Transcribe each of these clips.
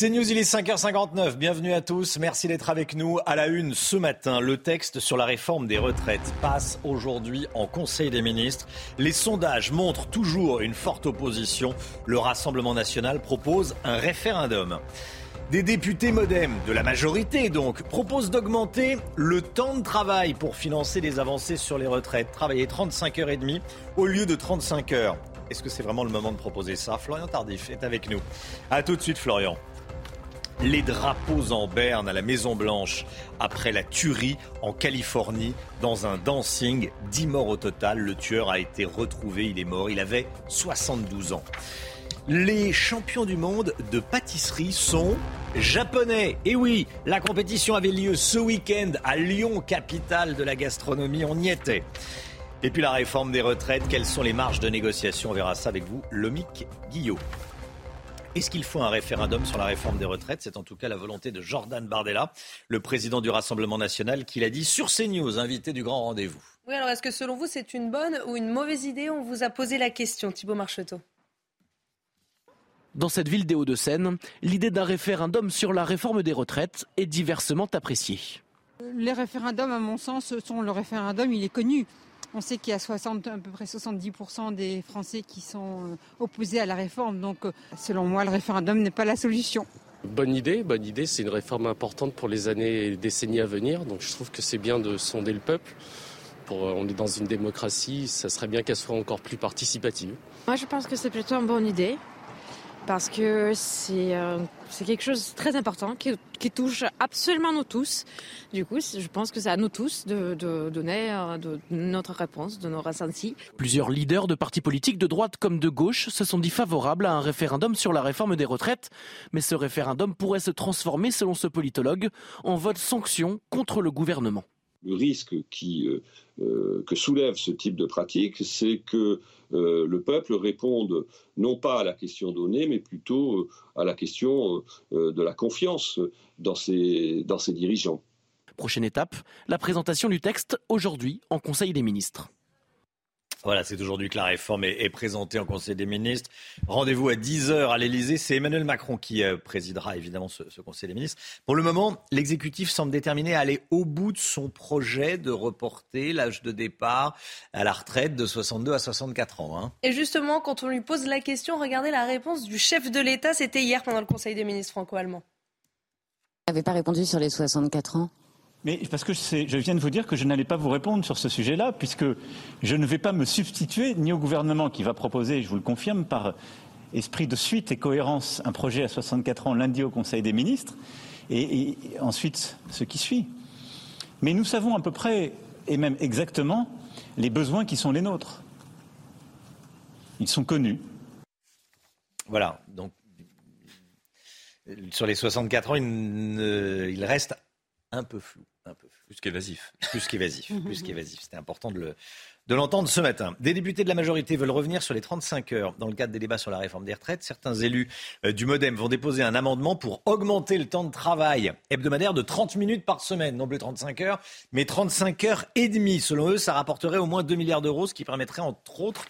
C'est News, il est 5h59. Bienvenue à tous. Merci d'être avec nous. À la une ce matin, le texte sur la réforme des retraites passe aujourd'hui en Conseil des ministres. Les sondages montrent toujours une forte opposition. Le Rassemblement national propose un référendum. Des députés modem, de la majorité donc, proposent d'augmenter le temps de travail pour financer des avancées sur les retraites. Travailler 35 heures et demie au lieu de 35 heures. Est-ce que c'est vraiment le moment de proposer ça? Florian Tardif est avec nous. A tout de suite Florian. Les drapeaux en berne à la Maison Blanche après la tuerie en Californie dans un dancing. 10 morts au total. Le tueur a été retrouvé. Il est mort. Il avait 72 ans. Les champions du monde de pâtisserie sont japonais. Et oui, la compétition avait lieu ce week-end à Lyon, capitale de la gastronomie. On y était. Et puis la réforme des retraites, quelles sont les marges de négociation? On verra ça avec vous, Lomic Guillot. Est-ce qu'il faut un référendum sur la réforme des retraites? C'est en tout cas la volonté de Jordan Bardella, le président du Rassemblement national, qui l'a dit sur CNews, invité du grand rendez-vous. Oui, alors est-ce que selon vous c'est une bonne ou une mauvaise idée? On vous a posé la question, Thibault Marcheteau. Dans cette ville des Hauts-de-Seine, l'idée d'un référendum sur la réforme des retraites est diversement appréciée. Les référendums, à mon sens, sont le référendum, il est connu. On sait qu'il y a 60, à peu près 70% des Français qui sont euh, opposés à la réforme. Donc, euh, selon moi, le référendum n'est pas la solution. Bonne idée, bonne idée. C'est une réforme importante pour les années et décennies à venir. Donc, je trouve que c'est bien de sonder le peuple. Pour, euh, on est dans une démocratie, ça serait bien qu'elle soit encore plus participative. Moi, je pense que c'est plutôt une bonne idée parce que c'est euh, quelque chose de très important qui, qui, touche absolument nous tous. Du coup, je pense que c'est à nous tous de, de donner euh, de, notre réponse, de nos ressentis. Plusieurs leaders de partis politiques de droite comme de gauche se sont dit favorables à un référendum sur la réforme des retraites. Mais ce référendum pourrait se transformer, selon ce politologue, en vote sanction contre le gouvernement. Le risque qui, euh, euh, que soulève ce type de pratique, c'est que euh, le peuple réponde non pas à la question donnée, mais plutôt à la question de la confiance dans ses, dans ses dirigeants. Prochaine étape, la présentation du texte aujourd'hui en Conseil des ministres. Voilà, c'est aujourd'hui que la réforme est, présentée en Conseil des ministres. Rendez-vous à 10h à l'Elysée. C'est Emmanuel Macron qui euh, présidera évidemment ce, Conseil des ministres. Pour le moment, l'exécutif semble déterminé à aller au bout de son projet de reporter l'âge de départ à la retraite de 62 à 64 ans. Hein. Et justement, quand on lui pose la question, regardez la réponse du chef de l'État. C'était hier pendant le Conseil des ministres franco-allemand. Vous n'avez pas répondu sur les 64 ans mais parce que je viens de vous dire que je n'allais pas vous répondre sur ce sujet-là, puisque je ne vais pas me substituer ni au gouvernement qui va proposer, je vous le confirme, par esprit de suite et cohérence, un projet à 64 ans lundi au Conseil des ministres, et, ensuite ce qui suit. Mais nous savons à peu près, et même exactement, les besoins qui sont les nôtres. Ils sont connus. Voilà, donc sur les 64 ans, il, il reste un peu flou. Plus qu'évasif. Plus qu'évasif. plus qu'évasif. C'était important de le, de l'entendre ce matin. Des députés de la majorité veulent revenir sur les 35 heures dans le cadre des débats sur la réforme des retraites. Certains élus euh, du Modem vont déposer un amendement pour augmenter le temps de travail hebdomadaire de 30 minutes par semaine, non plus 35 heures, mais 35 heures et demie. Selon eux, ça rapporterait au moins 2 milliards d'euros, ce qui permettrait entre autres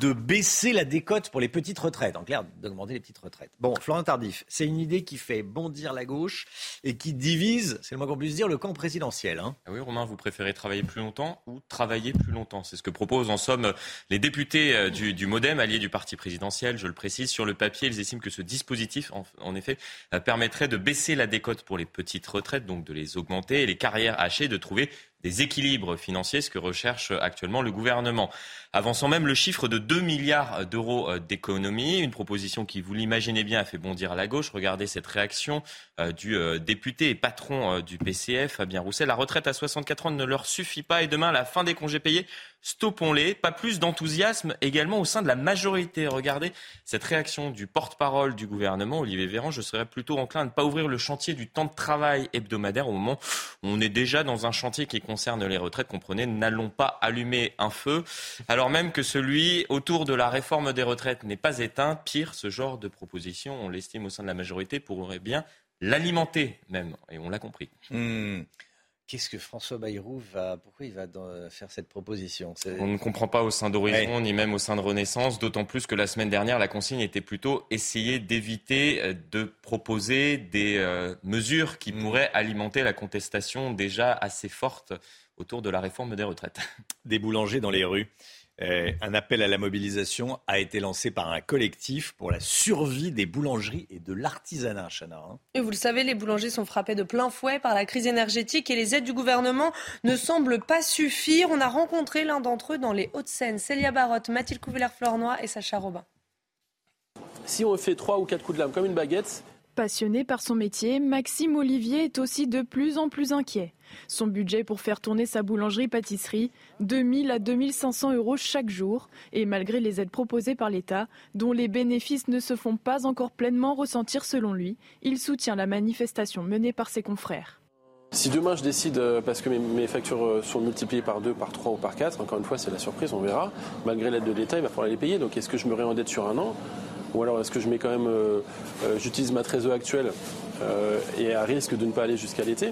de baisser la décote pour les petites retraites. En clair, d'augmenter les petites retraites. Bon, Florent Tardif, c'est une idée qui fait bondir la gauche et qui divise, c'est le moins qu'on puisse dire, le camp présidentiel. Hein. Ah oui, Romain, vous préférez travailler plus longtemps ou travailler plus longtemps? C'est que proposent en somme les députés euh, du, Modem, alliés du parti présidentiel. Je le précise, sur le papier, ils estiment que ce dispositif, en, effet, euh, permettrait de baisser la décote pour les petites retraites, donc de les augmenter, et les carrières hachées, de trouver des équilibres financiers, ce que recherche actuellement le gouvernement avançant même le chiffre de 2 milliards d'euros euh, d'économies. Une proposition qui, vous l'imaginez bien, a fait bondir la gauche. Regardez cette réaction euh, du euh, député et patron du PCF, Fabien Roussel. La retraite à 64 ans ne leur suffit pas et demain, la fin des congés payés, stoppons-les. Pas plus d'enthousiasme également au sein de la majorité. Regardez cette réaction du porte-parole du gouvernement, Olivier Véran. Je serais plutôt enclin à ne pas ouvrir le chantier du temps de travail hebdomadaire au moment où on est déjà dans un chantier qui concerne les retraites. Comprenez, n'allons pas allumer un feu. Alors, même que celui autour de la réforme des retraites n'est pas éteint. Pire, ce genre de proposition, on l'estime au sein de la majorité, pourrait bien l'alimenter même. Et on l'a compris. Hmm. Qu'est-ce que François Bayrou va, pourquoi il va faire cette proposition? On ne comprend pas au sein d'Horizon ni même au sein de Renaissance, d'autant plus que la semaine dernière, la consigne était plutôt essayer d'éviter euh, de proposer des euh, mesures qui hmm. pourraient alimenter la contestation déjà assez forte autour de la réforme des retraites. Des boulangers dans les rues. Euh, un appel à la mobilisation a été lancé par un collectif pour la survie des boulangeries et de l'artisanat, Chana. Hein. Et vous le savez, les boulangers sont frappés de plein fouet par la crise énergétique et les aides du gouvernement ne semblent pas suffire. On a rencontré l'un d'entre eux dans les Hauts-de-Seine, Célia Barotte, Mathilde Couvillère-Flornois et Sacha Robin. Si on fait trois ou quatre coups de lame comme une baguette, Passionné par son métier, Maxime Olivier est aussi de plus en plus inquiet. Son budget pour faire tourner sa boulangerie-pâtisserie, 2000 à 2500 euros chaque jour, et malgré les aides proposées par l'État, dont les bénéfices ne se font pas encore pleinement ressentir selon lui, il soutient la manifestation menée par ses confrères. Si demain je décide, euh, parce que mes, factures euh, sont multipliées par 2, par 3 ou par 4, encore une fois c'est la surprise, on verra, malgré l'aide de l'État, il va falloir les payer. Donc est-ce que je me réendette sur un an? Ou alors est-ce que je mets quand même, euh, euh, j'utilise ma trésorerie actuelle euh, et à risque de ne pas aller jusqu'à l'été?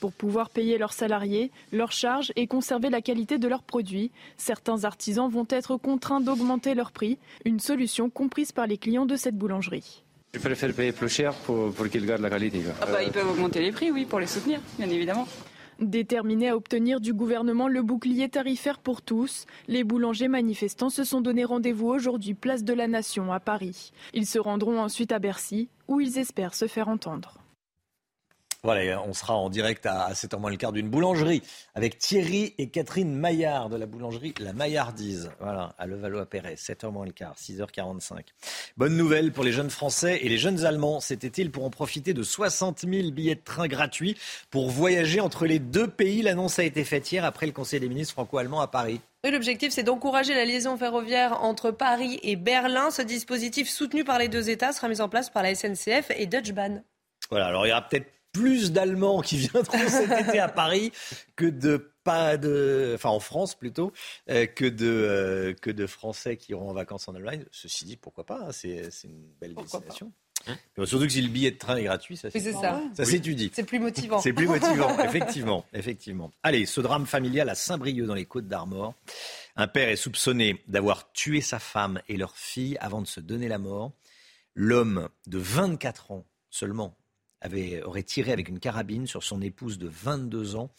Pour pouvoir payer leurs salariés, leurs charges et conserver la qualité de leurs produits, certains artisans vont être contraints d'augmenter leurs prix, une solution comprise par les clients de cette boulangerie. Je préfère payer plus cher pour, pour qu'ils gardent la qualité. Ah bah, ils peuvent augmenter les prix, oui, pour les soutenir, bien évidemment. Déterminés à obtenir du gouvernement le bouclier tarifaire pour tous, les boulangers manifestants se sont donné rendez-vous aujourd'hui place de la Nation à Paris. Ils se rendront ensuite à Bercy, où ils espèrent se faire entendre. Voilà, on sera en direct à 7h moins le quart d'une boulangerie avec Thierry et Catherine Maillard de la boulangerie La Maillardise. Voilà, à Levallois-Perret, 7h moins le quart, 6h45. Bonne nouvelle pour les jeunes Français et les jeunes Allemands. Cet été, ils pourront profiter de 60 000 billets de train gratuits pour voyager entre les deux pays. L'annonce a été faite hier après le Conseil des ministres franco-allemands à Paris. L'objectif, c'est d'encourager la liaison ferroviaire entre Paris et Berlin. Ce dispositif soutenu par les deux États sera mis en place par la SNCF et Deutsche Bahn. Voilà, alors il y aura peut-être plus d'Allemands qui viendront cet été à Paris que de pas de, enfin en France plutôt, euh, que de euh, que de Français qui iront en vacances en Allemagne. Ceci dit, pourquoi pas hein, C'est une belle destination. surtout que si le billet de train est gratuit, ça, c'est ça. ça s'étudie. C'est plus motivant. C'est plus motivant, effectivement, effectivement. Allez, ce drame familial à Saint-Brieuc dans les Côtes d'Armor. Un père est soupçonné d'avoir tué sa femme et leur fille avant de se donner la mort. L'homme de 24 ans seulement avait, aurait tiré avec une carabine sur son épouse de 22 ans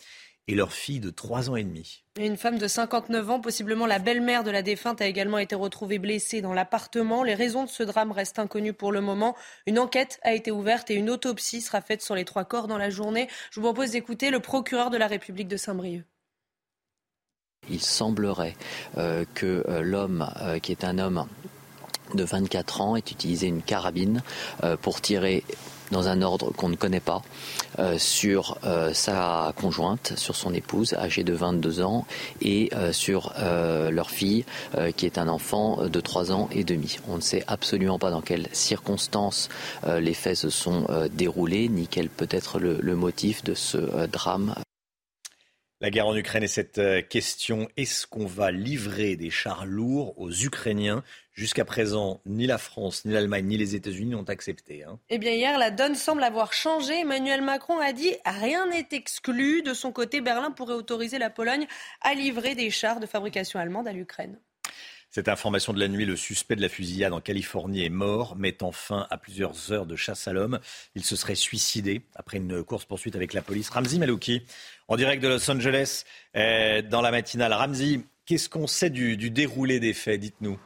et leur fille de 3 ans et demi. une femme de 59 ans, possiblement la belle-mère de la défunte, a également été retrouvée blessée dans l'appartement. Les raisons de ce drame restent inconnues pour le moment. Une enquête a été ouverte et une autopsie sera faite sur les trois corps dans la journée. Je vous propose d'écouter le procureur de la République de Saint-Brieuc. Il semblerait euh, que euh, l'homme, euh, qui est un homme de 24 ans, ait utilisé une carabine pour tirer dans un ordre qu'on ne connaît pas euh, sur euh, sa conjointe, sur son épouse âgée de 22 ans et euh, sur leur fille qui est un enfant de 3 ans et demi. On ne sait absolument pas dans quelles circonstances les faits se sont déroulés ni quel peut être le motif de ce drame. La guerre en Ukraine et cette question, est-ce qu'on va livrer des chars lourds aux Ukrainiens? Jusqu'à présent, ni la France, ni l'Allemagne, ni les États-Unis n'ont accepté. Hein. Eh bien, hier, la donne semble avoir changé. Emmanuel Macron a dit rien n'est exclu. De son côté, Berlin pourrait autoriser la Pologne à livrer des chars de fabrication allemande à l'Ukraine. Cette information de la nuit, le suspect de la fusillade en Californie est mort, mettant fin à plusieurs heures de chasse à l'homme. Il se serait suicidé après une course-poursuite avec la police. Ramzi Malouki, en direct de Los Angeles, euh, dans la matinale. Ramzi, qu'est-ce qu'on sait du déroulé des faits? Dites-nous.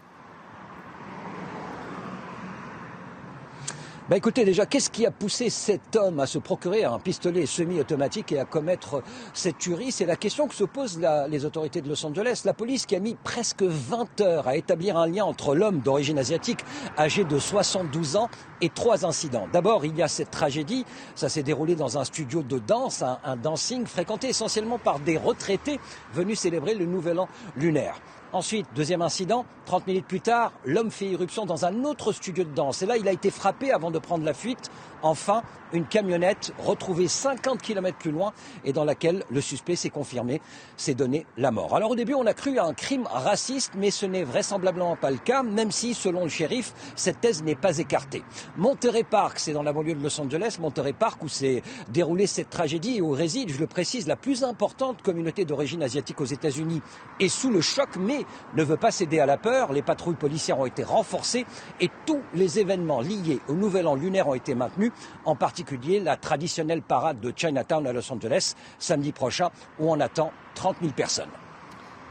Bah écoutez déjà, qu'est-ce qui a poussé cet homme à se procurer un pistolet semi-automatique et à commettre cette tuerie? C'est la question que se posent les autorités de Los Angeles. La police qui a mis presque 20 heures à établir un lien entre l'homme d'origine asiatique âgé de 72 ans et trois incidents. D'abord, il y a cette tragédie. Ça s'est déroulé dans un studio de danse, un, un dancing fréquenté essentiellement par des retraités venus célébrer le nouvel an lunaire. Ensuite, deuxième incident, 30 minutes plus tard, l'homme fait irruption dans un autre studio de danse. Et là, il a été frappé avant de prendre la fuite. Enfin, une camionnette retrouvée 50 km plus loin et dans laquelle le suspect s'est confirmé, s'est donné la mort. Alors au début, on a cru à un crime raciste, mais ce n'est vraisemblablement pas le cas, même si, selon le shérif, cette thèse n'est pas écartée. Monterey Park, c'est dans la banlieue de Los Angeles, Monterey Park, où s'est déroulée cette tragédie et où réside, je le précise, la plus importante communauté d'origine asiatique aux États-Unis, est sous le choc, mais ne veut pas céder à la peur. Les patrouilles policières ont été renforcées et tous les événements liés au nouvel an lunaire ont été maintenus, en particulier la traditionnelle parade de Chinatown à Los Angeles samedi prochain où on attend 30 000 personnes.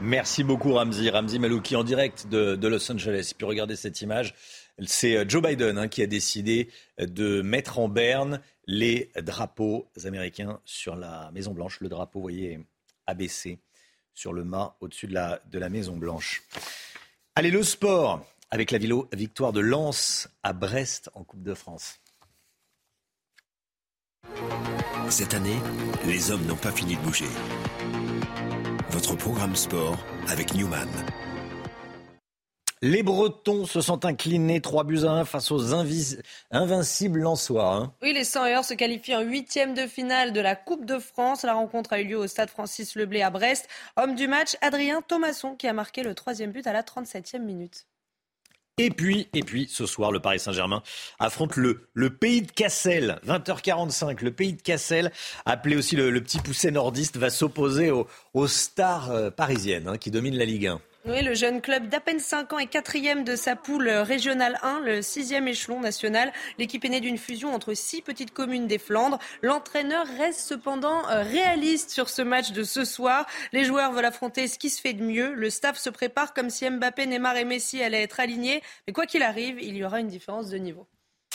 Merci beaucoup Ramzi. Ramzi Malouki en direct de, Los Angeles. Puis regardez cette image. C'est euh, Joe Biden hein, qui a décidé de mettre en berne les drapeaux américains sur la Maison Blanche. Le drapeau, vous voyez, abaissé sur le mât au-dessus de la, de la Maison Blanche. Allez, le sport avec la victoire de Lens à Brest en Coupe de France. Cette année, les hommes n'ont pas fini de bouger. Votre programme sport avec Newman. Les Bretons se sont inclinés 3 buts à 1 face aux invincibles Lensois. Hein. Oui, les 100 heures se qualifient en huitième de finale de la Coupe de France. La rencontre a eu lieu au stade Francis Leblé à Brest. Homme du match, Adrien Thomasson, qui a marqué le troisième but à la 37e minute. Et puis, et puis, ce soir, le Paris Saint-Germain affronte le, le pays de Cassel. 20h45, le pays de Cassel, appelé aussi le, petit pousset nordiste, va s'opposer aux, stars euh, parisiennes hein, qui dominent la Ligue 1. Oui, le jeune club d'à peine 5 ans est quatrième de sa poule régionale 1, le sixième échelon national. L'équipe est née d'une fusion entre six petites communes des Flandres. L'entraîneur reste cependant euh, réaliste sur ce match de ce soir. Les joueurs veulent affronter ce qui se fait de mieux. Le staff se prépare comme si Mbappé, Neymar et Messi allaient être alignés. Mais quoi qu'il arrive, il y aura une différence de niveau.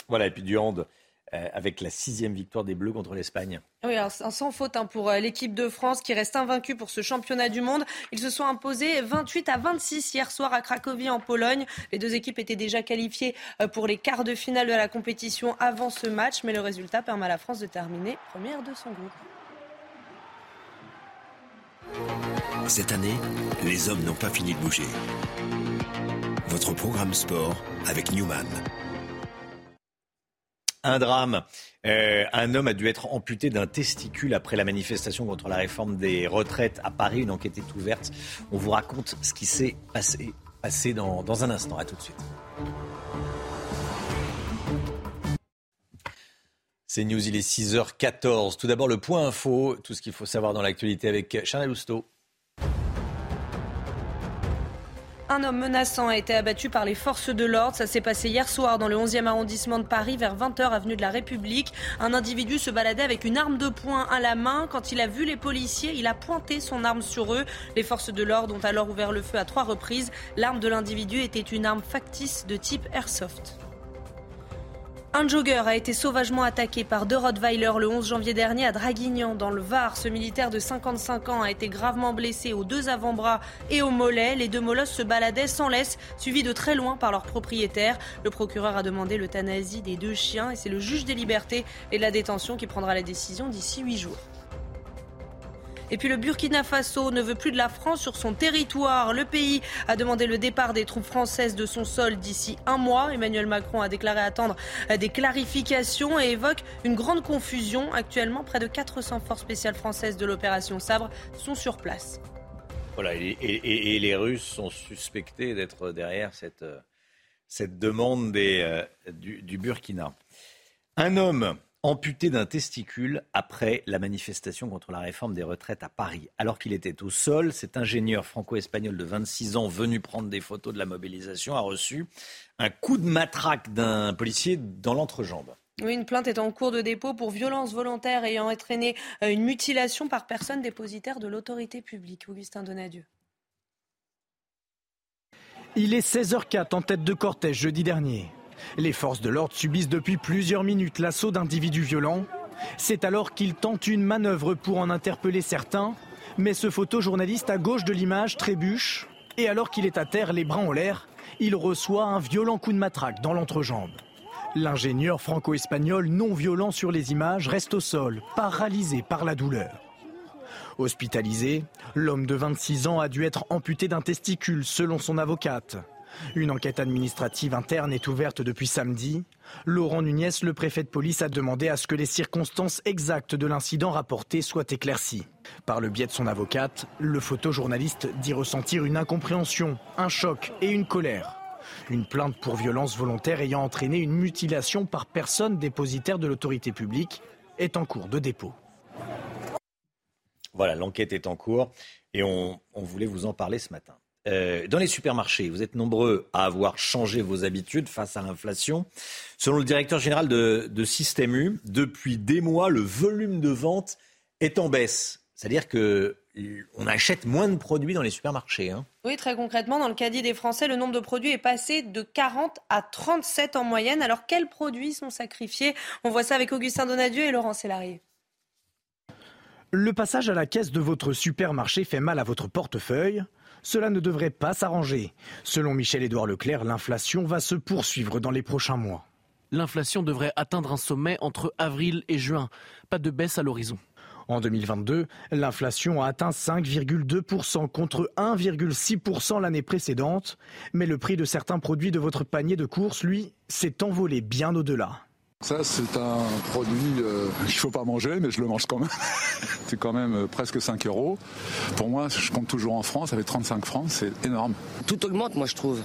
Voilà, et puis du hand euh, avec la sixième victoire des Bleus contre l'Espagne. Oui, alors, sans faute hein, pour euh, l'équipe de France qui reste invaincue pour ce championnat du monde. Ils se sont imposés 28 à 26 hier soir à Cracovie en Pologne. Les deux équipes étaient déjà qualifiées euh, pour les quarts de finale de la compétition avant ce match, mais le résultat permet à la France de terminer première de son groupe. Cette année, les hommes n'ont pas fini de bouger. Votre programme sport avec Newman. Un drame. Euh, un homme a dû être amputé d'un testicule après la manifestation contre la réforme des retraites à Paris. Une enquête est ouverte. On vous raconte ce qui s'est passé, passé dans, un instant. À tout de suite. C'est News, il est 6h14. Tout d'abord, le point info, tout ce qu'il faut savoir dans l'actualité avec Chanel Housteau. Un homme menaçant a été abattu par les forces de l'ordre. Ça s'est passé hier soir dans le 11e arrondissement de Paris vers 20h avenue de la République. Un individu se baladait avec une arme de poing à la main. Quand il a vu les policiers, il a pointé son arme sur eux. Les forces de l'ordre ont alors ouvert le feu à trois reprises. L'arme de l'individu était une arme factice de type airsoft. Un jogger a été sauvagement attaqué par deux Rottweiler le 11 janvier dernier à Draguignan, dans le Var. Ce militaire de 55 ans a été gravement blessé aux deux avant-bras et au mollet. Les deux molosses se baladaient sans laisse, suivis de très loin par leur propriétaire. Le procureur a demandé l'euthanasie des deux chiens et c'est le juge des libertés et de la détention qui prendra la décision d'ici huit jours. Et puis le Burkina Faso ne veut plus de la France sur son territoire. Le pays a demandé le départ des troupes françaises de son sol d'ici un mois. Emmanuel Macron a déclaré attendre des clarifications et évoque une grande confusion. Actuellement, près de 400 forces spéciales françaises de l'opération Sabre sont sur place. Voilà, et, les Russes sont suspectés d'être derrière cette, cette demande euh, du Burkina. Un homme amputé d'un testicule après la manifestation contre la réforme des retraites à Paris. Alors qu'il était au sol, cet ingénieur franco-espagnol de 26 ans venu prendre des photos de la mobilisation a reçu un coup de matraque d'un policier dans l'entrejambe. Oui, une plainte est en cours de dépôt pour violence volontaire ayant entraîné euh, une mutilation par personne dépositaire de l'autorité publique. Augustin Donadieu. Il est 16h04 en tête de cortège jeudi dernier. Les forces de l'ordre subissent depuis plusieurs minutes l'assaut d'individus violents. C'est alors qu'ils tentent une manœuvre pour en interpeller certains. Mais ce photojournaliste à gauche de l'image trébuche. Et alors qu'il est à terre, les bras en l'air, il reçoit un violent coup de matraque dans l'entrejambe. L'ingénieur franco-espagnol non violent sur les images reste au sol, paralysé par la douleur. Hospitalisé, l'homme de 26 ans a dû être amputé d'un testicule selon son avocate. Une enquête administrative interne est ouverte depuis samedi. Laurent Nunez, le préfet de police, a demandé à ce que les circonstances exactes de l'incident rapporté soient éclaircies. Par le biais de son avocate, le photojournaliste dit ressentir une incompréhension, un choc et une colère. Une plainte pour violence volontaire ayant entraîné une mutilation par personne dépositaire de l'autorité publique est en cours de dépôt. Voilà, l'enquête est en cours et on, on voulait vous en parler ce matin. Euh, dans les supermarchés, vous êtes nombreux à avoir changé vos habitudes face à l'inflation. Selon le directeur général de, de Système U, depuis des mois, le volume de vente est en baisse. C'est-à-dire que on achète moins de produits dans les supermarchés. Hein. Oui, très concrètement, dans le caddie des Français, le nombre de produits est passé de 40 à 37 en moyenne. Alors, quels produits sont sacrifiés? On voit ça avec Augustin Donadieu et Laurent Sélarié. Le passage à la caisse de votre supermarché fait mal à votre portefeuille cela ne devrait pas s'arranger. Selon Michel-Édouard Leclerc, l'inflation va se poursuivre dans les prochains mois. L'inflation devrait atteindre un sommet entre avril et juin. Pas de baisse à l'horizon. En 2022, l'inflation a atteint 5,2% contre 1,6% l'année précédente, mais le prix de certains produits de votre panier de courses, lui, s'est envolé bien au-delà. Ça, c'est un produit euh, qu'il ne faut pas manger, mais je le mange quand même. c'est quand même euh, presque 5 euros. Pour moi, je compte toujours en France, avec 35 francs, c'est énorme. Tout augmente, moi, je trouve.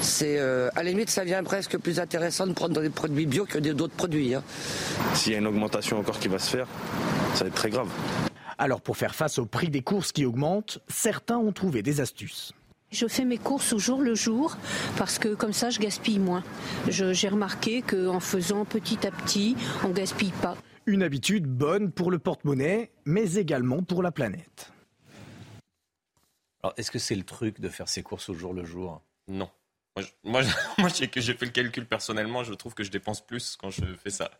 C'est euh, À la limite, ça vient presque plus intéressant de prendre des produits bio que d'autres produits. Hein. S'il y a une augmentation encore qui va se faire, ça va être très grave. Alors, pour faire face au prix des courses qui augmentent, certains ont trouvé des astuces. Je fais mes courses au jour le jour parce que comme ça je gaspille moins. J'ai remarqué qu'en faisant petit à petit, on gaspille pas. Une habitude bonne pour le porte-monnaie, mais également pour la planète. Alors, est-ce que c'est le truc de faire ses courses au jour le jour? Non. Moi, moi j'ai fait le calcul personnellement, je trouve que je dépense plus quand je fais ça.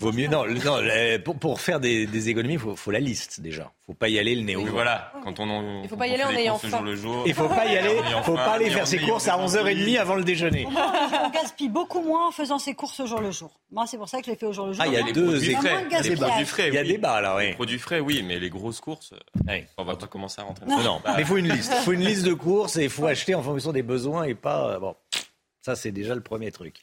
Vaut mieux, non, non pour, faire des, économies, il faut, la liste déjà. Il ne faut pas y aller le néo. voilà, quand on, il faut pas y aller en ayant faim. Il ne faut pas y aller, faut pas aller faire ses courses à 11h30 avant le déjeuner. On gaspille beaucoup moins en faisant ses courses au jour le jour. Moi, c'est pour ça que je les fais au jour le jour. Ah, il y a deux extraits. Il produits frais. Il y a débat là, oui. Les produits frais, oui, mais les grosses courses, on va pas commencer à rentrer. Non, non, mais il faut une liste. Il faut une liste de courses et il faut acheter en fonction des besoins et pas. Bon. Ça, c'est déjà le premier truc.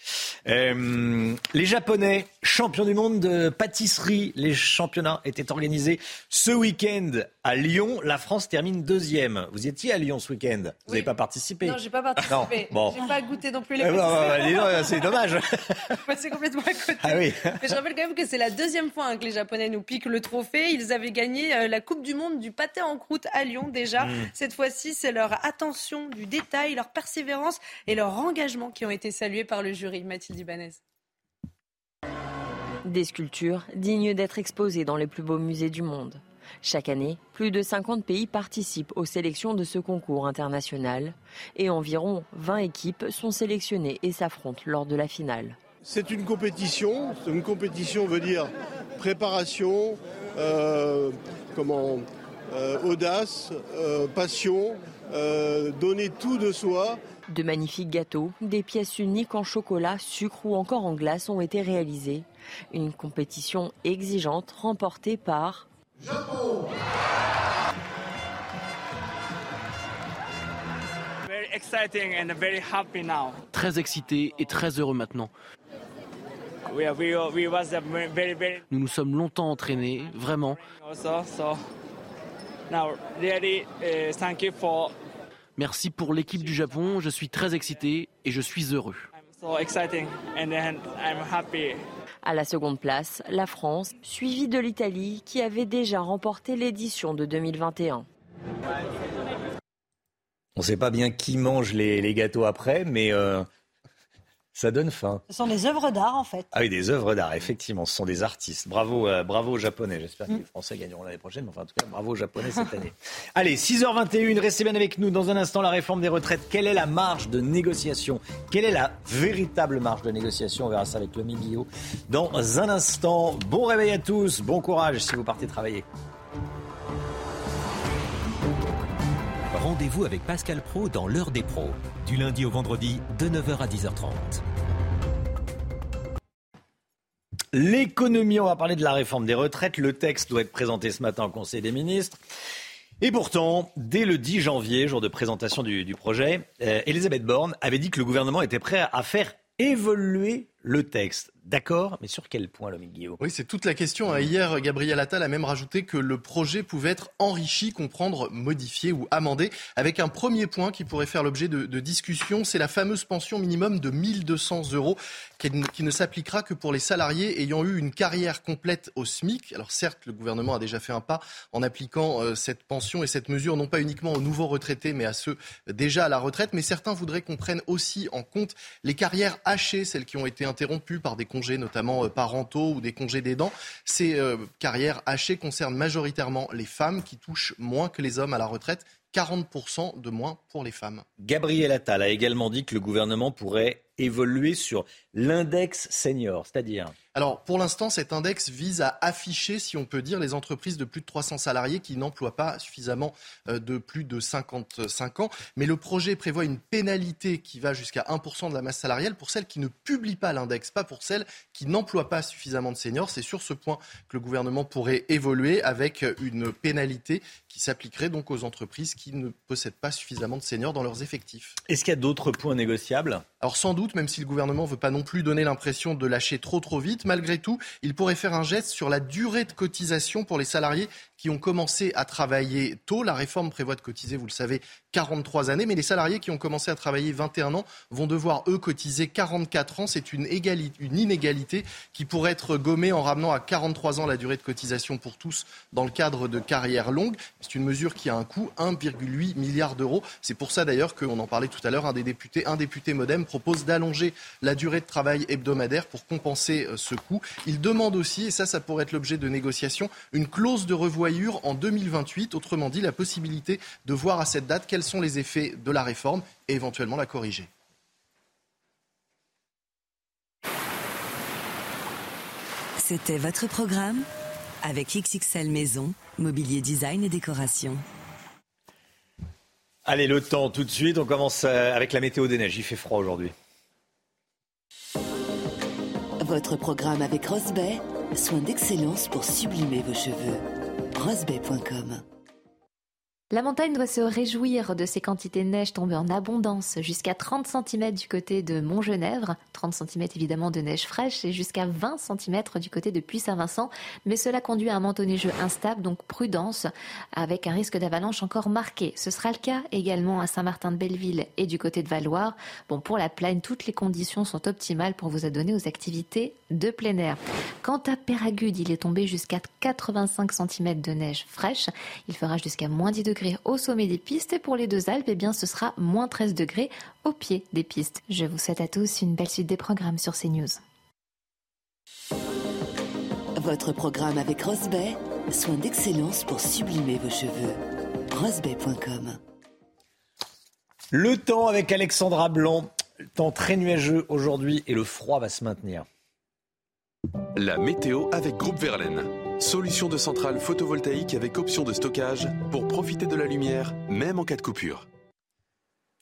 Euh, les Japonais, champions du monde de pâtisserie, les championnats étaient organisés ce week-end à Lyon. La France termine deuxième. Vous étiez à Lyon ce week-end Vous n'avez pas participé Non, j'ai pas participé. bon. J'ai pas goûté non plus les eh ben, pâtisseries. c'est dommage. c'est complètement à côté. Ah oui. Mais je rappelle quand même que c'est la deuxième fois hein, que les Japonais nous piquent le trophée. Ils avaient gagné euh, la Coupe du Monde du pâté en croûte à Lyon déjà. Mm. Cette fois-ci, c'est leur attention du détail, leur persévérance et leur engagement qui ont été salués par le jury. Mathilde Ibanez. Des sculptures dignes d'être exposées dans les plus beaux musées du monde. Chaque année, plus de 50 pays participent aux sélections de ce concours international et environ 20 équipes sont sélectionnées et s'affrontent lors de la finale. C'est une compétition. Une compétition veut dire préparation, euh, comment, euh, audace, euh, passion, donner tout de soi. De magnifiques gâteaux, des pièces uniques en chocolat, sucre ou encore en glace ont été réalisées. Une compétition exigeante remportée par Japon. Très excité et très heureux maintenant. Nous nous sommes longtemps entraînés, vraiment. Merci pour l'équipe du Japon. Je suis très excité et je suis heureux. À la seconde place, la France, suivie de l'Italie, qui avait déjà remporté l'édition de 2021. On ne sait pas bien qui mange les, gâteaux après, mais euh, Ça donne faim. Ce sont des œuvres d'art, en fait. Ah oui, des œuvres d'art, effectivement. Ce sont des artistes. Bravo, euh, bravo aux Japonais. J'espère que les Français gagneront l'année prochaine. Mais enfin, en tout cas, bravo aux Japonais cette année. Allez, 6h21, restez bien avec nous. Dans un instant, la réforme des retraites. Quelle est la marge de négociation? Quelle est la véritable marge de négociation? On verra ça avec le Guillot dans un instant. Bon réveil à tous. Bon courage si vous partez travailler. Rendez-vous avec Pascal Pro dans l'heure des pros, du lundi au vendredi de 9h à 10h30. L'économie, on va parler de la réforme des retraites. Le texte doit être présenté ce matin au Conseil des ministres. Et pourtant, dès le 10 janvier, jour de présentation du, projet, euh, Elisabeth Borne avait dit que le gouvernement était prêt à faire évoluer le texte. D'accord, mais sur quel point, Lomique Guillaume? Oui, c'est toute la question. Hein. Hier, Gabriel Attal a même rajouté que le projet pouvait être enrichi, comprendre, modifié ou amendé, avec un premier point qui pourrait faire l'objet de, de discussion, c'est la fameuse pension minimum de 1200 euros qui, qui ne s'appliquera que pour les salariés ayant eu une carrière complète au SMIC. Alors certes, le gouvernement a déjà fait un pas en appliquant euh, cette pension et cette mesure non pas uniquement aux nouveaux retraités, mais à ceux déjà à la retraite. Mais certains voudraient qu'on prenne aussi en compte les carrières hachées, celles qui ont été interrompues par des congés notamment euh, parentaux ou des congés d'aidants. Ces euh, carrières hachées concernent majoritairement les femmes qui touchent moins que les hommes à la retraite. 40% de moins pour les femmes. Gabriel Attal a également dit que le gouvernement pourrait évoluer sur l'index senior, c'est-à-dire alors, pour l'instant, cet index vise à afficher, si on peut dire, les entreprises de plus de 300 salariés qui n'emploient pas suffisamment euh, de plus de 55 ans. Mais le projet prévoit une pénalité qui va jusqu'à 1% de la masse salariale pour celles qui ne publient pas l'index, pas pour celles qui n'emploient pas suffisamment de seniors. C'est sur ce point que le gouvernement pourrait évoluer avec une pénalité qui s'appliquerait donc aux entreprises qui ne possèdent pas suffisamment de seniors dans leurs effectifs. Est-ce qu'il y a d'autres points négociables? Alors sans doute, même si le gouvernement ne veut pas non plus donner l'impression de lâcher trop trop vite, malgré tout, il pourrait faire un geste sur la durée de cotisation pour les salariés qui ont commencé à travailler tôt. La réforme prévoit de cotiser, vous le savez, 43 années, mais les salariés qui ont commencé à travailler 21 ans vont devoir, eux, cotiser 44 ans. C'est une, inégalité qui pourrait être gommée en ramenant à 43 ans la durée de cotisation pour tous dans le cadre de carrières longues. C'est une mesure qui a un coût, 1,8 milliard d'euros. C'est pour ça d'ailleurs qu'on en parlait tout à l'heure, un des députés, un député modem propose d'allonger la durée de travail hebdomadaire pour compenser euh, ce coût. Il demande aussi, et ça, ça pourrait être l'objet de négociations, une clause de revoyure en 2028, autrement dit la possibilité de voir à cette date quels sont les effets de la réforme et éventuellement la corriger. C'était votre programme avec XXL Maison, mobilier design et décoration. Allez, le temps tout de suite. On commence euh, avec la météo des neiges. Il fait froid aujourd'hui. Votre programme avec Rosbay, soin d'excellence pour sublimer vos cheveux. Rosbay.com la montagne doit se réjouir de ces quantités de neige tombées en abondance, jusqu'à 30 cm du côté de Montgenèvre, 30 cm évidemment de neige fraîche et jusqu'à 20 cm du côté de Puy-Saint-Vincent, mais cela conduit à un manteau neigeux instable, donc prudence, avec un risque d'avalanche encore marqué. Ce sera le cas également à Saint-Martin-de-Belleville et du côté de Valoir. Bon, pour la plaine, toutes les conditions sont optimales pour vous adonner aux activités de plein air. Quant à Péragude, il est tombé jusqu'à 85 cm de neige fraîche. Il fera jusqu'à moins 10 degrés au sommet des pistes et pour les deux Alpes, eh bien, ce sera moins 13 degrés au pied des pistes. Je vous souhaite à tous une belle suite des programmes sur CNews. Votre programme avec Rosbay, soin d'excellence pour sublimer vos cheveux. Rosbay.com Le temps avec Alexandra Blanc. Temps très nuageux aujourd'hui et le froid va se maintenir. La météo avec Groupe Verlaine. Solution de centrale photovoltaïque avec option de stockage pour profiter de la lumière, même en cas de coupure.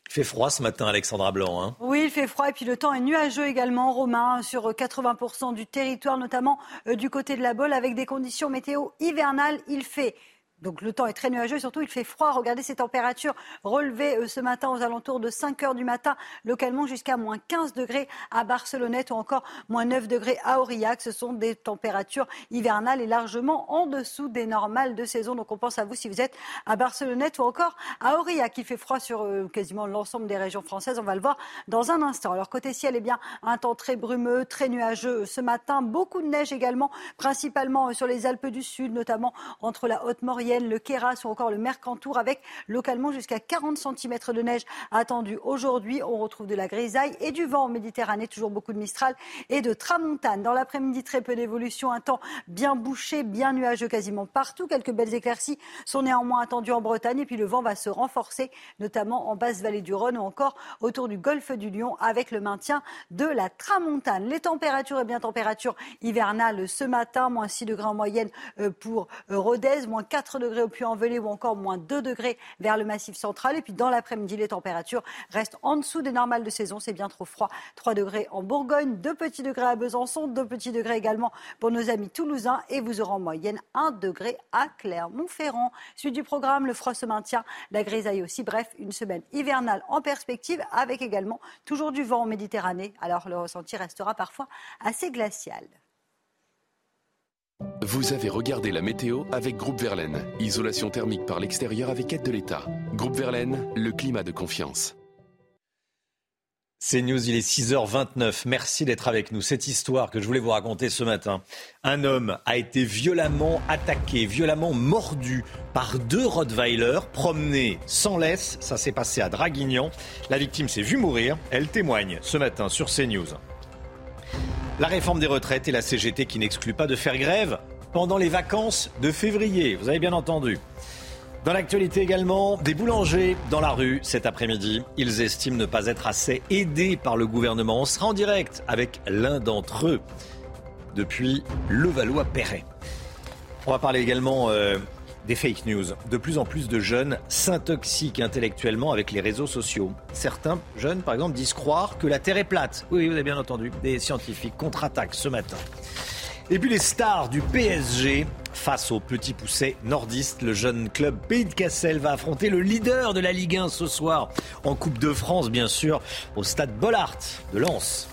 Il fait froid ce matin, Alexandra Blanc. Hein? oui, il fait froid et puis le temps est nuageux également, Romain, sur 80% du territoire, notamment euh, du côté de la Bolle, avec des conditions météo hivernales. Il fait donc le temps est très nuageux, surtout il fait froid. Regardez ces températures relevées euh, ce matin aux alentours de 5 heures du matin, localement jusqu'à moins 15 degrés à Barcelonnette ou encore moins 9 degrés à Aurillac. Ce sont des températures hivernales et largement en dessous des normales de saison. Donc on pense à vous si vous êtes à Barcelonnette ou encore à Aurillac. Il fait froid sur euh, quasiment l'ensemble des régions françaises. On va le voir dans un instant. Alors côté ciel, eh bien un temps très brumeux, très nuageux ce matin. Beaucoup de neige également, principalement sur les Alpes du Sud, notamment entre la Haute-Maurienne Le Queyras ou encore le Mercantour avec localement jusqu'à 40 cm de neige attendus aujourd'hui. On retrouve de la grisaille et du vent en Méditerranée, toujours beaucoup de Mistral et de Tramontane. Dans l'après-midi, très peu d'évolution, un temps bien bouché, bien nuageux quasiment partout. Quelques belles éclaircies sont néanmoins attendues en Bretagne et puis le vent va se renforcer, notamment en basse vallée du Rhône ou encore autour du golfe du Lion avec le maintien de la Tramontane. Les températures, et eh bien températures hivernales ce matin, moins 6 degrés en moyenne euh, pour euh, Rodez, moins 4 degrés au Puy-en-Velay ou encore moins 2 degrés vers le Massif central. Et puis dans l'après-midi, les températures restent en dessous des normales de saison. C'est bien trop froid. 3 degrés en Bourgogne, 2 petits degrés à Besançon, 2 petits degrés également pour nos amis toulousains et vous aurez en moyenne 1 degré à Clermont-Ferrand. Suite du programme, le froid se maintient, la grisaille aussi. Bref, une semaine hivernale en perspective avec également toujours du vent en Méditerranée. Alors le ressenti restera parfois assez glacial. Vous avez regardé la météo avec Groupe Verlaine. Isolation thermique par l'extérieur avec aide de l'État. Groupe Verlaine, le climat de confiance. C'est News, il est 6h29. Merci d'être avec nous. Cette histoire que je voulais vous raconter ce matin. Un homme a été violemment attaqué, violemment mordu par deux Rottweilers promenés sans laisse. Ça s'est passé à Draguignan. La victime s'est vue mourir. Elle témoigne ce matin sur CNews. La réforme des retraites et la CGT qui n'exclut pas de faire grève pendant les vacances de février. Vous avez bien entendu. Dans l'actualité également, des boulangers dans la rue cet après-midi. Ils estiment ne pas être assez aidés par le gouvernement. On sera en direct avec l'un d'entre eux depuis Levallois-Perret. On va parler également euh, des fake news. De plus en plus de jeunes s'intoxiquent intellectuellement avec les réseaux sociaux. Certains jeunes, par exemple, disent croire que la Terre est plate. Oui, vous avez bien entendu. Des scientifiques contre-attaquent ce matin. Et puis les stars du PSG face au petit pousset nordiste. Le jeune club Pays de Cassel va affronter le leader de la Ligue 1 ce soir en Coupe de France, bien sûr, au stade Bollard de Lens.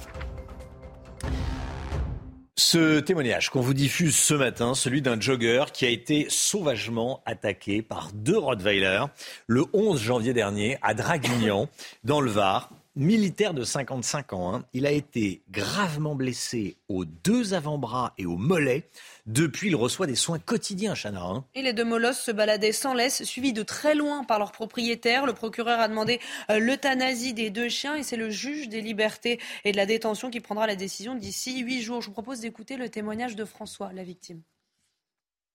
Ce témoignage qu'on vous diffuse ce matin, celui d'un jogger qui a été sauvagement attaqué par deux Rottweilers le 11 janvier dernier à Draguignan, dans le Var. Militaire de 55 ans, hein. il a été gravement blessé aux deux avant-bras et aux mollets. Depuis, il reçoit des soins quotidiens, Chana. Hein. Et les deux molosses se baladaient sans laisse, suivis de très loin par leur propriétaire. Le procureur a demandé euh, l'euthanasie des deux chiens et c'est le juge des libertés et de la détention qui prendra la décision d'ici huit jours. Je vous propose d'écouter le témoignage de François, la victime.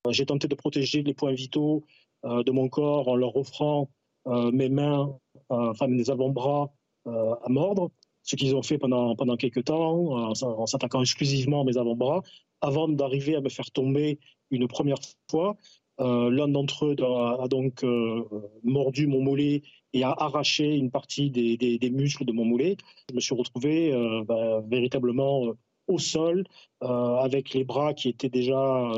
J'ai tenté de protéger les points vitaux euh, de mon corps en leur offrant euh, mes mains, enfin mes avant-bras à mordre ce qu'ils ont fait pendant, pendant quelques temps, en, s'attaquant exclusivement à mes avant-bras, avant d'arriver à me faire tomber une première fois. Euh, l'un d'entre eux a, donc euh, mordu mon mollet et a arraché une partie des, des, muscles de mon mollet. Je me suis retrouvé euh, bah, véritablement au sol, avec les bras qui étaient déjà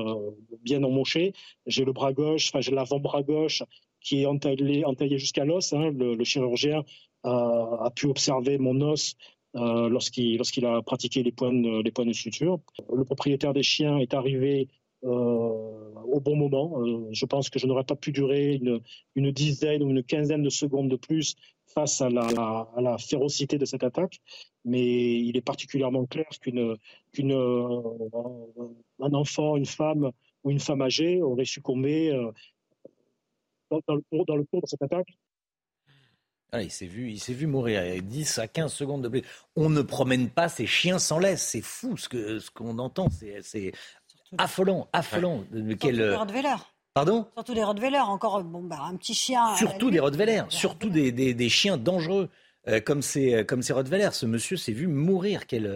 bien emmanchés. J'ai le bras gauche, enfin j'ai l'avant-bras gauche qui est entaillé, jusqu'à l'os. Hein. Le, chirurgien a pu observer mon os euh, lorsqu'il a pratiqué les points de, suture. Le propriétaire des chiens est arrivé euh, au bon moment. Euh, je pense que je n'aurais pas pu durer une, dizaine ou une quinzaine de secondes de plus face à la, férocité de cette attaque, mais il est particulièrement clair qu'une qu'une un enfant, une femme ou une femme âgée aurait succombé dans le cours de cette attaque ah, il s'est vu, il s'est vu mourir. Il y a 10 à 15 secondes de On ne promène pas ses chiens sans laisse. C'est fou ce que ce qu'on entend. C'est affolant, affolant. Ouais. Quel... Pardon? Surtout des Rottweilers. Encore bon, bah, un petit chien. Surtout des Rottweilers. Surtout des, des, des, chiens dangereux euh, comme ces euh, comme ces Rottweilers. Ce monsieur s'est vu mourir. Quel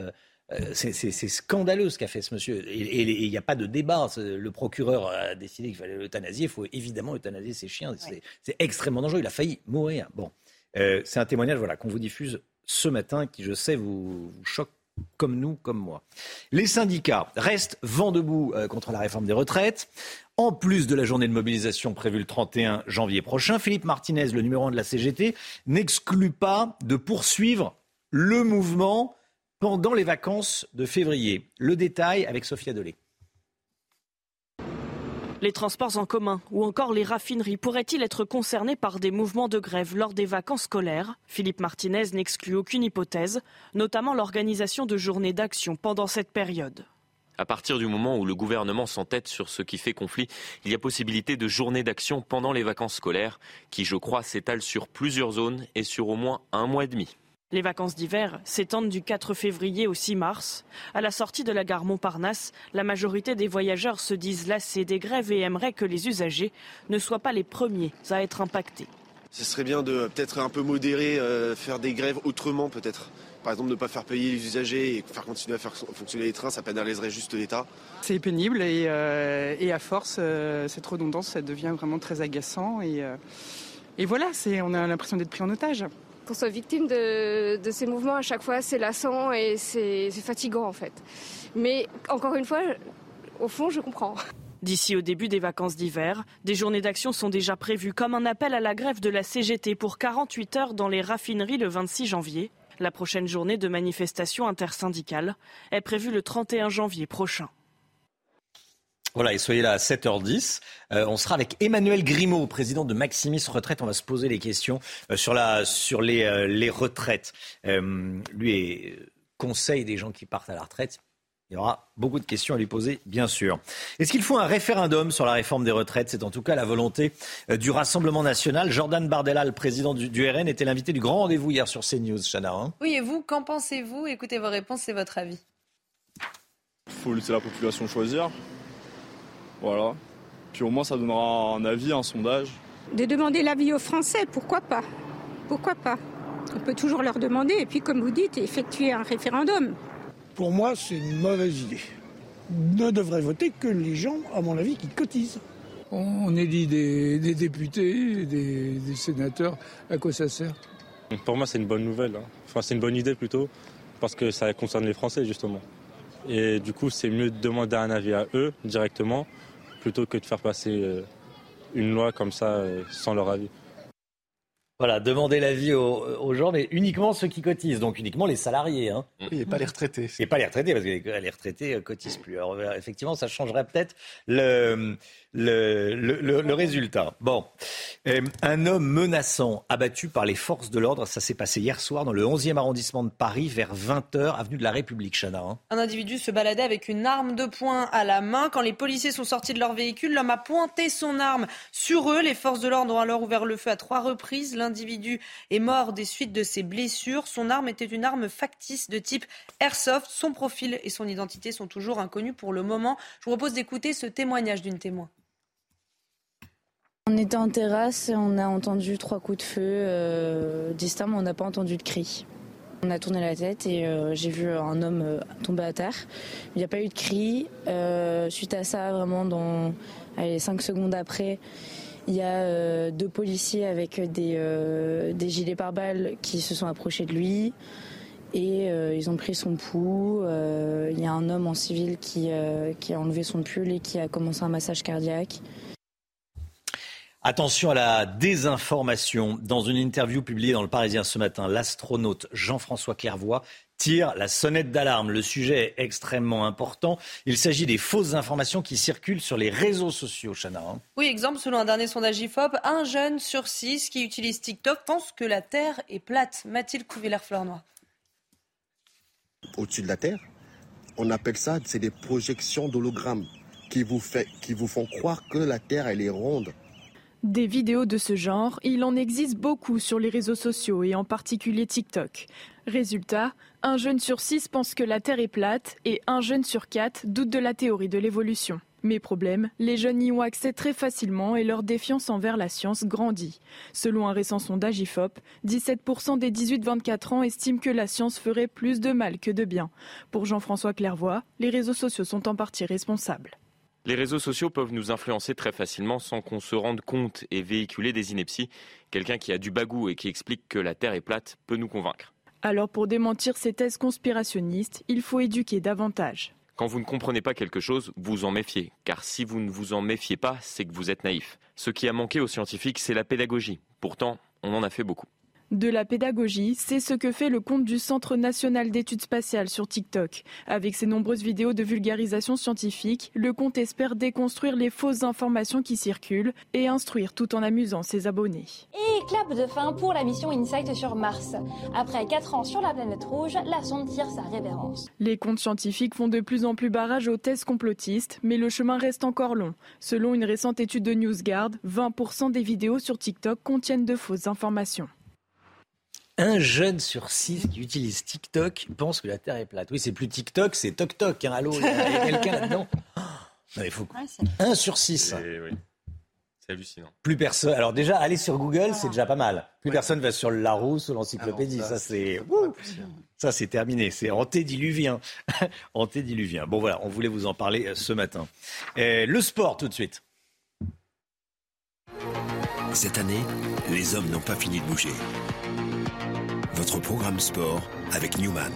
euh, c'est scandaleux ce qu'a fait ce monsieur. Et il n'y a pas de débat. Le procureur a décidé qu'il fallait l'euthanasier. Il faut évidemment euthanasier ces chiens. C'est extrêmement dangereux. Il a failli mourir. Bon. Euh, c'est un témoignage voilà, qu'on vous diffuse ce matin qui, je sais, vous, choque comme nous, comme moi. Les syndicats restent vent debout euh, contre la réforme des retraites. En plus de la journée de mobilisation prévue le 31 janvier prochain, Philippe Martinez, le numéro 1 de la CGT, n'exclut pas de poursuivre le mouvement pendant les vacances de février. Le détail avec Sophia Dolé. Les transports en commun ou encore les raffineries pourraient-ils être concernés par des mouvements de grève lors des vacances scolaires? Philippe Martinez n'exclut aucune hypothèse, notamment l'organisation de journées d'action pendant cette période. À partir du moment où le gouvernement s'entête sur ce qui fait conflit, il y a possibilité de journées d'action pendant les vacances scolaires, qui, je crois, s'étalent sur plusieurs zones et sur au moins un mois et demi. Les vacances d'hiver s'étendent du 4 février au 6 mars. À la sortie de la gare Montparnasse, la majorité des voyageurs se disent lassés des grèves et aimeraient que les usagers ne soient pas les premiers à être impactés. Ce serait bien de peut-être un peu modérer, euh, faire des grèves autrement peut-être. Par exemple, ne pas faire payer les usagers et faire continuer à faire fonctionner les trains, ça pénaliserait juste l'État. C'est pénible et, euh, et, à force, euh, cette redondance, ça devient vraiment très agaçant. Et, euh, et voilà, on a l'impression d'être pris en otage. Qu'on soit victime de, ces mouvements à chaque fois, c'est lassant et c'est fatigant en fait. Mais encore une fois, au fond, je comprends. D'ici au début des vacances d'hiver, des journées d'action sont déjà prévues comme un appel à la grève de la CGT pour 48 heures dans les raffineries le 26 janvier la prochaine journée de manifestation intersyndicale est prévue le 31 janvier prochain. Voilà, et soyez là à 7h10. Euh, on sera avec Emmanuel Grimaud, président de Maximis Retraite. On va se poser les questions euh, sur, la, sur les, euh, les retraites. lui est conseil des gens qui partent à la retraite. Il y aura beaucoup de questions à lui poser, bien sûr. Est-ce qu'il faut un référendum sur la réforme des retraites? C'est en tout cas la volonté du Rassemblement national. Jordan Bardella, le président du, RN, était l'invité du grand rendez-vous hier sur CNews, Chana. Hein. oui, et vous, qu'en pensez-vous? Écoutez vos réponses et votre avis. Il faut laisser la population choisir. Voilà. Puis au moins, ça donnera un avis, un sondage. De demander l'avis aux Français, pourquoi pas? Pourquoi pas? On peut toujours leur demander et puis, comme vous dites, effectuer un référendum. Pour moi, c'est une mauvaise idée. Ne devraient voter que les gens, à mon avis, qui cotisent. On élit des, des députés, des, des, sénateurs. À quoi ça sert? Pour moi, c'est une bonne nouvelle. Hein. Enfin, c'est une bonne idée plutôt, parce que ça concerne les Français, justement. Et du coup, c'est mieux de demander un avis à eux directement, plutôt que de faire passer euh, une loi comme ça euh, sans leur avis. Voilà, demander l'avis aux, aux, gens, mais uniquement ceux qui cotisent, donc uniquement les salariés. Hein. Oui, et pas les retraités. Et pas les retraités, parce que les retraités cotisent plus. Alors, effectivement, ça changerait peut-être le, le, le, le, résultat. Bon, euh, un homme menaçant abattu par les forces de l'ordre, ça s'est passé hier soir dans le 11e arrondissement de Paris vers 20h, avenue de la République, Chana. Hein. Un individu se baladait avec une arme de poing à la main. Quand les policiers sont sortis de leur véhicule, l'homme a pointé son arme sur eux. Les forces de l'ordre ont alors ouvert le feu à trois reprises. L'individu est mort des suites de ses blessures. Son arme était une arme factice de type airsoft. Son profil et son identité sont toujours inconnus pour le moment. Je vous propose d'écouter ce témoignage d'une témoin. On était en terrasse, on a entendu trois coups de feu euh, distincts, mais on n'a pas entendu de cri. On a tourné la tête et euh, j'ai vu un homme euh, tomber à terre. Il n'y a pas eu de cri. Suite à ça, vraiment, dans allez, cinq secondes après, il y a deux policiers avec des, des gilets pare-balles qui se sont approchés de lui et ils ont pris son pouls. Il y a un homme en civil qui, qui a enlevé son pull et qui a commencé un massage cardiaque. Attention à la désinformation. Dans une interview publiée dans le Parisien ce matin, l'astronaute Jean-François Clairvoy tire la sonnette d'alarme. Le sujet est extrêmement important. Il s'agit des fausses informations qui circulent sur les réseaux sociaux, Chana. Hein. Oui, exemple, selon un dernier sondage IFOP, un jeune sur six qui utilise TikTok pense que la Terre est plate. Mathilde Couvillère-Fleurnoy. Au-dessus de la Terre, on appelle ça, c'est des projections d'hologrammes qui vous, fait, qui vous font croire que la Terre, elle est ronde. Des vidéos de ce genre, il en existe beaucoup sur les réseaux sociaux et en particulier TikTok. Résultat, un jeune sur six pense que la Terre est plate et un jeune sur quatre doute de la théorie de l'évolution. Mais problème, les jeunes y ont accès très facilement et leur défiance envers la science grandit. Selon un récent sondage IFOP, 17% des 18-24 ans estiment que la science ferait plus de mal que de bien. Pour Jean-François Clairvoy, les réseaux sociaux sont en partie responsables. Les réseaux sociaux peuvent nous influencer très facilement sans qu'on se rende compte et véhiculer des inepties. Quelqu'un qui a du bagou et qui explique que la Terre est plate peut nous convaincre. Alors pour démentir ces thèses conspirationnistes, il faut éduquer davantage. Quand vous ne comprenez pas quelque chose, vous en méfiez. Car si vous ne vous en méfiez pas, c'est que vous êtes naïf. Ce qui a manqué aux scientifiques, c'est la pédagogie. Pourtant, on en a fait beaucoup. De la pédagogie, c'est ce que fait le compte du Centre national d'études spatiales sur TikTok. Avec ses nombreuses vidéos de vulgarisation scientifique, le compte espère déconstruire les fausses informations qui circulent et instruire tout en amusant ses abonnés. Et clap de fin pour la mission Insight sur Mars. Après 4 ans sur la planète rouge, la sonde tire sa révérence. Les comptes scientifiques font de plus en plus barrage aux thèses complotistes, mais le chemin reste encore long. Selon une récente étude de NewsGuard, 20% des vidéos sur TikTok contiennent de fausses informations. Un jeune sur six qui utilise TikTok pense que la Terre est plate. Oui, c'est plus TikTok, c'est Toc Toc. Hein. Allô, il y a, quelqu'un là-dedans il faut... Un sur six. C'est hallucinant. Plus personne. Alors déjà, aller sur Google, c'est déjà pas mal. Plus personne va sur le Larousse ou l'encyclopédie. ça, c'est. Ça, c'est terminé. C'est antédiluvien. antédiluvien. Bon, voilà, on voulait vous en parler euh, ce matin. Et le sport, tout de suite. Cette année, les hommes n'ont pas fini de bouger. Votre programme sport avec Newman.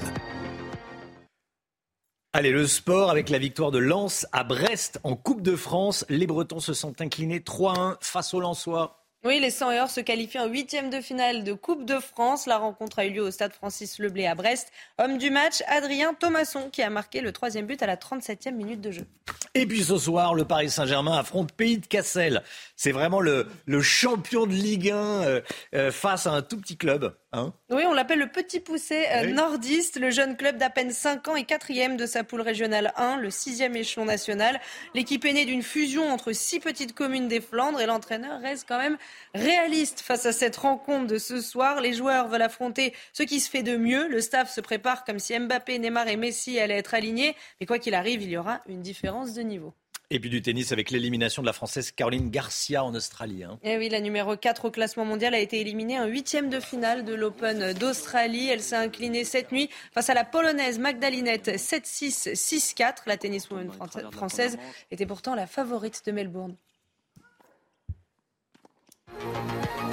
Allez, le sport avec la victoire de Lens à Brest en Coupe de France. Les Bretons se sont inclinés 3-1 face aux Lensois. Oui, les 100 et or se qualifient en huitième de finale de Coupe de France. La rencontre a eu lieu au stade Francis Leblé à Brest. Homme du match, Adrien Thomasson, qui a marqué le troisième but à la 37e minute de jeu. Et puis ce soir, le Paris Saint-Germain affronte Pays de Cassel. C'est vraiment le, le, champion de Ligue 1 euh, euh, face à un tout petit club. Hein oui, on l'appelle le petit poussé euh, nordiste. Le jeune club d'à peine 5 ans et quatrième de sa poule régionale 1, le sixième échelon national. L'équipe est née d'une fusion entre six petites communes des Flandres et l'entraîneur reste quand même réaliste face à cette rencontre de ce soir. Les joueurs veulent affronter ce qui se fait de mieux. Le staff se prépare comme si Mbappé, Neymar et Messi allaient être alignés. Mais quoi qu'il arrive, il y aura une différence de niveau. Et puis du tennis avec l'élimination de la Française Caroline Garcia en Australie. Hein. Et eh oui, la numéro 4 au classement mondial a été éliminée en huitième de finale de l'Open d'Australie. Elle s'est inclinée cette nuit face à la Polonaise Magdalinette 7-6, 6-4. La tenniswoman française était pourtant la favorite de Melbourne.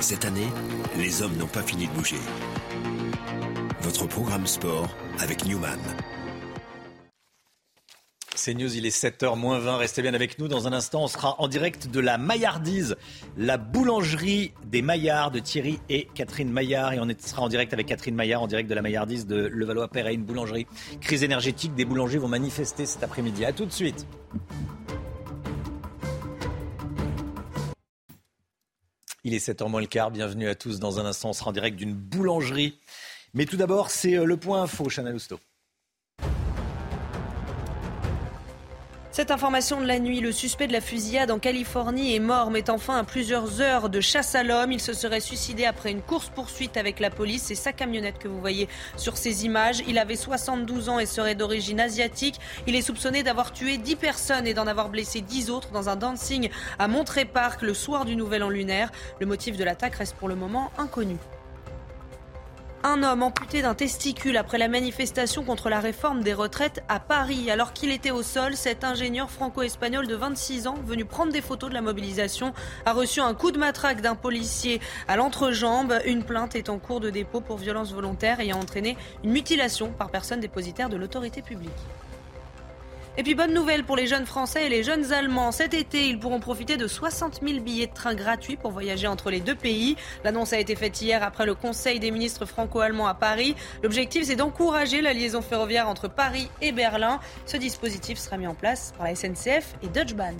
Cette année, les hommes n'ont pas fini de bouger. Votre programme sport avec Newman. C'est News, il est 7h moins 20. Restez bien avec nous. Dans un instant, on sera en direct de la Maillardise, la boulangerie des Maillards de Thierry et Catherine Maillard. Et on sera en direct avec Catherine Maillard, en direct de la Maillardise de Levallois-Perret, une boulangerie. Crise énergétique, des boulangers vont manifester cet après-midi. A tout de suite. Il est 7h moins le quart. Bienvenue à tous. Dans un instant, on sera en direct d'une boulangerie. Mais tout d'abord, c'est euh, le point info, Chana Lousteau. Cette information de la nuit, le suspect de la fusillade en Californie est mort, mettant fin à plusieurs heures de chasse à l'homme. Il se serait suicidé après une course-poursuite avec la police. C'est sa camionnette que vous voyez sur ces images. Il avait 72 ans et serait d'origine asiatique. Il est soupçonné d'avoir tué 10 personnes et d'en avoir blessé 10 autres dans un dancing à Monterey Park le soir du Nouvel An lunaire. Le motif de l'attaque reste pour le moment inconnu. Un homme amputé d'un testicule après la manifestation contre la réforme des retraites à Paris. Alors qu'il était au sol, cet ingénieur franco-espagnol de 26 ans, venu prendre des photos de la mobilisation, a reçu un coup de matraque d'un policier à l'entrejambe. Une plainte est en cours de dépôt pour violence volontaire ayant entraîné une mutilation par personne dépositaire de l'autorité publique. Et puis bonne nouvelle pour les jeunes Français et les jeunes Allemands. Cet été, ils pourront profiter de 60 000 billets de train gratuits pour voyager entre les deux pays. L'annonce a été faite hier après le Conseil des ministres franco-allemands à Paris. L'objectif, c'est d'encourager la liaison ferroviaire entre Paris et Berlin. Ce dispositif sera mis en place par la SNCF et Deutsche Bahn.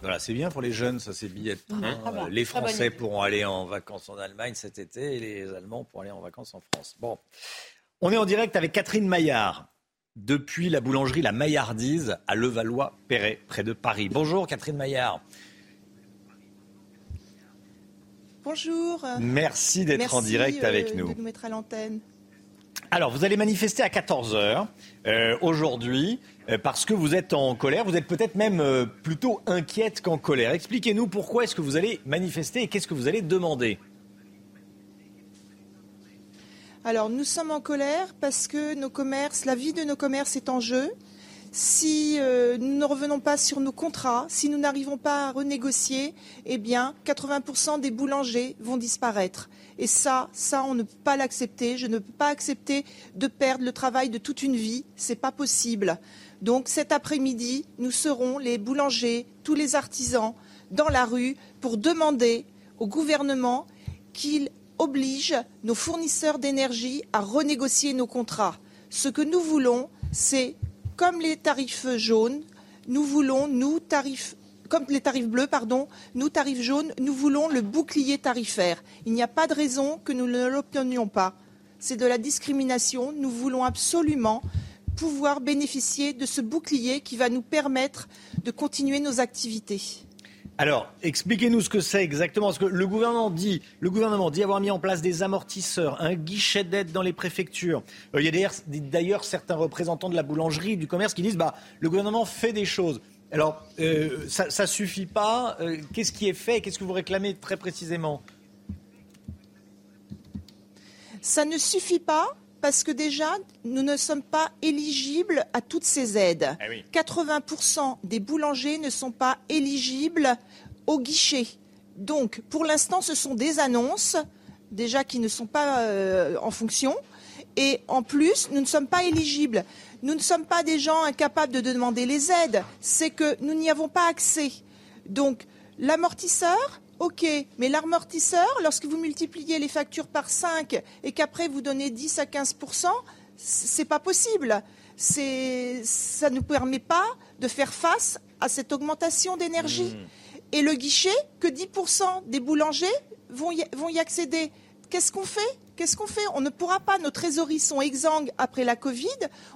Voilà, c'est bien pour les jeunes, ça, ces billets de train. Ah bah, les Français pourront aller en vacances en Allemagne cet été et les Allemands pourront aller en vacances en France. Bon, on est en direct avec Catherine Maillard depuis la boulangerie La Maillardise à Levallois-Perret, près de Paris. Bonjour Catherine Maillard. Bonjour. Merci d'être en direct avec euh, nous. De nous mettre à l'antenne. Alors, vous allez manifester à 14h euh, aujourd'hui euh, parce que vous êtes en colère. Vous êtes peut-être même plutôt inquiète qu'en colère. Expliquez-nous pourquoi est-ce que vous allez manifester et qu'est-ce que vous allez demander. Alors nous sommes en colère parce que la vie de nos commerces est en jeu. Si euh, nous ne revenons pas sur nos contrats, si nous n'arrivons pas à renégocier, eh bien 80% des boulangers vont disparaître. Et ça, ça, on ne peut pas l'accepter. Je ne peux pas accepter de perdre le travail de toute une vie. C'est pas possible. Donc cet après-midi, nous serons les boulangers, tous les artisans, dans la rue pour demander au gouvernement qu'il oblige nos fournisseurs d'énergie à renégocier nos contrats. Ce que nous voulons, c'est, comme les tarifs jaunes, nous voulons, nous, tarifs comme les tarifs bleus, nous, tarifs jaunes, nous voulons le bouclier tarifaire. Il n'y a pas de raison que nous ne l'obtenions pas. C'est de la discrimination. Nous voulons absolument pouvoir bénéficier de ce bouclier qui va nous permettre de continuer nos activités. Alors, expliquez-nous ce que c'est exactement. Parce que le gouvernement dit, le gouvernement dit avoir mis en place des amortisseurs, un guichet d'aide dans les préfectures. Euh, il y a d'ailleurs certains représentants de la boulangerie, du commerce, qui disent bah, le gouvernement fait des choses. Alors, euh, ça ne suffit pas. Euh, qu'est-ce qui est fait Qu'est-ce que vous réclamez très précisément? Ça ne suffit pas parce que déjà, nous ne sommes pas éligibles à toutes ces aides. 80% eh des boulangers ne sont pas éligibles au guichet. Donc, pour l'instant, ce sont des annonces, déjà qui ne sont pas euh, en fonction. Et en plus, nous ne sommes pas éligibles. Nous ne sommes pas des gens incapables de demander les aides. C'est que nous n'y avons pas accès. Donc, l'amortisseur, OK, mais l'amortisseur, lorsque vous multipliez les factures par 5 et qu'après vous donnez 10 à 15% c'est pas possible. Ça ne nous permet pas de faire face à cette augmentation d'énergie. Mmh. Et le guichet, que 10 des boulangers vont y, accéder. Qu'est-ce qu'on fait? Qu'est-ce qu'on fait? On ne pourra pas, nos trésoreries sont exsangues après la Covid,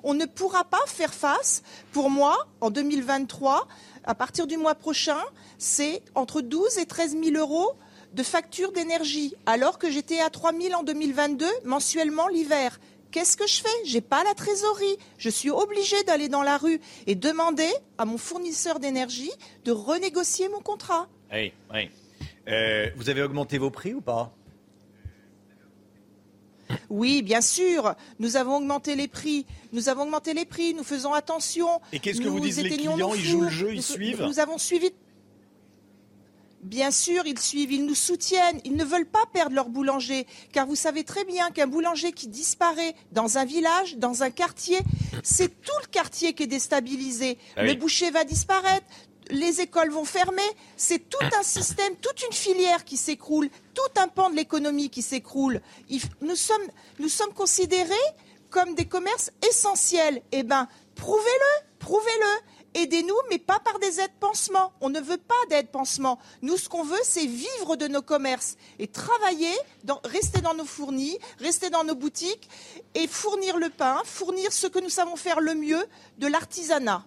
on ne pourra pas faire face, pour moi, en 2023, à partir du mois prochain, c'est entre 12 et 13 000 euros de facture d'énergie, alors que j'étais à 3 000 en 2022 mensuellement l'hiver. Qu'est-ce que je fais? J'ai pas la trésorerie. Je suis obligée d'aller dans la rue et demander à mon fournisseur d'énergie de renégocier mon contrat. Euh, vous avez augmenté vos prix ou pas? Oui, bien sûr, nous avons augmenté les prix. Nous avons augmenté les prix, nous faisons attention. Et qu'est-ce que vous dites les clients Ils jouent le jeu, ils suivent Nous avons suivi Bien sûr, ils suivent, ils nous soutiennent, ils ne veulent pas perdre leur boulanger, car vous savez très bien qu'un boulanger qui disparaît dans un village, dans un quartier, c'est tout le quartier qui est déstabilisé. Ah le boucher va disparaître, les écoles vont fermer, c'est tout un système, toute une filière qui s'écroule, tout un pan de l'économie qui s'écroule. Nous sommes, considérés comme des commerces essentiels. Eh bien, prouvez-le, prouvez-le. Aidez-nous, mais pas par des aides pansements. On ne veut pas d'aide pansement. Nous, ce qu'on veut, c'est vivre de nos commerces et travailler, rester dans nos fournis, rester dans nos boutiques et fournir le pain, fournir ce que nous savons faire le mieux, de l'artisanat.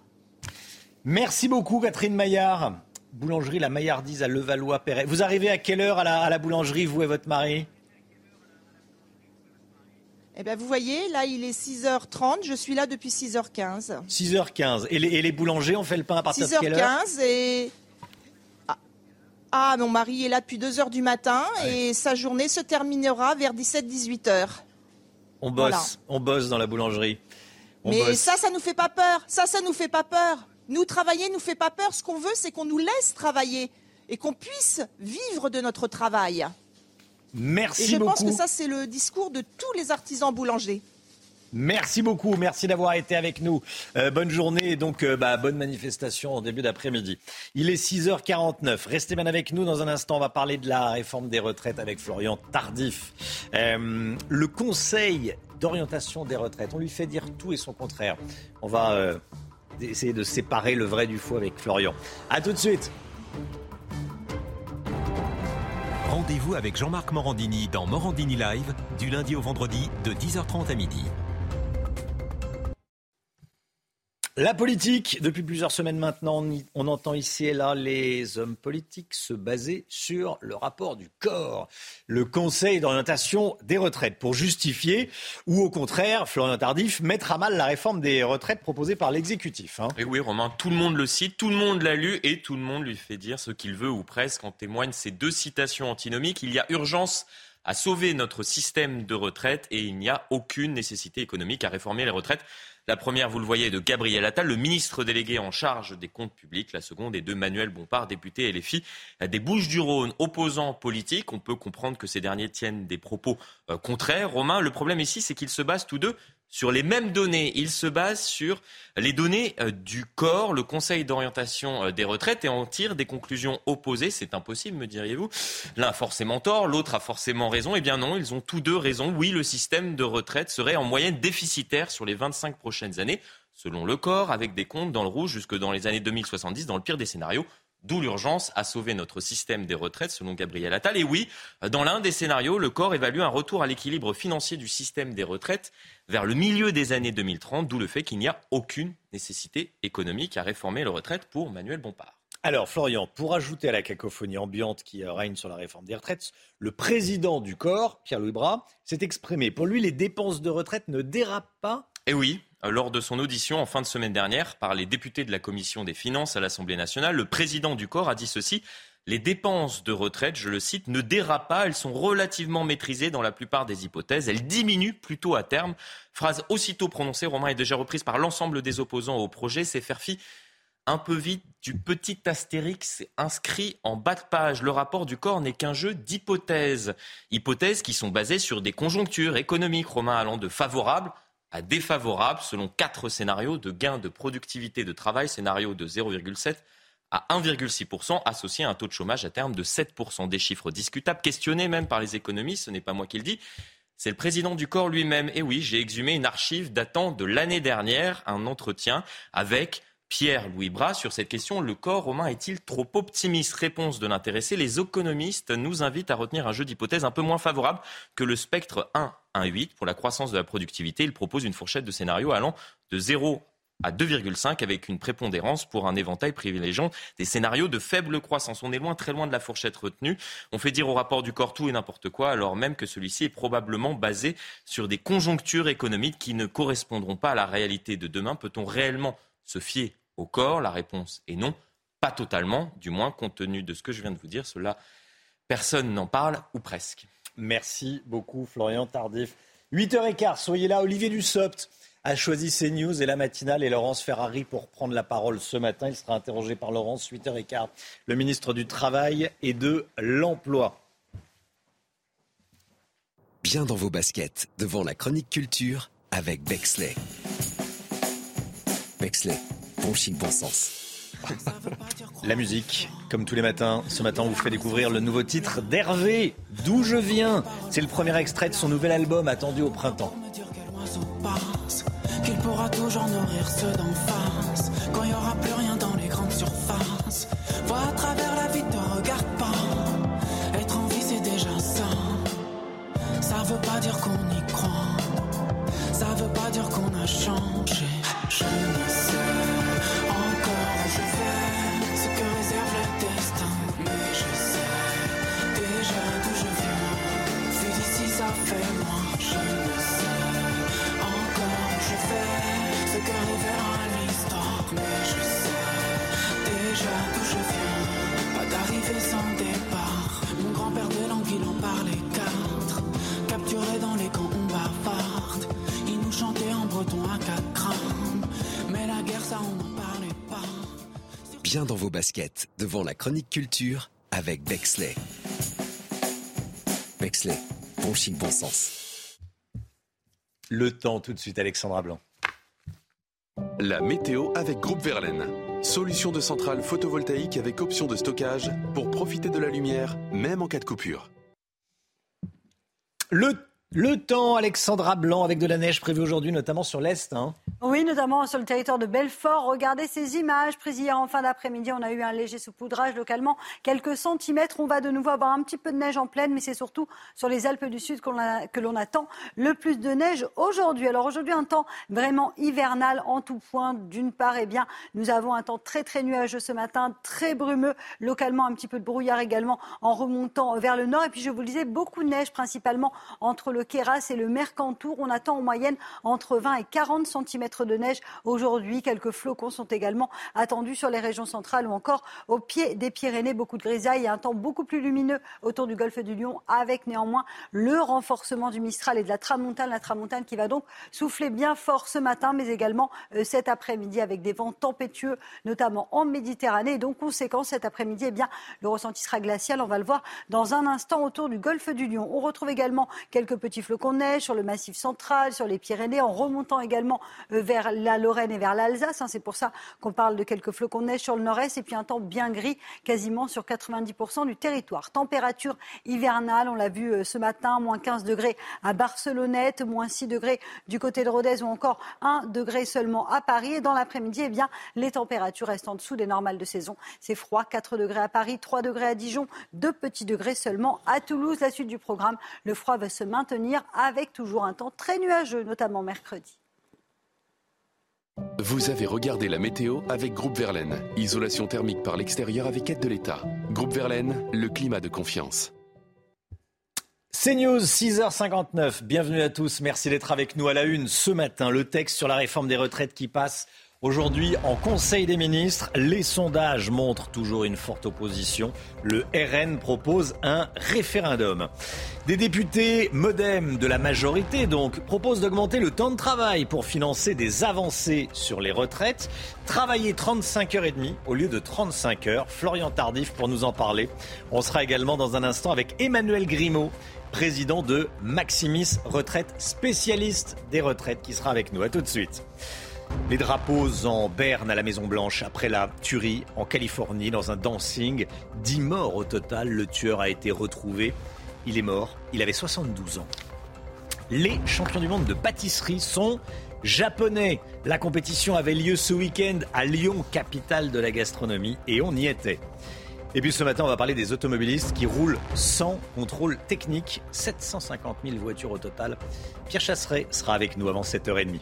Merci beaucoup, Catherine Maillard. Boulangerie La Maillardise à Levallois-Perret. Vous arrivez à quelle heure à la, boulangerie, vous et votre mari? Eh bien, vous voyez, là, il est 6h30. Je suis là depuis 6h15. 6h15. Et les, boulangers, on fait le pain à partir de quelle heure? 6h15 et... Ah, ah, mon mari est là depuis 2h du matin et sa journée se terminera vers 17-18h. On bosse, on bosse dans la boulangerie. Mais ça, ça nous fait pas peur. Ça, ça nous fait pas peur. Nous, travailler ne nous fait pas peur. Ce qu'on veut, c'est qu'on nous laisse travailler et qu'on puisse vivre de notre travail. Merci et je pense que ça, c'est le discours de tous les artisans boulangers. Merci beaucoup, merci d'avoir été avec nous. Euh, bonne journée et donc euh, bah, bonne manifestation en début d'après-midi. Il est 6h49. Restez bien avec nous. Dans un instant, on va parler de la réforme des retraites avec Florian Tardif. Euh, le Conseil d'orientation des retraites, on lui fait dire tout et son contraire. On va essayer de séparer le vrai du faux avec Florian. A tout de suite. Rendez-vous avec Jean-Marc Morandini dans Morandini Live du lundi au vendredi de 10h30 à midi. La politique, depuis plusieurs semaines maintenant, on entend ici et là les hommes politiques se baser sur le rapport du corps, le Conseil d'orientation des retraites, pour justifier ou au contraire, Florian Tardif, mettre à mal la réforme des retraites proposée par l'exécutif. Hein. Et oui, Romain, tout le monde le cite, tout le monde l'a lu et tout le monde lui fait dire ce qu'il veut ou presque. En témoignent ces deux citations antinomiques. Il y a urgence à sauver notre système de retraite et il n'y a aucune nécessité économique à réformer les retraites. La première, vous le voyez, de Gabriel Attal, le ministre délégué en charge des comptes publics. La seconde est de Manuel Bompard, député LFI des Bouches-du-Rhône, opposant politique. On peut comprendre que ces derniers tiennent des propos euh, contraires. Romain, le problème ici, c'est qu'ils se basent tous deux sur les mêmes données. Il se base sur les données euh, du corps, le Conseil d'orientation euh, des retraites, et en tire des conclusions opposées. C'est impossible, me diriez-vous. L'un a forcément tort, l'autre a forcément raison. Eh bien non, ils ont tous deux raison. Oui, le système de retraite serait en moyenne déficitaire sur les 25 prochaines années, selon le corps, avec des comptes dans le rouge jusque dans les années 2070, dans le pire des scénarios. D'où l'urgence à sauver notre système des retraites, selon Gabriel Attal. Et oui, dans l'un des scénarios, le corps évalue un retour à l'équilibre financier du système des retraites vers le milieu des années 2030, d'où le fait qu'il n'y a aucune nécessité économique à réformer les retraites pour Manuel Bompard. Alors, Florian, pour ajouter à la cacophonie ambiante qui règne sur la réforme des retraites, le président du corps, Pierre-Louis Bras, s'est exprimé. Pour lui, les dépenses de retraite ne dérapent pas Eh oui, lors de son audition en fin de semaine dernière par les députés de la commission des finances à l'Assemblée nationale, le président du corps a dit ceci. Les dépenses de retraite, je le cite, ne dérapent pas, elles sont relativement maîtrisées dans la plupart des hypothèses, elles diminuent plutôt à terme. Phrase aussitôt prononcée, Romain est déjà reprise par l'ensemble des opposants au projet, c'est faire fi un peu vite du petit astérix inscrit en bas de page. Le rapport du corps n'est qu'un jeu d'hypothèses. Hypothèses qui sont basées sur des conjonctures économiques, Romain allant de favorables à défavorable selon quatre scénarios de gains de productivité de travail, scénario de 0,7 à 1,6%, associé à un taux de chômage à terme de 7%. Des chiffres discutables, questionnés même par les économistes, ce n'est pas moi qui le dis, c'est le président du corps lui-même. Et oui, j'ai exhumé une archive datant de l'année dernière, un entretien avec Pierre-Louis Bras sur cette question. Le corps romain est-il trop optimiste? Réponse de l'intéressé. Les économistes nous invitent à retenir un jeu d'hypothèses un peu moins favorable que le spectre 1 1,8 pour la croissance de la productivité. Il propose une fourchette de scénarios allant de 0 à 2,5 avec une prépondérance pour un éventail privilégiant des scénarios de faible croissance. On est loin, très loin de la fourchette retenue. On fait dire au rapport du corps tout et n'importe quoi, alors même que celui-ci est probablement basé sur des conjonctures économiques qui ne correspondront pas à la réalité de demain. Peut-on réellement se fier au corps La réponse est non. Pas totalement, du moins compte tenu de ce que je viens de vous dire. Cela, personne n'en parle, ou presque. Merci beaucoup, Florian Tardif. 8h15, soyez là. Olivier Dussopt a choisi CNews et la matinale et Laurence Ferrari pour prendre la parole ce matin. Il sera interrogé par Laurence, 8h15, le ministre du Travail et de l'Emploi. Bien dans vos baskets, devant la chronique culture avec Bexley. Bexley, bon chic, bon sens. La musique, comme tous les matins, ce matin on vous fait découvrir le nouveau titre d'Hervé, D'où je viens? C'est le premier extrait de son nouvel album attendu au printemps. Qu'il pourra toujours nourrir ceux d'en face quand il n'y aura plus rien dans les grandes surfaces. Vois à travers la vie, te regarde pas. Être en vie, c'est déjà ça. Ça veut pas dire qu'on y croit. Ça veut pas dire qu'on a changé. Je ne sais ça, on n'en parlait pas. Bien dans vos baskets, devant la chronique culture avec Bexley. Bexley, bon chic, bon sens. Le temps tout de suite, Alexandra Blanc. La météo avec Groupe Verlaine. Solution de centrale photovoltaïque avec option de stockage pour profiter de la lumière, même en cas de coupure. Le, le temps, Alexandra Blanc, avec de la neige prévue aujourd'hui, notamment sur l'Est. hein. Oui, notamment sur le territoire de Belfort. Regardez ces images prises hier en fin d'après-midi. On a eu un léger saupoudrage localement, quelques centimètres. On va de nouveau avoir un petit peu de neige en pleine, mais c'est surtout sur les Alpes du Sud a- que l'on attend le plus de neige aujourd'hui. Alors aujourd'hui, un temps vraiment hivernal en tout point. D'une part, eh bien, nous avons un temps très très nuageux ce matin, très brumeux, localement un petit peu de brouillard également en remontant vers le nord. Et puis je vous le disais, beaucoup de neige principalement entre le Queyras et le Mercantour. On attend en moyenne entre 20 et 40 cm de neige aujourd'hui. Quelques flocons sont également attendus sur les régions centrales ou encore au pied des Pyrénées. Beaucoup de grisailles et un temps beaucoup plus lumineux autour du golfe du Lion avec néanmoins le renforcement du Mistral et de la tramontane. La tramontane qui va donc souffler bien fort ce matin mais également euh, cet après-midi avec des vents tempétueux notamment en Méditerranée. Et donc conséquence cet après-midi, eh bien, le ressenti sera glacial. On va le voir dans un instant autour du golfe du Lion. On retrouve également quelques petits petits flocons de neige sur le massif central, sur les Pyrénées, en remontant également euh, vers la Lorraine et vers l'Alsace. Hein. C'est pour ça qu'on parle de quelques flocons de neige sur le nord-est et puis un temps bien gris quasiment sur 90% du territoire. Température hivernale, on l'a vu euh, ce matin, moins 15 degrés à Barcelonnette, moins 6 degrés du côté de Rodez ou encore 1 degré seulement à Paris. Et dans l'après-midi, eh bien, les températures restent en dessous des normales de saison. C'est froid, 4 degrés à Paris, 3 degrés à Dijon, 2 petits degrés seulement à Toulouse. La suite du programme, le froid va se maintenir avec toujours un temps très nuageux, notamment mercredi. Vous avez regardé la météo avec Groupe Verlaine. Isolation thermique par l'extérieur avec aide de l'État. Groupe Verlaine, le climat de confiance. C'est News, 6h59. Bienvenue à tous. Merci d'être avec nous à la une ce matin. Le texte sur la réforme des retraites qui passe Aujourd'hui, en Conseil des ministres, les sondages montrent toujours une forte opposition. Le RN propose un référendum. Des députés modem de la majorité, donc, proposent d'augmenter le temps de travail pour financer des avancées sur les retraites. Travailler 35 heures et demie au lieu de 35 heures. Florian Tardif pour nous en parler. On sera également dans un instant avec Emmanuel Grimaud, président de Maximis Retraite, spécialiste des retraites, qui sera avec nous. À tout de suite. Les drapeaux en berne à la Maison Blanche après la tuerie en Californie dans un dancing. 10 morts au total. Le tueur a été retrouvé. Il est mort. Il avait 72 ans. Les champions du monde de pâtisserie sont japonais. La compétition avait lieu ce week-end à Lyon, capitale de la gastronomie, et on y était. Et puis ce matin, on va parler des automobilistes qui roulent sans contrôle technique. 750 000 voitures au total. Pierre Chasseret sera avec nous avant 7h30.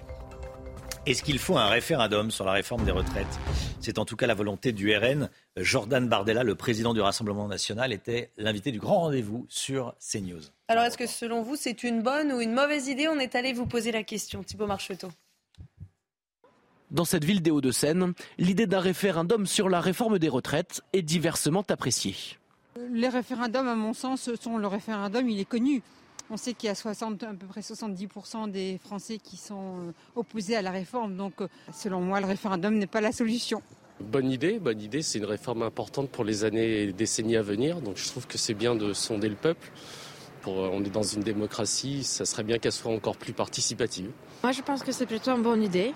Est-ce qu'il faut un référendum sur la réforme des retraites? C'est en tout cas la volonté du RN. Jordan Bardella, le président du Rassemblement national, était l'invité du grand rendez-vous sur CNews. Alors est-ce que selon vous, c'est une bonne ou une mauvaise idée? On est allé vous poser la question, Thibault Marcheteau. Dans cette ville des Hauts-de-Seine, l'idée d'un référendum sur la réforme des retraites est diversement appréciée. Les référendums, à mon sens, sont le référendum, il est connu. On sait qu'il y a 60, à peu près 70% des Français qui sont euh, opposés à la réforme. Donc, euh, selon moi, le référendum n'est pas la solution. Bonne idée, bonne idée. C'est une réforme importante pour les années et décennies à venir. Donc, je trouve que c'est bien de sonder le peuple. Pour, euh, on est dans une démocratie, ça serait bien qu'elle soit encore plus participative. Moi, je pense que c'est plutôt une bonne idée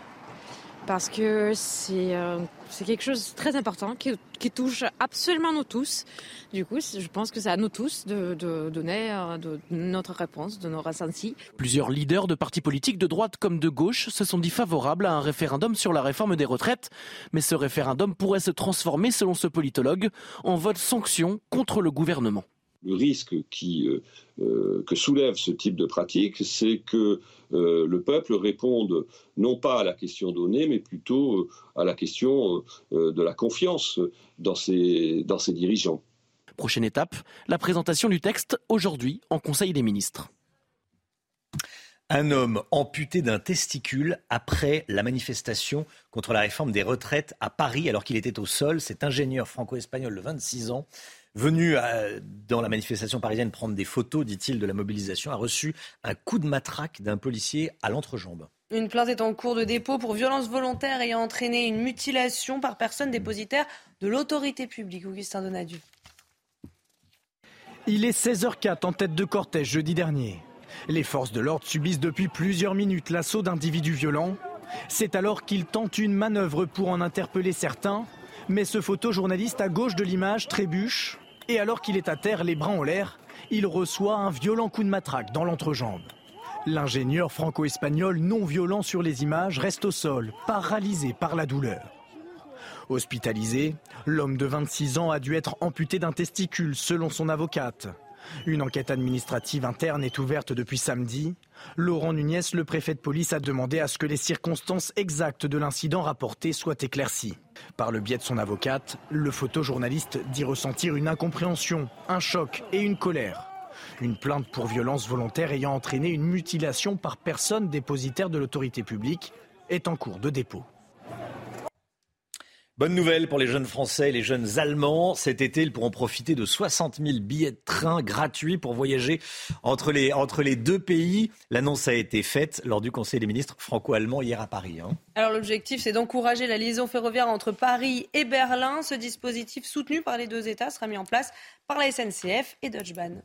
parce que c'est euh, quelque chose de très important qui, touche absolument nous tous. Du coup, je pense que c'est à nous tous de, donner euh, de, notre réponse, de nos ressentis. Plusieurs leaders de partis politiques de droite comme de gauche se sont dit favorables à un référendum sur la réforme des retraites. Mais ce référendum pourrait se transformer, selon ce politologue, en vote sanction contre le gouvernement le risque qui, euh, euh, que soulève ce type de pratique, c'est que euh, le peuple réponde non pas à la question donnée, mais plutôt à la question de la confiance dans ses, dans ses dirigeants. Prochaine étape, la présentation du texte aujourd'hui en Conseil des ministres. Un homme amputé d'un testicule après la manifestation contre la réforme des retraites à Paris alors qu'il était au sol. Cet ingénieur franco-espagnol de 26 ans venu euh, dans la manifestation parisienne prendre des photos, dit-il, de la mobilisation, a reçu un coup de matraque d'un policier à l'entrejambe. Une plainte est en cours de dépôt pour violence volontaire ayant entraîné une mutilation par personne dépositaire de l'autorité publique. Augustin Donadieu. Il est 16h04 en tête de cortège jeudi dernier. Les forces de l'ordre subissent depuis plusieurs minutes l'assaut d'individus violents. C'est alors qu'ils tentent une manœuvre pour en interpeller certains. Mais ce photojournaliste à gauche de l'image trébuche et alors qu'il est à terre, les bras en l'air, il reçoit un violent coup de matraque dans l'entrejambe. L'ingénieur franco-espagnol non violent sur les images reste au sol, paralysé par la douleur. Hospitalisé, l'homme de 26 ans a dû être amputé d'un testicule selon son avocate. Une enquête administrative interne est ouverte depuis samedi. Laurent Nunez, le préfet de police, a demandé à ce que les circonstances exactes de l'incident rapporté soient éclaircies. Par le biais de son avocate, le photojournaliste dit ressentir une incompréhension, un choc et une colère. Une plainte pour violence volontaire ayant entraîné une mutilation par personne dépositaire de l'autorité publique est en cours de dépôt. Bonne nouvelle pour les jeunes Français et les jeunes Allemands. Cet été, ils pourront profiter de 60 000 billets de train gratuits pour voyager entre les, entre les deux pays. L'annonce a été faite lors du Conseil des ministres franco-allemand hier à Paris. Hein. Alors l'objectif, c'est d'encourager la liaison ferroviaire entre Paris et Berlin. Ce dispositif soutenu par les deux États sera mis en place par la SNCF et Deutsche Bahn.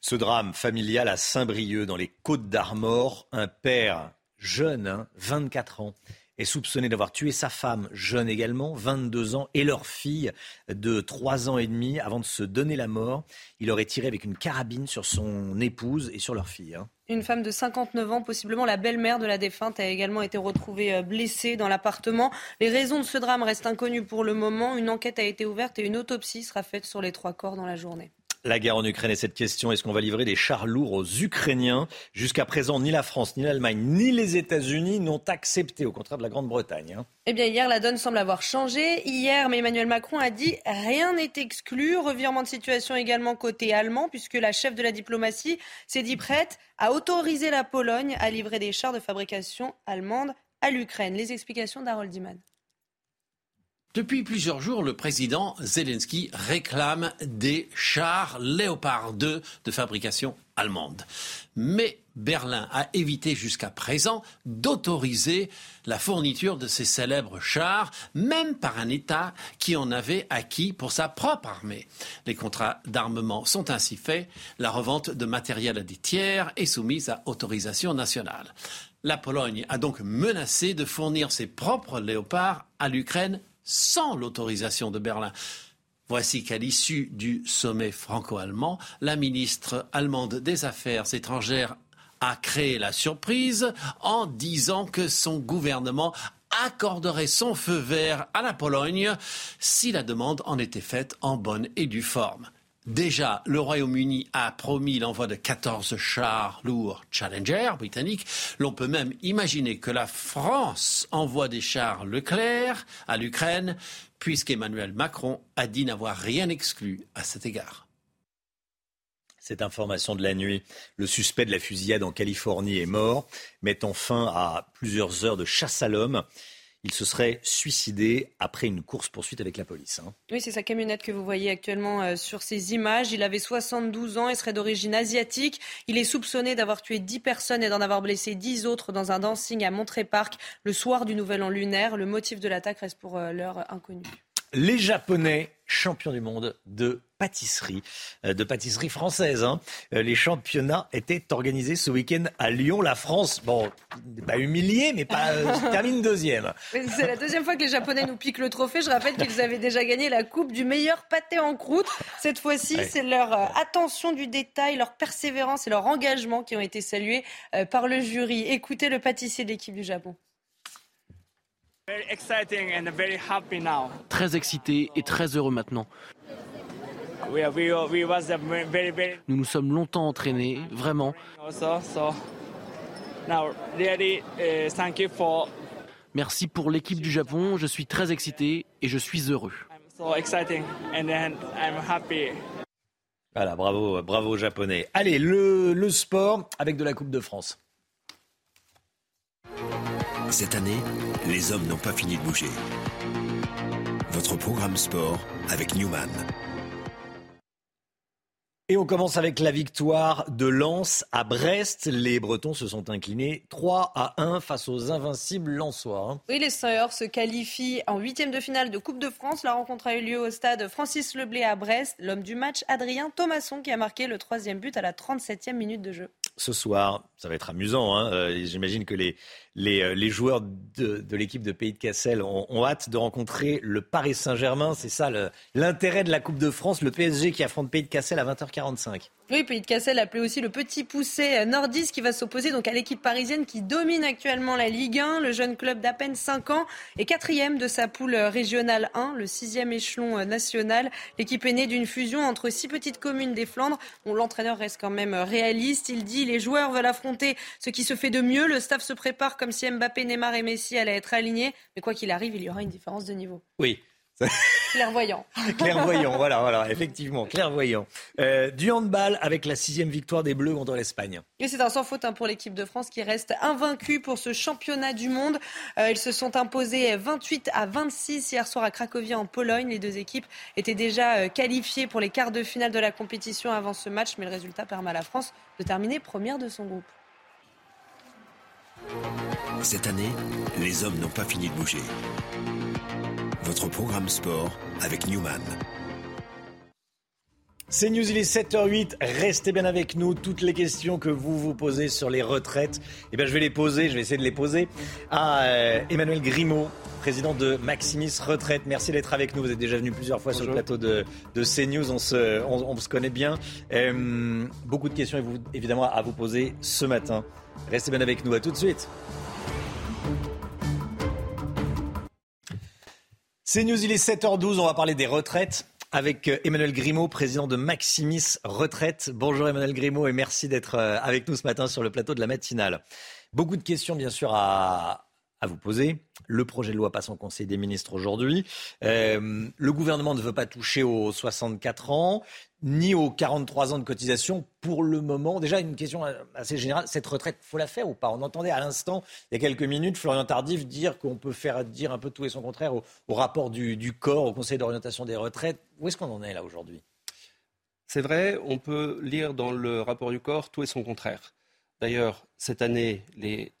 Ce drame familial à Saint-Brieuc, dans les Côtes d'Armor, un père jeune, 24 hein, ans, est soupçonné d'avoir tué sa femme, jeune également, 22 ans, et leur fille de 3 ans et demi avant de se donner la mort. Il aurait tiré avec une carabine sur son épouse et sur leur fille. Hein. Une femme de 59 ans, possiblement la belle-mère de la défunte, a également été retrouvée euh, blessée dans l'appartement. Les raisons de ce drame restent inconnues pour le moment. Une enquête a été ouverte et une autopsie sera faite sur les trois corps dans la journée la guerre en Ukraine et cette question, est-ce qu'on va livrer des chars lourds aux Ukrainiens? Jusqu'à présent, ni la France, ni l'Allemagne, ni les États-Unis n'ont accepté, au contraire de la Grande-Bretagne. Hein. Eh bien, hier, la donne semble avoir changé. Hier, mais Emmanuel Macron a dit rien n'est exclu. Revirement de situation également côté allemand, puisque la chef de la diplomatie s'est dit prête à autoriser la Pologne à livrer des chars de fabrication allemande à l'Ukraine. Les explications d'Harold Diman. Depuis plusieurs jours, le président Zelensky réclame des chars Léopard 2 de fabrication allemande. Mais Berlin a évité jusqu'à présent d'autoriser la fourniture de ces célèbres chars, même par un État qui en avait acquis pour sa propre armée. Les contrats d'armement sont ainsi faits, la revente de matériel à des tiers est soumise à autorisation nationale. La Pologne a donc menacé de fournir ses propres léopards à l'Ukraine sans l'autorisation de Berlin. Voici qu'à l'issue du sommet franco-allemand, la ministre allemande des Affaires étrangères a créé la surprise en disant que son gouvernement accorderait son feu vert à la Pologne si la demande en était faite en bonne et due forme. Déjà, le Royaume-Uni a promis l'envoi de 14 chars lourds Challenger britanniques. L'on peut même imaginer que la France envoie des chars Leclerc à l'Ukraine, puisqu'Emmanuel Macron a dit n'avoir rien exclu à cet égard. Cette information de la nuit, le suspect de la fusillade en Californie est mort, mettant fin à plusieurs heures de chasse à l'homme. Il se serait suicidé après une course-poursuite avec la police. Hein. Oui, c'est sa camionnette que vous voyez actuellement euh, sur ces images. Il avait 72 ans et serait d'origine asiatique. Il est soupçonné d'avoir tué 10 personnes et d'en avoir blessé 10 autres dans un dancing à Montré Park le soir du Nouvel An lunaire. Le motif de l'attaque reste pour euh, l'heure inconnu. Les Japonais champions du monde de pâtisserie, euh, de pâtisserie française. Hein. Euh, les championnats étaient organisés ce week-end à Lyon. La France, bon, pas humiliée, mais pas euh, termine deuxième. C'est la deuxième fois que les Japonais nous piquent le trophée. Je rappelle qu'ils avaient déjà gagné la coupe du meilleur pâté en croûte. Cette fois-ci, c'est leur attention du détail, leur persévérance et leur engagement qui ont été salués par le jury. Écoutez le pâtissier de l'équipe du Japon. Très excité et très heureux maintenant. Nous nous sommes longtemps entraînés, vraiment. Merci pour l'équipe du Japon, je suis très excité et je suis heureux. Voilà, bravo, bravo aux Japonais. Allez, le, le sport avec de la Coupe de France. Cette année, les hommes n'ont pas fini de bouger. Votre programme sport avec Newman. Et on commence avec la victoire de Lens à Brest. Les Bretons se sont inclinés 3 à 1 face aux invincibles lensois. Oui, les Sœurs se qualifient en huitième de finale de Coupe de France. La rencontre a eu lieu au stade Francis Leblé à Brest. L'homme du match, Adrien Thomasson, qui a marqué le troisième but à la 37e minute de jeu. Ce soir, ça va être amusant. Hein. Euh, j'imagine que les, euh, les, joueurs de, l'équipe de Pays de Cassel ont, hâte de rencontrer le Paris Saint-Germain. C'est ça l'intérêt de la Coupe de France, le PSG qui affronte Pays de Cassel à 20h45. Oui, Pays de Cassel appelé aussi le petit poussé nordiste qui va s'opposer donc à l'équipe parisienne qui domine actuellement la Ligue 1. Le jeune club d'à peine 5 ans est quatrième de sa poule régionale 1, le sixième échelon national. L'équipe est née d'une fusion entre six petites communes des Flandres. L'entraîneur reste quand même réaliste. Il dit les joueurs veulent affronter ce qui se fait de mieux. Le staff se prépare comme si Mbappé, Neymar et Messi allaient être alignés. Mais quoi qu'il arrive, il y aura une différence de niveau. Oui, Clairvoyant. clairvoyant, voilà, voilà, effectivement, clairvoyant. Euh, du handball avec la sixième victoire des Bleus contre l'Espagne. Et c'est un sans faute hein, pour l'équipe de France qui reste invaincue pour ce championnat du monde. Euh, ils se sont imposés 28 à 26 hier soir à Cracovie en Pologne. Les deux équipes étaient déjà euh, qualifiées pour les quarts de finale de la compétition avant ce match, mais le résultat permet à la France de terminer première de son groupe. Cette année, les hommes n'ont pas fini de bouger. Votre programme sport avec Newman. C'est News, il est 7h08. Restez bien avec nous. Toutes les questions que vous vous posez sur les retraites, eh bien, je vais les poser, je vais essayer de les poser à euh, Emmanuel Grimaud, président de Maximis Retraite. Merci d'être avec nous. Vous êtes déjà venu plusieurs fois sur le plateau de, de CNews. On se, on, on se connaît bien. Euh, beaucoup de questions, évidemment, à vous poser ce matin. Restez bien avec nous. À tout de suite. CNews, il est 7h12. On va parler des retraites avec euh, Emmanuel Grimaud, président de Maximis Retraite. Bonjour Emmanuel Grimaud et merci d'être euh, avec nous ce matin sur le plateau de la matinale. Beaucoup de questions bien sûr à, à vous poser. Le projet de loi passe en Conseil des ministres aujourd'hui. Euh, le gouvernement ne veut pas toucher aux 64 ans ni aux 43 ans de cotisation pour le moment. Déjà, une question assez générale, cette retraite, faut la faire ou pas? On entendait à l'instant, il y a quelques minutes, Florian Tardif dire qu'on peut faire dire un peu tout et son contraire au, rapport du, du, corps, au Conseil d'orientation des retraites. Où est-ce qu'on en est là aujourd'hui? C'est vrai, on peut lire dans le rapport du corps tout et son contraire. D'ailleurs, cette année, les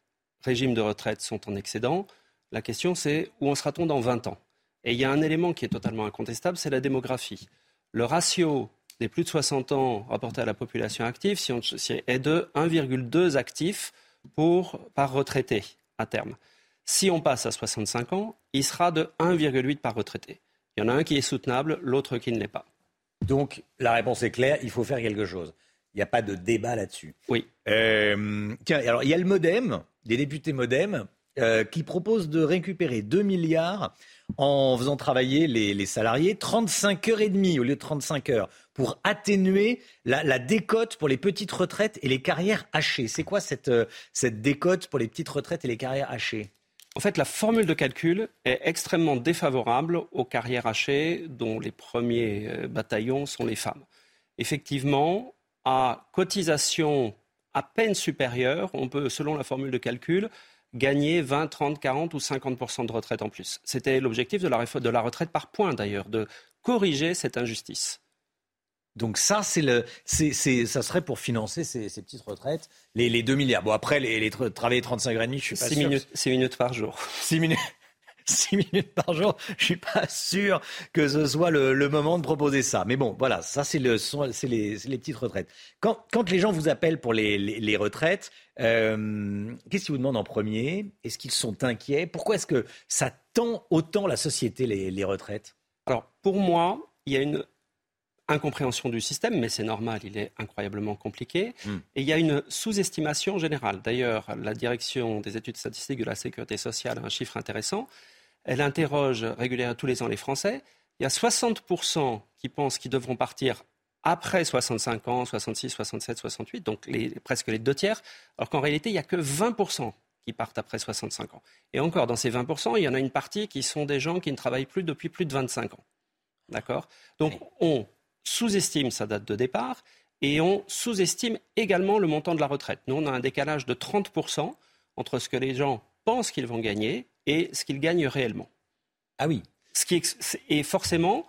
régimes de retraite sont en excédent. La question, c'est où en sera-t-on dans 20 ans? Et il y a un élément qui est totalement incontestable, c'est la démographie. Le ratio des plus de 60 ans rapporté à la population active si on, est de 1,2 actifs pour, par retraité à terme. Si on passe à 65 ans, il sera de 1,8 par retraité. Il y en a un qui est soutenable, l'autre qui ne l'est pas. Donc la réponse est claire, il faut faire quelque chose. Il n'y a pas de débat là-dessus. Oui. Euh, tiens, alors il y a le modem, des députés modem, euh, qui proposent de récupérer 2 milliards en faisant travailler les, salariés 35 heures et demie au lieu de 35 heures pour atténuer la, décote pour les petites retraites et les carrières hachées. C'est quoi cette, euh, cette décote pour les petites retraites et les carrières hachées? En fait, la formule de calcul est extrêmement défavorable aux carrières hachées dont les premiers bataillons sont les femmes. Effectivement, à cotisation à peine supérieure, on peut, selon la formule de calcul, gagner 20, 30, 40 ou 50 de retraite en plus. C'était l'objectif de la, de la retraite par points d'ailleurs, de corriger cette injustice. Donc ça, c'est le, c'est, ça serait pour financer ces, petites retraites, les, les, 2 milliards. Bon après, les, les travailler 35 heures et demie, je suis pas 6 sûr. Minutes, 6 minutes par jour. 6 minutes. 6 minutes par jour, je suis pas sûr que ce soit le, moment de proposer ça. Mais bon, voilà, ça c'est le, les, les, petites retraites. Quand, quand, les gens vous appellent pour les, les, retraites, euh, qu'est-ce qu'ils vous demandent en premier? Est-ce qu'ils sont inquiets? Pourquoi est-ce que ça tend autant la société les, retraites? Alors pour moi, il y a une incompréhension du système, mais c'est normal, il est incroyablement compliqué. Hmm. Et il y a une sous-estimation générale. D'ailleurs, la direction des études statistiques de la sécurité sociale a un chiffre intéressant. Elle interroge régulièrement tous les ans les Français. Il y a 60% qui pensent qu'ils devront partir après 65 ans, 66, 67, 68, donc presque les deux tiers, alors qu'en réalité, il n'y a que 20% qui partent après 65 ans. Et encore, dans ces 20%, il y en a une partie qui sont des gens qui ne travaillent plus depuis plus de 25 ans. D'accord? Donc, on sous-estime sa date de départ et on sous-estime également le montant de la retraite. Nous, on a un décalage de 30% entre ce que les gens pensent qu'ils vont gagner et ce qu'ils gagnent réellement. Ah oui. Ce qui est, forcément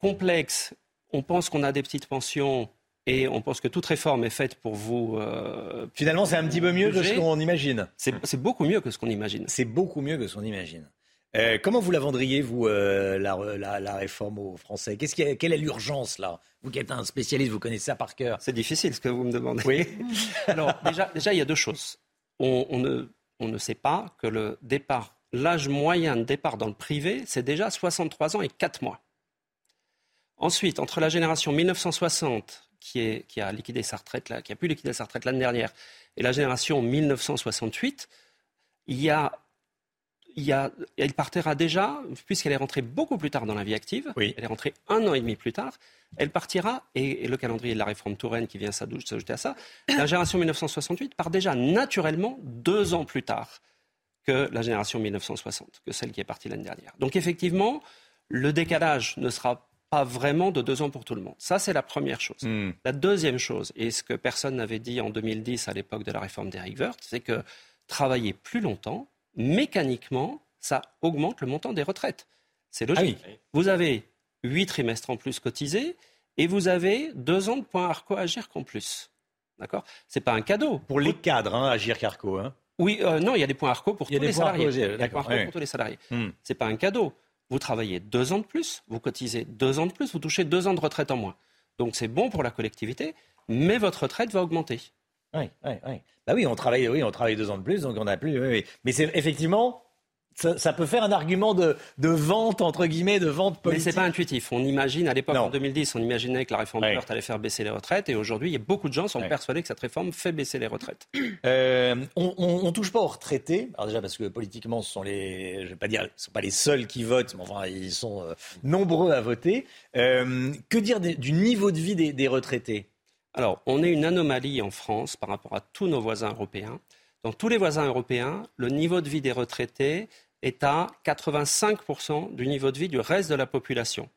complexe. On pense qu'on a des petites pensions et on pense que toute réforme est faite pour vous. Euh, Finalement, c'est un petit peu mieux que ce qu'on imagine. C'est beaucoup mieux que ce qu'on imagine. C'est beaucoup mieux que ce qu'on imagine. Euh, comment vous la vendriez, vous, euh, la, réforme aux Français? Quelle est l'urgence, là? Vous qui êtes un spécialiste, vous connaissez ça par cœur. C'est difficile ce que vous me demandez. Oui. Alors, déjà, déjà, il y a deux choses. On, on, ne, on ne sait pas que le départ l'âge moyen de départ dans le privé, c'est déjà 63 ans et 4 mois. Ensuite, entre la génération 1960, qui, a liquidé sa retraite, qui a pu liquider sa retraite l'année dernière, et la génération 1968, il y a, elle partira déjà, puisqu'elle est rentrée beaucoup plus tard dans la vie active, elle est rentrée un an et demi plus tard, elle partira, et, le calendrier de la réforme Touraine qui vient s'ajouter à ça, la génération 1968 part déjà naturellement deux ans plus tard que la génération 1960, que celle qui est partie l'année dernière. Donc effectivement, le décalage ne sera pas vraiment de deux ans pour tout le monde. Ça, c'est la première chose. Hmm. La deuxième chose, et ce que personne n'avait dit en 2010 à l'époque de la réforme d'Eric Woerth, c'est que travailler plus longtemps, mécaniquement, ça augmente le montant des retraites. C'est logique. Ah vous avez huit trimestres en plus cotisés et vous avez deux ans de points Arco Agir en plus. D'accord? C'est pas un cadeau. Pour les cadres, hein, Agir Carco. Hein. Oui, euh, non, il y a des points ARCO pour tous les salariés. Il y a des points ARCO pour tous les salariés. Ce n'est pas un cadeau. Vous travaillez deux ans de plus, vous cotisez deux ans de plus, vous touchez deux ans de retraite en moins. Donc c'est bon pour la collectivité, mais votre retraite va augmenter. Oui, oui, oui. Bah oui, on travaille, oui, on travaille deux ans de plus, donc on a plus. Oui, oui. Mais c'est effectivement, ça, peut faire un argument de, vente, entre guillemets, de vente politique. Mais c'est pas intuitif. On imagine, à l'époque, en 2010, on imaginait que la réforme ouais. allait faire baisser les retraites. Et aujourd'hui, il y a beaucoup de gens sont persuadés que cette réforme fait baisser les retraites. Euh, on, ne touche pas aux retraités. Alors déjà, parce que politiquement, ce sont les, je vais pas dire, ce sont pas les seuls qui votent, mais enfin, ils sont euh, nombreux à voter. Euh, que dire du niveau de vie des, des retraités? Alors, on est une anomalie en France par rapport à tous nos voisins européens. Dans tous les voisins européens, le niveau de vie des retraités est à 85% du niveau de vie du reste de la population.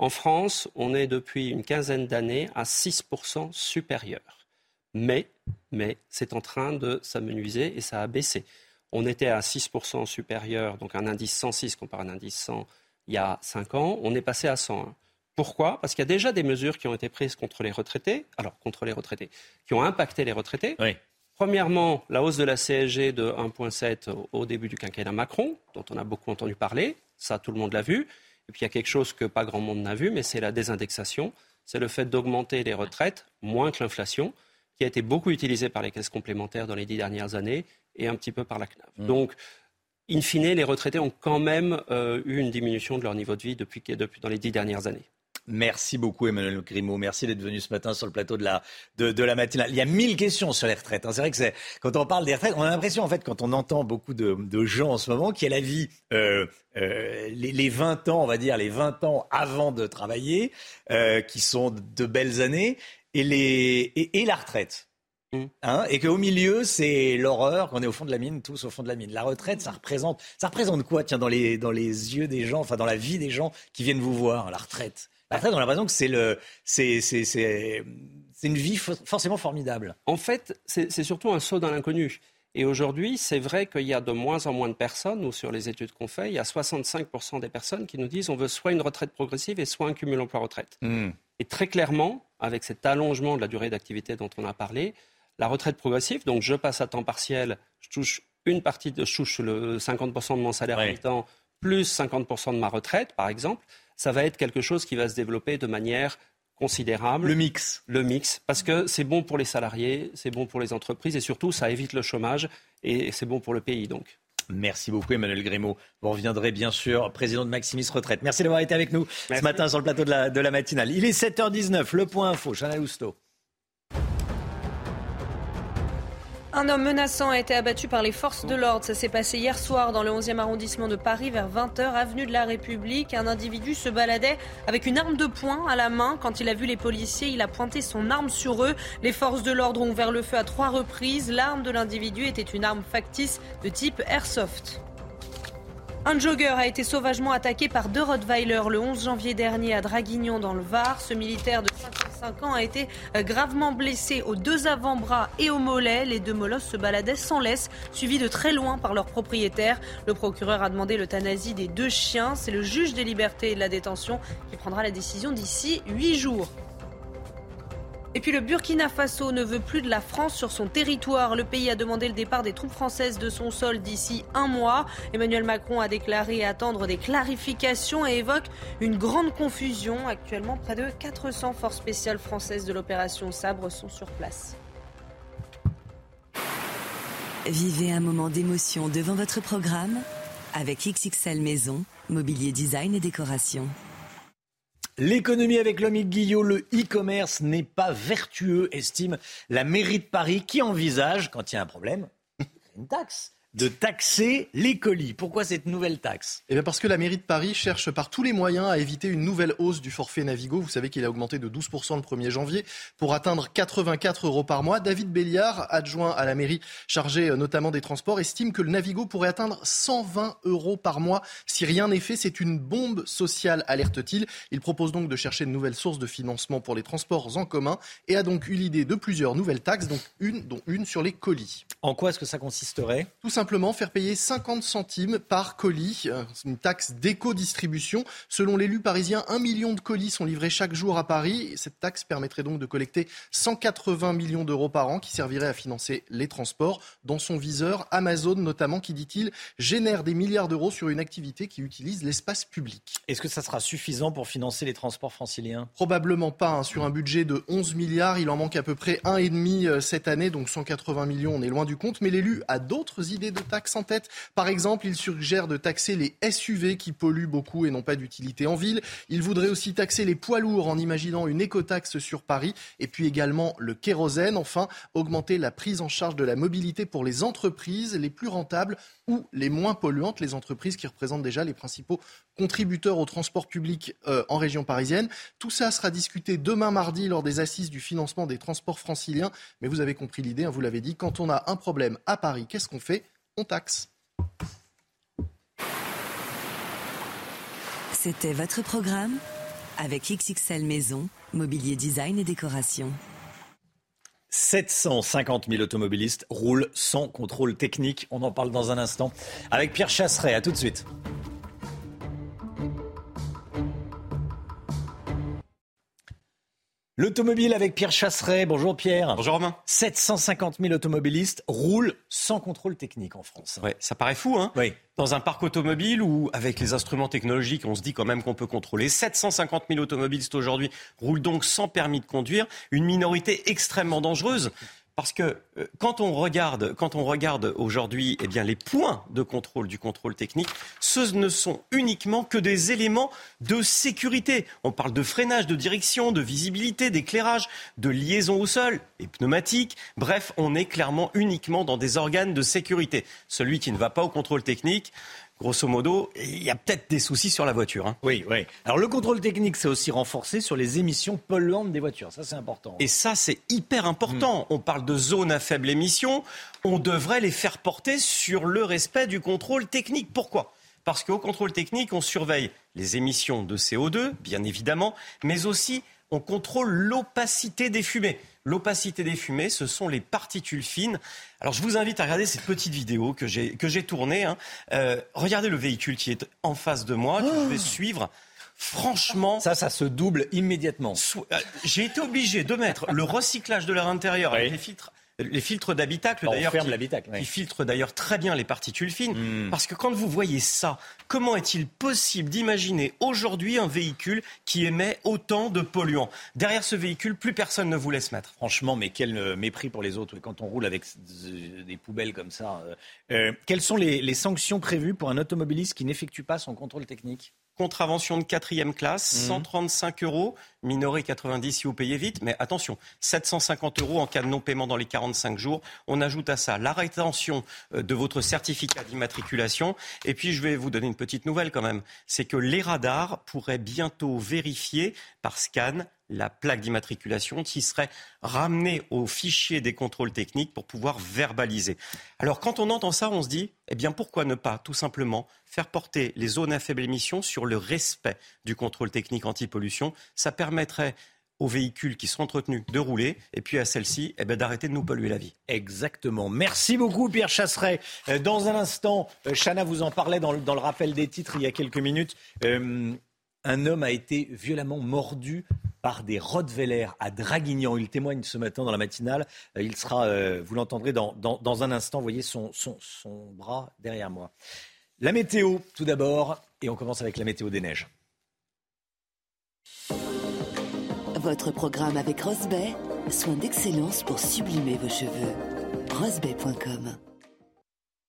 En France, on est depuis une quinzaine d'années à 6% supérieur. Mais, mais c'est en train de s'amenuiser et ça a baissé. On était à 6% supérieur, donc un indice 106 comparé à un indice 100 il y a 5 ans. On est passé à 101. Pourquoi? Parce qu'il y a déjà des mesures qui ont été prises contre les retraités, alors contre les retraités, qui ont impacté les retraités. Oui. Premièrement, la hausse de la CSG de 1,7 au début du quinquennat Macron, dont on a beaucoup entendu parler, ça tout le monde l'a vu. Et puis il y a quelque chose que pas grand monde n'a vu, mais c'est la désindexation. C'est le fait d'augmenter les retraites moins que l'inflation, qui a été beaucoup utilisée par les caisses complémentaires dans les dix dernières années et un petit peu par la CNAV. Mmh. Donc, in fine, les retraités ont quand même euh, eu une diminution de leur niveau de vie depuis, depuis dans les dix dernières années. Merci beaucoup Emmanuel Grimaud. Merci d'être venu ce matin sur le plateau de la, de, la matinale. Il y a mille questions sur les retraites. Hein. C'est vrai que c'est, quand on parle des retraites, on a l'impression en fait quand on entend beaucoup de, gens en ce moment qui a la vie euh, euh, les, 20 ans, on va dire les 20 ans avant de travailler, euh, qui sont de belles années, et, les, et, la retraite. Mm. Hein, et qu'au milieu, c'est l'horreur, qu'on est au fond de la mine, tous au fond de la mine. La retraite, ça représente, ça représente quoi, tiens, dans les, dans les yeux des gens, enfin dans la vie des gens qui viennent vous voir, la retraite? La retraite, on a l'impression que c'est le, c'est, c'est, c'est, une vie forcément formidable. En fait, c'est surtout un saut dans l'inconnu. Et aujourd'hui, c'est vrai qu'il y a de moins en moins de personnes, ou sur les études qu'on fait, il y a 65% des personnes qui nous disent on veut soit une retraite progressive et soit un cumul emploi-retraite. Hmm. Et très clairement, avec cet allongement de la durée d'activité dont on a parlé, la retraite progressive, donc je passe à temps partiel, je touche une partie de, je touche le 50% de mon salaire ouais. temps, plus 50% de ma retraite, par exemple, ça va être quelque chose qui va se développer de manière considérable. Le mix. Le mix, parce que c'est bon pour les salariés, c'est bon pour les entreprises et surtout ça évite le chômage et c'est bon pour le pays donc. Merci beaucoup Emmanuel Grimaud. Vous reviendrez bien sûr, président de Maximis Retraite. Merci d'avoir été avec nous ce matin sur le plateau de la, de la matinale. Il est 7h19, le point info, Chana Lousteau. Un homme menaçant a été abattu par les forces de l'ordre. Ça s'est passé hier soir dans le 11e arrondissement de Paris vers 20h, avenue de la République. Un individu se baladait avec une arme de poing à la main. Quand il a vu les policiers, il a pointé son arme sur eux. Les forces de l'ordre ont ouvert le feu à trois reprises. L'arme de l'individu était une arme factice de type airsoft. Un jogger a été sauvagement attaqué par deux Rottweilers le 11 janvier dernier à Draguignan dans le Var. Ce militaire de 55 ans a été euh, gravement blessé aux deux avant-bras et au mollet. Les deux molosses se baladaient sans laisse, suivis de très loin par leur propriétaire. Le procureur a demandé l'euthanasie des deux chiens. C'est le juge des libertés et de la détention qui prendra la décision d'ici huit jours. Et puis le Burkina Faso ne veut plus de la France sur son territoire. Le pays a demandé le départ des troupes françaises de son sol d'ici un mois. Emmanuel Macron a déclaré attendre des clarifications et évoque une grande confusion. Actuellement, près de 400 forces spéciales françaises de l'opération Sabre sont sur place. Vivez un moment d'émotion devant votre programme avec XXL Maison, mobilier design et décoration. L'économie avec l'homme Guillot, le e-commerce n'est pas vertueux, estime la mairie de Paris qui envisage, quand il y a un problème, une taxe de taxer les colis. Pourquoi cette nouvelle taxe? Eh bien parce que la mairie de Paris cherche par tous les moyens à éviter une nouvelle hausse du forfait Navigo. Vous savez qu'il a augmenté de 12% le 1er janvier pour atteindre 84 euros par mois. David Béliard, adjoint à la mairie chargé euh, notamment des transports, estime que le Navigo pourrait atteindre 120 euros par mois si rien n'est fait. C'est une bombe sociale, alerte-t-il. Il propose donc de chercher de nouvelles sources de financement pour les transports en commun et a donc eu l'idée de plusieurs nouvelles taxes, donc une, dont une sur les colis. En quoi est-ce que ça consisterait? Tout simplement faire payer 50 centimes par colis, euh, une taxe d'éco-distribution. Selon l'élu parisien, un million de colis sont livrés chaque jour à Paris. Cette taxe permettrait donc de collecter 180 millions d'euros par an qui serviraient à financer les transports. Dans son viseur, Amazon notamment, qui dit-il, génère des milliards d'euros sur une activité qui utilise l'espace public. Est-ce que ça sera suffisant pour financer les transports franciliens? Probablement pas. Hein. Sur un budget de 11 milliards, il en manque à peu près 1,5 euh, cette année, donc 180 millions, on est loin du compte. Mais l'élu a d'autres idées de taxes en tête. Par exemple, il suggère de taxer les SUV qui polluent beaucoup et n'ont pas d'utilité en ville. Il voudrait aussi taxer les poids lourds en imaginant une écotaxe sur Paris et puis également le kérosène. Enfin, augmenter la prise en charge de la mobilité pour les entreprises les plus rentables ou les moins polluantes, les entreprises qui représentent déjà les principaux contributeurs au transport public euh, en région parisienne. Tout ça sera discuté demain mardi lors des assises du financement des transports franciliens. Mais vous avez compris l'idée, hein, vous l'avez dit, quand on a un problème à Paris, qu'est-ce qu'on fait? On taxe. C'était votre programme avec XXL Maison, Mobilier Design et Décoration. 750 000 automobilistes roulent sans contrôle technique. On en parle dans un instant avec Pierre Chasseret. À tout de suite. L'automobile avec Pierre Chasseret. Bonjour Pierre. Bonjour Romain. 750 000 automobilistes roulent sans contrôle technique en France. Ouais, ça paraît fou, hein Oui. Dans un parc automobile où, avec les instruments technologiques, on se dit quand même qu'on peut contrôler. 750 000 automobilistes aujourd'hui roulent donc sans permis de conduire. Une minorité extrêmement dangereuse. Parce que euh, quand on regarde, regarde aujourd'hui eh les points de contrôle du contrôle technique, ce ne sont uniquement que des éléments de sécurité. On parle de freinage, de direction, de visibilité, d'éclairage, de liaison au sol, et pneumatique. Bref, on est clairement uniquement dans des organes de sécurité. Celui qui ne va pas au contrôle technique, grosso modo, il y a peut-être des soucis sur la voiture. Hein. Oui, oui. Alors le contrôle technique, c'est aussi renforcé sur les émissions polluantes des voitures. Ça, c'est important. Et ça, c'est hyper important. On parle de zones à faible émission. On devrait les faire porter sur le respect du contrôle technique. Pourquoi? Parce qu'au contrôle technique, on surveille les émissions de CO2, bien évidemment, mais aussi on contrôle l'opacité des fumées. L'opacité des fumées, ce sont les particules fines. Alors je vous invite à regarder cette petite vidéo que j'ai que j'ai tournée. Hein. Euh, regardez le véhicule qui est en face de moi, que je vais suivre. Franchement, ça, ça se double immédiatement. Euh, j'ai été obligé de mettre le recyclage de l'air intérieur avec les filtres les filtres d'habitacle d'ailleurs qui, filtrent d'ailleurs très bien les particules fines. Hmm. Parce que quand vous voyez ça, comment est-il possible d'imaginer aujourd'hui un véhicule qui émet autant de polluants? Derrière ce véhicule, plus personne ne vous laisse mettre. Franchement, mais quel euh, mépris pour les autres quand on roule avec des poubelles comme ça. Euh, quelles sont les sanctions prévues pour un automobiliste qui n'effectue pas son contrôle technique? Contravention de quatrième classe, 135 mhm. euros, minoré 90 si vous payez vite, mais attention, 750 euros en cas de non-paiement dans les 45 jours. On ajoute à ça la rétention euh, de votre certificat d'immatriculation. Et puis, je vais vous donner une petite nouvelle quand même. C'est que les radars pourraient bientôt vérifier par scan la plaque d'immatriculation qui serait ramenée au fichier des contrôles techniques pour pouvoir verbaliser. Alors quand on entend ça, on se dit, eh bien pourquoi ne pas tout simplement faire porter les zones à faible émission sur le respect du contrôle technique anti-pollution Ça permettrait aux véhicules qui sont entretenus de rouler et puis à celles-ci eh ben, d'arrêter de nous polluer la vie. Exactement. Merci beaucoup Pierre Chasseret. Euh, dans un instant, euh, Chana vous en parlait dans le, rappel des titres il y a quelques minutes. Euh, un homme a été violemment mordu par des Rottweiler à Draguignan. Il témoigne ce matin dans la matinale. Euh, il sera, euh, vous l'entendrez dans, un instant, voyez son, son, bras derrière moi. La météo, tout d'abord, et on commence avec la météo des neiges. Votre programme avec Rosbay, soin d'excellence pour sublimer vos cheveux. Rosbay.com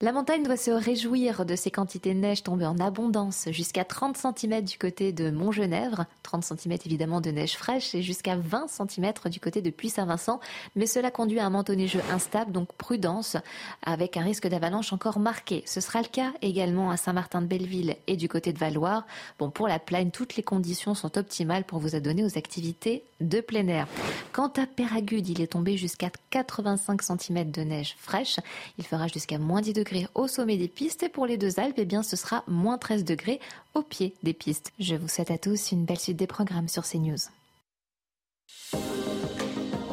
la montagne doit se réjouir de ces quantités de neige tombées en abondance, jusqu'à 30 cm du côté de Montgenèvre, 30 cm évidemment de neige fraîche et jusqu'à 20 cm du côté de Puy-Saint-Vincent, mais cela conduit à un manteau neigeux instable, donc prudence, avec un risque d'avalanche encore marqué. Ce sera le cas également à Saint-Martin-de-Belleville et du côté de Valoir. Bon, pour la plaine, toutes les conditions sont optimales pour vous adonner aux activités de plein air. Quant à Péragude, il est tombé jusqu'à 85 cm de neige fraîche. Il fera jusqu'à moins 10 degrés au sommet des pistes et pour les deux Alpes, eh bien, ce sera moins 13 degrés au pied des pistes. Je vous souhaite à tous une belle suite des programmes sur CNews.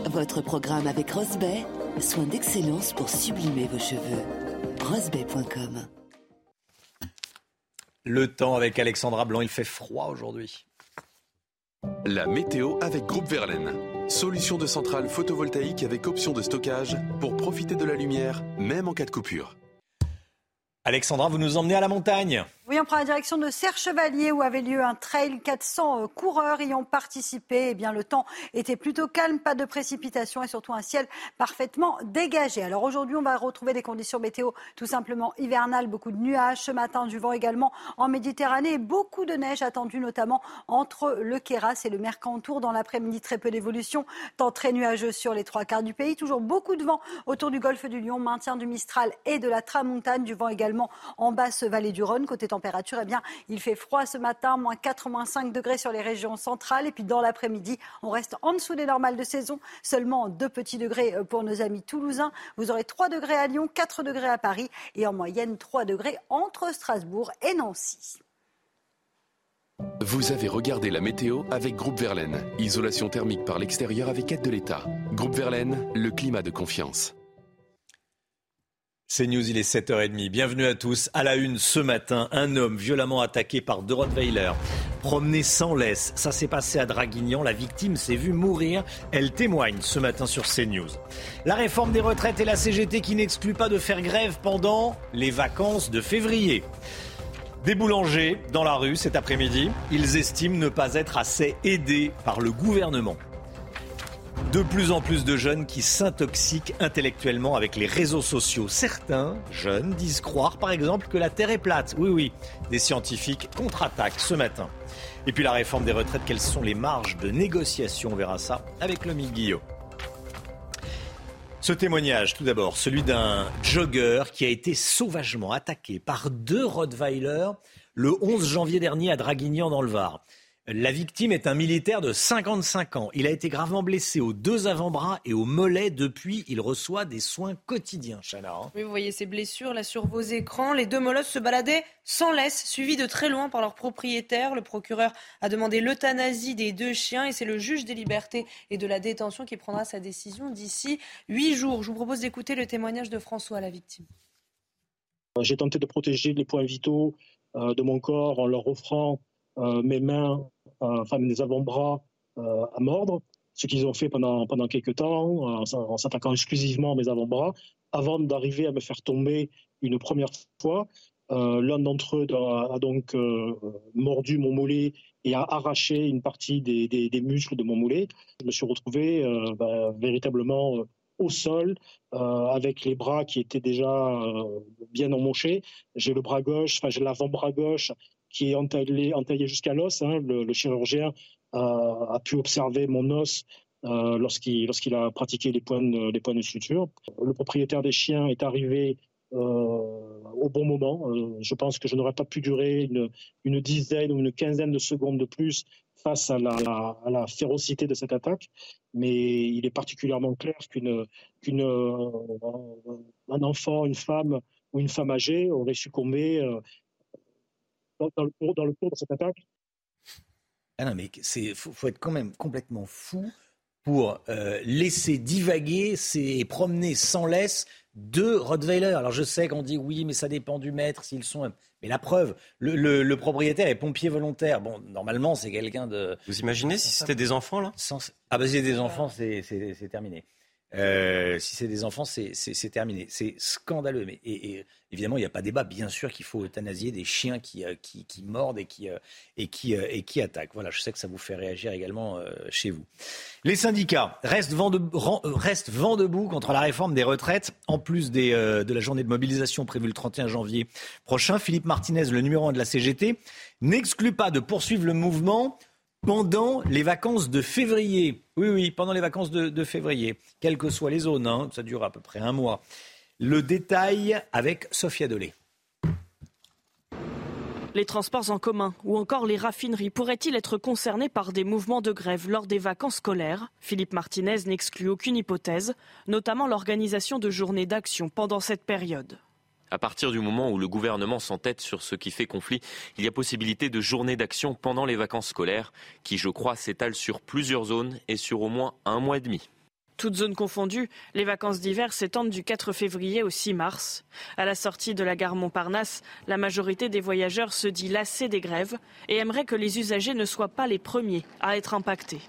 Votre programme avec Rosbay, soin d'excellence pour sublimer vos cheveux. rosebay.com. Le temps avec Alexandra Blanc, il fait froid aujourd'hui. La météo avec Groupe Verlaine. Solution de centrale photovoltaïque avec option de stockage pour profiter de la lumière, même en cas de coupure. Alexandra, vous nous emmenez à la montagne. Oui, on prend la direction de Serre-Chevalier où avait lieu un trail. 400 euh, coureurs y ont participé. Eh bien, le temps était plutôt calme, pas de précipitations et surtout un ciel parfaitement dégagé. Alors aujourd'hui, on va retrouver des conditions météo tout simplement hivernales, beaucoup de nuages ce matin, du vent également en Méditerranée et beaucoup de neige attendue notamment entre le Kéras et le Mercantour dans l'après-midi. Très peu d'évolution, temps très nuageux sur les trois quarts du pays. Toujours beaucoup de vent autour du golfe du Lion, maintien du Mistral et de la Tramontane, du vent également en basse vallée du Rhône. Côté température, eh bien, il fait froid ce matin, moins 4, moins 5 degrés sur les régions centrales. Et puis dans l'après-midi, on reste en dessous des normales de saison, seulement 2 petits degrés euh, pour nos amis toulousains. Vous aurez 3 degrés à Lyon, 4 degrés à Paris et en moyenne 3 degrés entre Strasbourg et Nancy. Vous avez regardé la météo avec Groupe Verlaine. Isolation thermique par l'extérieur avec aide de l'État. Groupe Verlaine, le climat de confiance. C'est News, il est 7h30. Bienvenue à tous. À la une ce matin, un homme violemment attaqué par deux promené sans laisse. Ça s'est passé à Draguignan. La victime s'est vue mourir. Elle témoigne ce matin sur CNews. La réforme des retraites et la CGT qui n'exclut pas de faire grève pendant les vacances de février. Des boulangers dans la rue cet après-midi. Ils estiment ne pas être assez aidés par le gouvernement. De plus en plus de jeunes qui s'intoxiquent intellectuellement avec les réseaux sociaux. Certains jeunes disent croire, par exemple, que la Terre est plate. Oui, oui, des scientifiques contre-attaquent ce matin. Et puis la réforme des retraites, quelles sont les marges de négociation? On verra ça avec le Guillot. Ce témoignage, tout d'abord, celui d'un jogger qui a été sauvagement attaqué par deux Rottweiler le 11 janvier dernier à Draguignan dans le Var. La victime est un militaire de 55 ans. Il a été gravement blessé aux deux avant-bras et au mollet. Depuis, il reçoit des soins quotidiens, Chana. hein. Oui, vous voyez ces blessures là sur vos écrans. Les deux molosses se baladaient sans laisse, suivis de très loin par leur propriétaire. Le procureur a demandé l'euthanasie des deux chiens et c'est le juge des libertés et de la détention qui prendra sa décision d'ici huit jours. Je vous propose d'écouter le témoignage de François, la victime. J'ai tenté de protéger les points vitaux euh, de mon corps en leur offrant euh, mes mains, enfin mes avant-bras euh, à mordre, ce qu'ils ont fait pendant, pendant quelques temps, en s'attaquant exclusivement à mes avant-bras, avant d'arriver à me faire tomber une première fois. Euh, L'un d'entre eux a, donc euh, mordu mon mollet et a arraché une partie des, des- des muscles de mon mollet. Je me suis retrouvé euh, bah, véritablement euh, au sol, euh, avec les bras qui étaient déjà euh, bien emmanchés. J'ai le bras gauche, enfin j'ai l'avant-bras gauche qui est entaillé, jusqu'à l'os. hein. Le, chirurgien a pu observer mon os euh, lorsqu'il a pratiqué les points, de, suture. Le propriétaire des chiens est arrivé euh, au bon moment. Euh, je pense que je n'aurais pas pu durer une, dizaine ou une quinzaine de secondes de plus face à la, férocité de cette attaque. Mais il est particulièrement clair qu'une, qu'une, un enfant, une femme ou une femme âgée aurait succombé dans, dans le cours, dans le cours de cette attaque. Ah non, mais c'est faut, faut être quand même complètement fou pour euh, laisser divaguer ces- et promener sans laisse deux Rottweiler. Alors je sais qu'on dit oui, mais ça dépend du maître s'ils sont. Mais la preuve, le, le- le propriétaire est pompier volontaire. Bon, normalement c'est quelqu'un de. Vous imaginez si c'était des enfants là? Sans- Ah bah si c'est des enfants, c'est terminé. Euh, si c'est des enfants, c'est terminé. C'est scandaleux. Mais et, et évidemment, il n'y a pas débat. Bien sûr qu'il faut euthanasier des chiens qui, euh, qui, qui mordent et qui, euh, et, qui, et qui attaquent. Voilà, je sais que ça vous fait réagir également chez vous. Les syndicats restent vent, de- restent vent debout contre la réforme des retraites. En plus des, de la journée de mobilisation prévue le 31 janvier prochain, Philippe Martinez, le numéro 1 de la CGT, n'exclut pas de poursuivre le mouvement pendant les vacances de février. Oui, oui, pendant les vacances de, de février, quelles que soient les zones, hein, ça dure à peu près un mois. Le détail avec Sophia Dolé. Les transports en commun ou encore les raffineries pourraient-ils être concernés par des mouvements de grève lors des vacances scolaires? Philippe Martinez n'exclut aucune hypothèse, notamment l'organisation de journées d'action pendant cette période. À partir du moment où le gouvernement s'entête sur ce qui fait conflit, il y a possibilité de journées d'action pendant les vacances scolaires, qui, je crois, s'étalent sur plusieurs zones et sur au moins un mois et demi. Toutes zones confondues, les vacances d'hiver s'étendent du 4 février au 6 mars. À la sortie de la gare Montparnasse, la majorité des voyageurs se dit lassée des grèves et aimerait que les usagers ne soient pas les premiers à être impactés.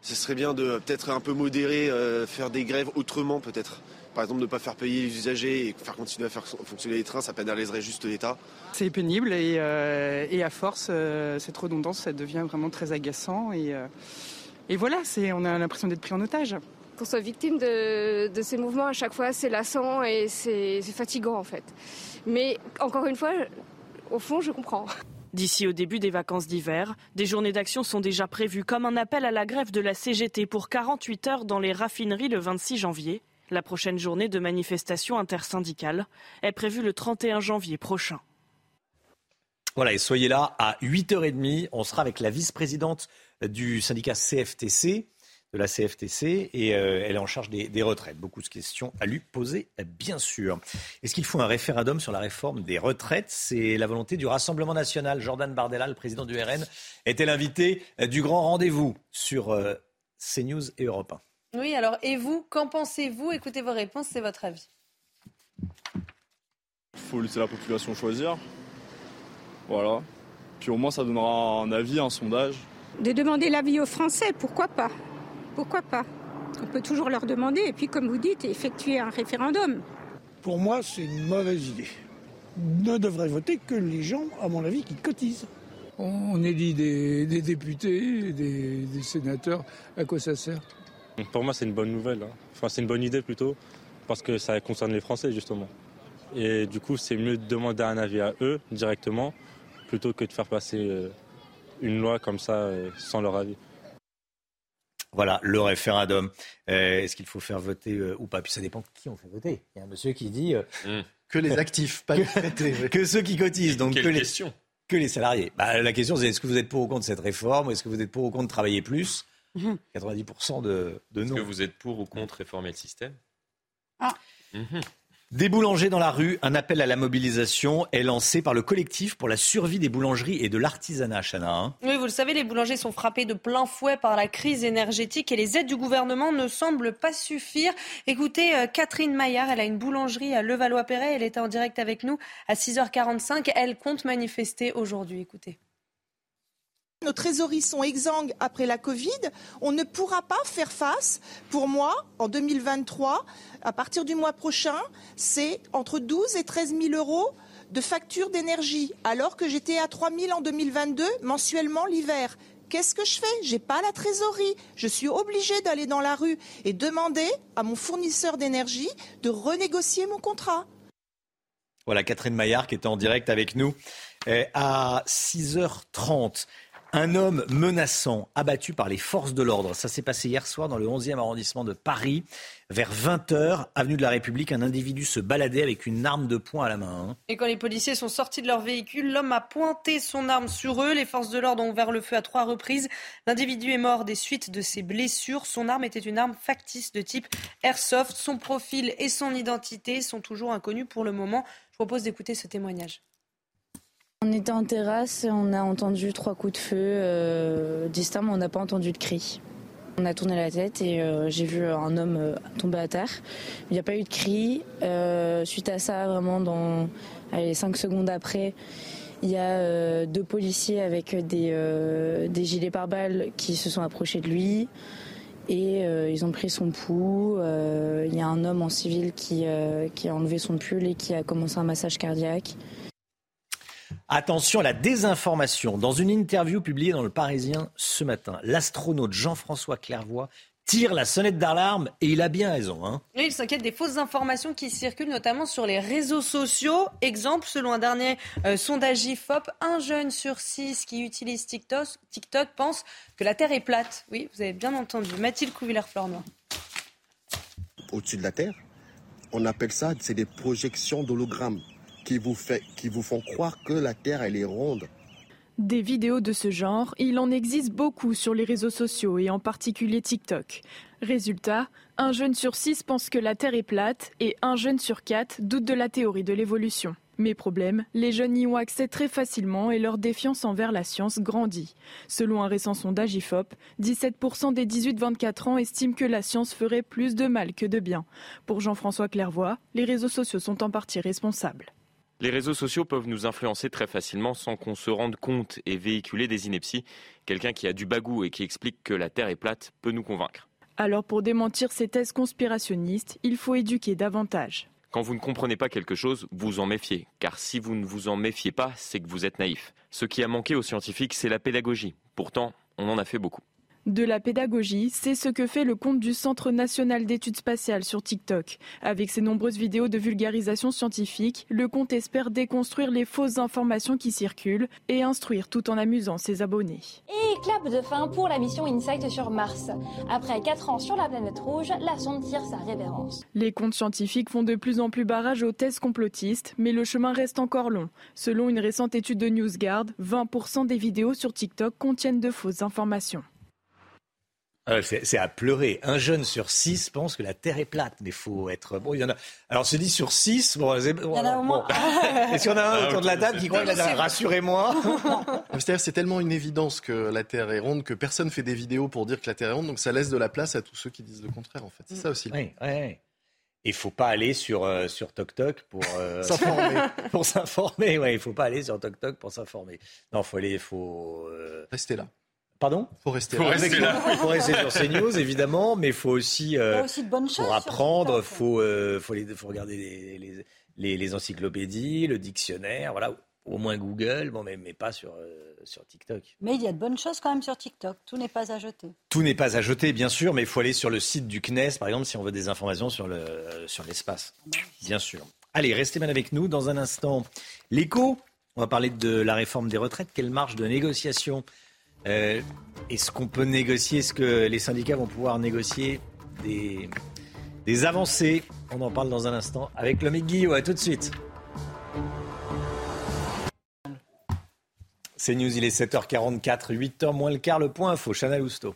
Ce serait bien de peut-être un peu modérer, euh, faire des grèves autrement peut-être. Par exemple, ne pas faire payer les usagers et faire continuer à faire fonctionner les trains, ça pénaliserait juste l'État. C'est pénible et, euh, et, à force, euh, cette redondance, ça devient vraiment très agaçant. Et, et voilà, on a l'impression d'être pris en otage qu'on soit victime de, de, ces mouvements à chaque fois, c'est lassant et c'est fatigant en fait. Mais encore une fois, au fond, je comprends. D'ici au début des vacances d'hiver, des journées d'action sont déjà prévues comme un appel à la grève de la CGT pour 48 heures dans les raffineries le 26 janvier. La prochaine journée de manifestation intersyndicale est prévue le 31 janvier prochain. Voilà, et soyez là à 8h30. On sera avec la vice-présidente du syndicat CFTC, de la CFTC et euh, elle est en charge des, retraites. Beaucoup de questions à lui poser, bien sûr. Est-ce qu'il faut un référendum sur la réforme des retraites? C'est la volonté du Rassemblement national. Jordan Bardella, le président du RN, était l'invité du grand rendez-vous sur euh, CNews et Europe 1. Oui, alors et vous, qu'en pensez-vous? Écoutez vos réponses, c'est votre avis. Il faut laisser la population choisir. Voilà. Puis au moins, ça donnera un avis, un sondage. De demander l'avis aux Français, pourquoi pas? Pourquoi pas? On peut toujours leur demander et puis, comme vous dites, effectuer un référendum. Pour moi, c'est une mauvaise idée. Ne devraient voter que les gens, à mon avis, qui cotisent. On élit des, députés, des, sénateurs. À quoi ça sert? Pour moi, c'est une bonne nouvelle. Hein. Enfin, c'est une bonne idée plutôt, parce que ça concerne les Français, justement. Et du coup, c'est mieux de demander un avis à eux directement, plutôt que de faire passer euh, une loi comme ça euh, sans leur avis. Voilà, le référendum. Euh, est-ce qu'il faut faire voter euh, ou pas? Puis ça dépend de qui on fait voter. Il y a un monsieur qui dit... Euh, hmm. Que les actifs, pas les traités. que ceux qui cotisent. Donc Quelle que, les, question que les salariés. Bah, la question, c'est est-ce que vous êtes pour ou contre cette réforme est-ce que vous êtes pour ou contre travailler plus? 90% de, de non. Est-ce que vous êtes pour ou contre réformer le système Ah. Mhm. Des boulangers dans la rue, un appel à la mobilisation est lancé par le collectif pour la survie des boulangeries et de l'artisanat, Chana. Hein. oui, vous le savez, les boulangers sont frappés de plein fouet par la crise énergétique et les aides du gouvernement ne semblent pas suffire. Écoutez, euh, Catherine Maillard, elle a une boulangerie à Levallois-Perret, elle était en direct avec nous à 6h45. Elle compte manifester aujourd'hui. Écoutez. Nos trésoreries sont exsangues après la Covid. On ne pourra pas faire face, pour moi, en 2023, à partir du mois prochain, c'est entre 12 et 13 000 euros de facture d'énergie, alors que j'étais à 3 000 en 2022 mensuellement l'hiver. Qu'est-ce que je fais? J'ai pas la trésorerie. Je suis obligée d'aller dans la rue et demander à mon fournisseur d'énergie de renégocier mon contrat. Voilà Catherine Maillard qui était en direct avec nous à 6h30. Un homme menaçant, abattu par les forces de l'ordre. Ça s'est passé hier soir dans le 11e arrondissement de Paris. Vers 20h, avenue de la République, un individu se baladait avec une arme de poing à la main. Hein. Et quand les policiers sont sortis de leur véhicule, l'homme a pointé son arme sur eux. Les forces de l'ordre ont ouvert le feu à trois reprises. L'individu est mort des suites de ses blessures. Son arme était une arme factice de type airsoft. Son profil et son identité sont toujours inconnus pour le moment. Je propose d'écouter ce témoignage. On était en terrasse, on a entendu trois coups de feu euh, distincts, mais on n'a pas entendu de cri. On a tourné la tête et euh, j'ai vu un homme euh, tomber à terre. Il n'y a pas eu de cri. Euh, suite à ça, vraiment, dans allez, cinq secondes après, il y a deux policiers avec des, des gilets pare-balles qui se sont approchés de lui et ils ont pris son pouls. Il y a un homme en civil qui, qui a enlevé son pull et qui a commencé un massage cardiaque. Attention à la désinformation. Dans une interview publiée dans Le Parisien ce matin, l'astronaute Jean-François Clairvoy tire la sonnette d'alarme et il a bien raison. Hein. il s'inquiète des fausses informations qui circulent notamment sur les réseaux sociaux. Exemple, selon un dernier euh, sondage IFOP, un jeune sur six qui utilise TikTok, TikTok pense que la Terre est plate. Oui, vous avez bien entendu. Mathilde Couvillère-Flornois. Au-dessus de la Terre, on appelle ça, c'est des projections d'hologrammes qui vous, font croire que la Terre, elle est ronde. Des vidéos de ce genre, il en existe beaucoup sur les réseaux sociaux et en particulier TikTok. Résultat, un jeune sur six pense que la Terre est plate et un jeune sur quatre doute de la théorie de l'évolution. Mais problème, les jeunes y ont accès très facilement et leur défiance envers la science grandit. Selon un récent sondage IFOP, 17% des 18-24 ans estiment que la science ferait plus de mal que de bien. Pour Jean-François Clairvoy, les réseaux sociaux sont en partie responsables. Les réseaux sociaux peuvent nous influencer très facilement sans qu'on se rende compte et véhiculer des inepties. Quelqu'un qui a du bagou et qui explique que la Terre est plate peut nous convaincre. Alors pour démentir ces thèses conspirationnistes, il faut éduquer davantage. Quand vous ne comprenez pas quelque chose, vous en méfiez. Car si vous ne vous en méfiez pas, c'est que vous êtes naïf. Ce qui a manqué aux scientifiques, c'est la pédagogie. Pourtant, on en a fait beaucoup. De la pédagogie, c'est ce que fait le compte du Centre national d'études spatiales sur TikTok. Avec ses nombreuses vidéos de vulgarisation scientifique, le compte espère déconstruire les fausses informations qui circulent et instruire tout en amusant ses abonnés. Et clap de fin pour la mission Insight sur Mars. Après 4 ans sur la planète rouge, la sonde tire sa révérence. Les comptes scientifiques font de plus en plus barrage aux thèses complotistes, mais le chemin reste encore long. Selon une récente étude de NewsGuard, 20% des vidéos sur TikTok contiennent de fausses informations. Ah c'est à pleurer. Un jeune sur six pense que la Terre est plate, mais faut être bon. Il y en a. Alors, se dit sur six. Bon, il y en a au moins. Est-ce qu'il y en a un autour de la table qui croit que la Rassurez-moi. C'est-à-dire, c'est tellement une évidence que la Terre est ronde que personne fait des vidéos pour dire que la Terre est ronde, donc ça laisse de la place à tous ceux qui disent le contraire. En fait, c'est ça aussi. Oui, oui. Il faut pas aller sur euh, sur TokTok pour euh, s'informer. pour s'informer, ouais. Il faut pas aller sur TokTok pour s'informer. Non, faut aller, faut euh, rester là. Pardon Faut rester faut là. Rester là. Il faut rester sur CNews, évidemment, mais il faut aussi, euh, aussi de bonnes choses pour apprendre, il faut, euh, faut, faut, regarder les, les, les, les, encyclopédies, le dictionnaire, voilà, au moins Google, bon, mais, mais pas sur, euh, sur TikTok. Mais il y a de bonnes choses quand même sur TikTok, tout n'est pas à jeter. Tout n'est pas à jeter, bien sûr, mais il faut aller sur le site du CNES, par exemple, si on veut des informations sur l'espace, sur bien sûr. Allez, restez bien avec nous dans un instant. L'écho, on va parler de la réforme des retraites, quelle marge de négociation euh, est-ce qu'on peut négocier Est-ce que les syndicats vont pouvoir négocier des, des avancées? On en parle dans un instant avec le Guillaume. À tout de suite. C'est News, il est 7h44, 8h moins le quart, le point info, Chanel Housteau.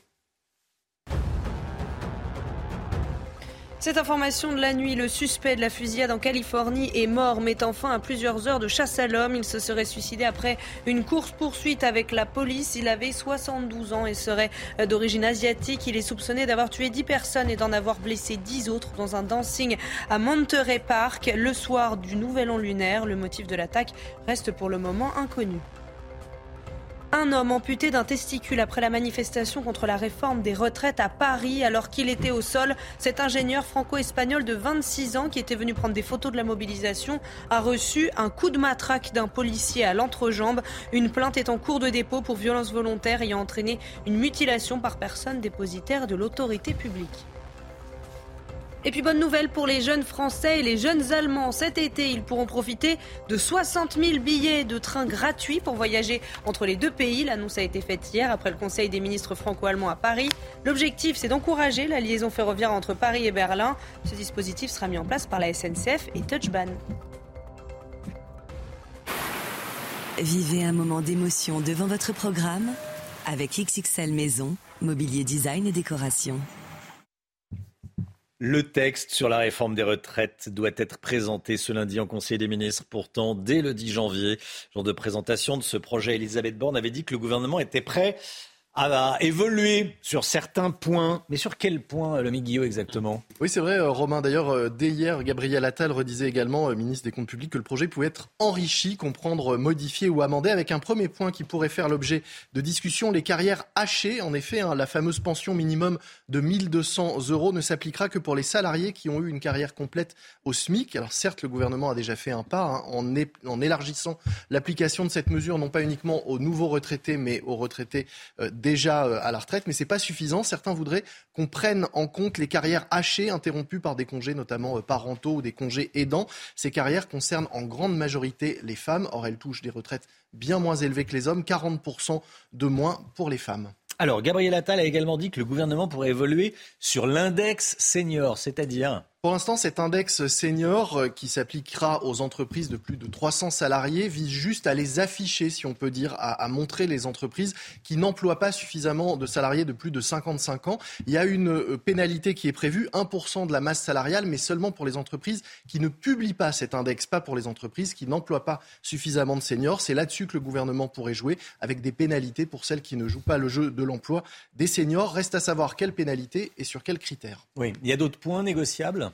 Cette information de la nuit, le suspect de la fusillade en Californie est mort, mettant fin à plusieurs heures de chasse à l'homme. Il se serait suicidé après une course-poursuite avec la police. Il avait 72 ans et serait d'origine asiatique. Il est soupçonné d'avoir tué 10 personnes et d'en avoir blessé 10 autres dans un dancing à Monterey Park le soir du Nouvel An lunaire. Le motif de l'attaque reste pour le moment inconnu. Un homme amputé d'un testicule après la manifestation contre la réforme des retraites à Paris alors qu'il était au sol. Cet ingénieur franco-espagnol de 26 ans qui était venu prendre des photos de la mobilisation a reçu un coup de matraque d'un policier à l'entrejambe. Une plainte est en cours de dépôt pour violence volontaire ayant entraîné une mutilation par personne dépositaire de l'autorité publique. Et puis bonne nouvelle pour les jeunes Français et les jeunes Allemands. Cet été, ils pourront profiter de 60 000 billets de train gratuits pour voyager entre les deux pays. L'annonce a été faite hier après le Conseil des ministres franco-allemands à Paris. L'objectif, c'est d'encourager la liaison ferroviaire entre Paris et Berlin. Ce dispositif sera mis en place par la SNCF et Touchban. Vivez un moment d'émotion devant votre programme avec XXL Maison, mobilier design et décoration. Le texte sur la réforme des retraites doit être présenté ce lundi en Conseil des ministres. Pourtant, dès le 10 janvier, jour de présentation de ce projet, Elisabeth Borne avait dit que le gouvernement était prêt à évoluer sur certains points. Mais sur quel point, le Guillaume, exactement? Oui, c'est vrai, Romain. D'ailleurs, dès hier, Gabriel Attal redisait également, ministre des Comptes publics, que le projet pouvait être enrichi, comprendre, modifié ou amendé, avec un premier point qui pourrait faire l'objet de discussions, les carrières hachées. En effet, hein, la fameuse pension minimum de 1200 euros ne s'appliquera que pour les salariés qui ont eu une carrière complète au SMIC. Alors certes, le gouvernement a déjà fait un pas hein, en, élargissant l'application de cette mesure, non pas uniquement aux nouveaux retraités, mais aux retraités euh, déjà à la retraite, mais c'est pas suffisant. Certains voudraient qu'on prenne en compte les carrières hachées interrompues par des congés, notamment parentaux ou des congés aidants. Ces carrières concernent en grande majorité les femmes. Or, elles touchent des retraites bien moins élevées que les hommes, 40% de moins pour les femmes. Alors, Gabriel Attal a également dit que le gouvernement pourrait évoluer sur l'index senior, c'est-à-dire Pour l'instant, cet index senior euh, qui s'appliquera aux entreprises de plus de 300 salariés vise juste à les afficher, si on peut dire, à, montrer les entreprises qui n'emploient pas suffisamment de salariés de plus de 55 ans. Il y a une euh, pénalité qui est prévue, 1% de la masse salariale, mais seulement pour les entreprises qui ne publient pas cet index, pas pour les entreprises qui n'emploient pas suffisamment de seniors. C'est là-dessus que le gouvernement pourrait jouer, avec des pénalités pour celles qui ne jouent pas le jeu de l'emploi des seniors. Reste à savoir quelles pénalités et sur quels critères. Oui, il y a d'autres points négociables?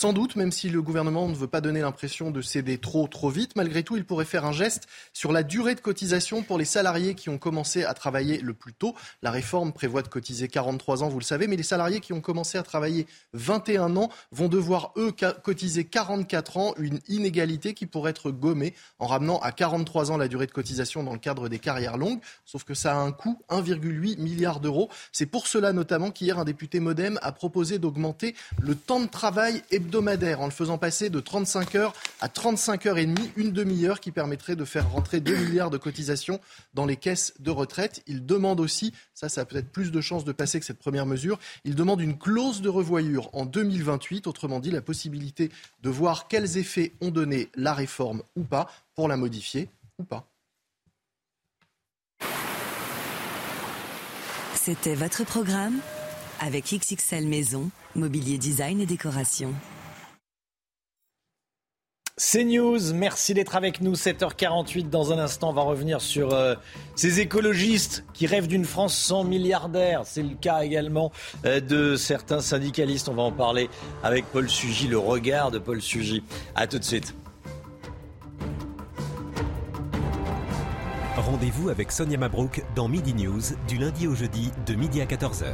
sans doute, même si le gouvernement ne veut pas donner l'impression de céder trop trop vite, malgré tout, il pourrait faire un geste sur la durée de cotisation pour les salariés qui ont commencé à travailler le plus tôt. La réforme prévoit de cotiser 43 ans, vous le savez, mais les salariés qui ont commencé à travailler 21 ans vont devoir, eux, cotiser 44 ans, une inégalité qui pourrait être gommée en ramenant à 43 ans la durée de cotisation dans le cadre des carrières longues. Sauf que ça a un coût, 1,8 milliard d'euros. C'est pour cela notamment qu'hier, un député modem a proposé d'augmenter le temps de travail en le faisant passer de 35 heures à 35 heures et demie, une demi-heure qui permettrait de faire rentrer 2 milliards de cotisations dans les caisses de retraite. Il demande aussi, ça, ça a peut-être plus de chances de passer que cette première mesure, il demande une clause de revoyure en 2028, autrement dit la possibilité de voir quels effets ont donné la réforme ou pas pour la modifier ou pas. C'était votre programme avec XXL Maison, Mobilier Design et Décoration. C'est News, merci d'être avec nous. 7h48 dans un instant, on va revenir sur euh, ces écologistes qui rêvent d'une France sans milliardaires. C'est le cas également euh, de certains syndicalistes. On va en parler avec Paul Sugy, le regard de Paul Sugy. A tout de suite. Rendez-vous avec Sonia Mabrouk dans Midi News du lundi au jeudi de midi à 14h.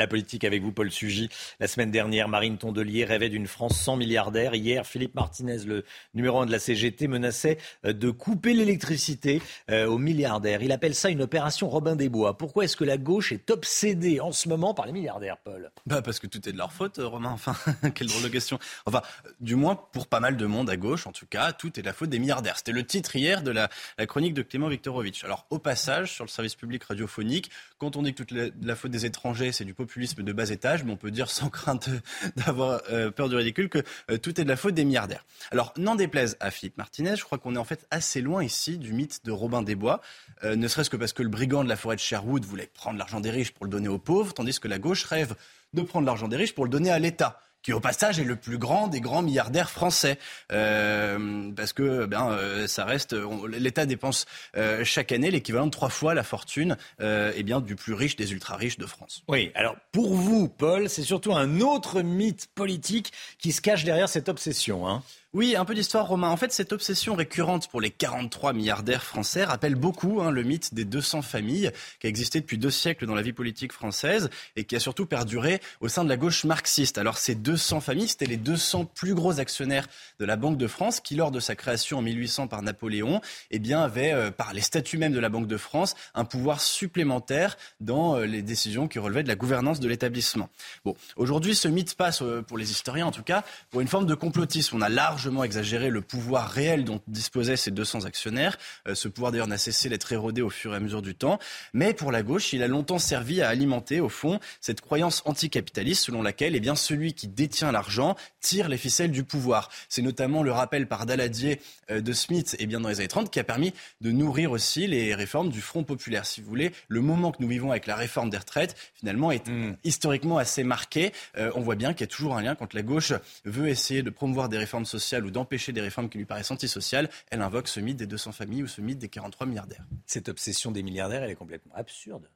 La politique avec vous, Paul Sugy. La semaine dernière, Marine Tondelier rêvait d'une France sans milliardaires. Hier, Philippe Martinez, le numéro 1 de la CGT, menaçait euh, de couper l'électricité euh, aux milliardaires. Il appelle ça une opération Robin des Bois. Pourquoi est-ce que la gauche est obsédée en ce moment par les milliardaires, Paul? Bah Parce que tout est de leur faute, euh, Romain. Enfin, quelle drôle de question. Enfin, du moins, pour pas mal de monde à gauche, en tout cas, tout est de la faute des milliardaires. C'était le titre hier de la, chronique de Clément Viktorovitch. Alors, au passage, sur le service public radiophonique, quand on dit que toute la, la faute des étrangers, c'est du populisme de bas étage, mais on peut dire sans crainte d'avoir euh, peur du ridicule que euh, tout est de la faute des milliardaires. Alors, n'en déplaise à Philippe Martinez, je crois qu'on est en fait assez loin ici du mythe de Robin des Bois, euh, ne serait-ce que parce que le brigand de la forêt de Sherwood voulait prendre l'argent des riches pour le donner aux pauvres, tandis que la gauche rêve de prendre l'argent des riches pour le donner à l'État qui au passage est le plus grand des grands milliardaires français, euh, parce que ben euh, ça reste, l'État dépense euh, chaque année l'équivalent de trois fois la fortune euh, eh bien du plus riche des ultra riches de France. Oui, alors pour vous, Paul, c'est surtout un autre mythe politique qui se cache derrière cette obsession. Hein. Oui, un peu d'histoire, Romain. En fait, cette obsession récurrente pour les 43 milliardaires français rappelle beaucoup hein, le mythe des 200 familles qui a existé depuis deux siècles dans la vie politique française et qui a surtout perduré au sein de la gauche marxiste. Alors, ces 200 familles, c'était les 200 plus gros actionnaires de la Banque de France qui, lors de sa création en 1800 par Napoléon, eh bien, avaient, euh, par les statuts même de la Banque de France, un pouvoir supplémentaire dans euh, les décisions qui relevaient de la gouvernance de l'établissement. Bon, aujourd'hui, ce mythe passe, euh, pour les historiens en tout cas, pour une forme de complotisme. On a large largement exagéré le pouvoir réel dont disposaient ces 200 actionnaires. Euh, ce pouvoir d'ailleurs n'a cessé d'être érodé au fur et à mesure du temps. Mais pour la gauche, il a longtemps servi à alimenter, au fond, cette croyance anticapitaliste selon laquelle eh bien, celui qui détient l'argent tire les ficelles du pouvoir. C'est notamment le rappel par Daladier euh, de Smith eh bien, dans les années 30 qui a permis de nourrir aussi les réformes du Front populaire. Si vous voulez, le moment que nous vivons avec la réforme des retraites, finalement, est hmm. historiquement assez marqué. Euh, on voit bien qu'il y a toujours un lien quand la gauche veut essayer de promouvoir des réformes sociales ou d'empêcher des réformes qui lui paraissent antisociales, elle invoque ce mythe des 200 familles ou ce mythe des 43 milliardaires. Cette obsession des milliardaires, elle est complètement absurde.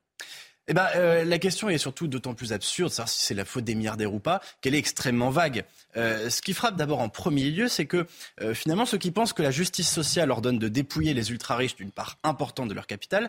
Eh ben, euh, la question est surtout d'autant plus absurde, savoir si c'est la faute des milliardaires ou pas, qu'elle est extrêmement vague. Euh, ce qui frappe d'abord en premier lieu, c'est que euh, finalement, ceux qui pensent que la justice sociale ordonne de dépouiller les ultra-riches d'une part importante de leur capital,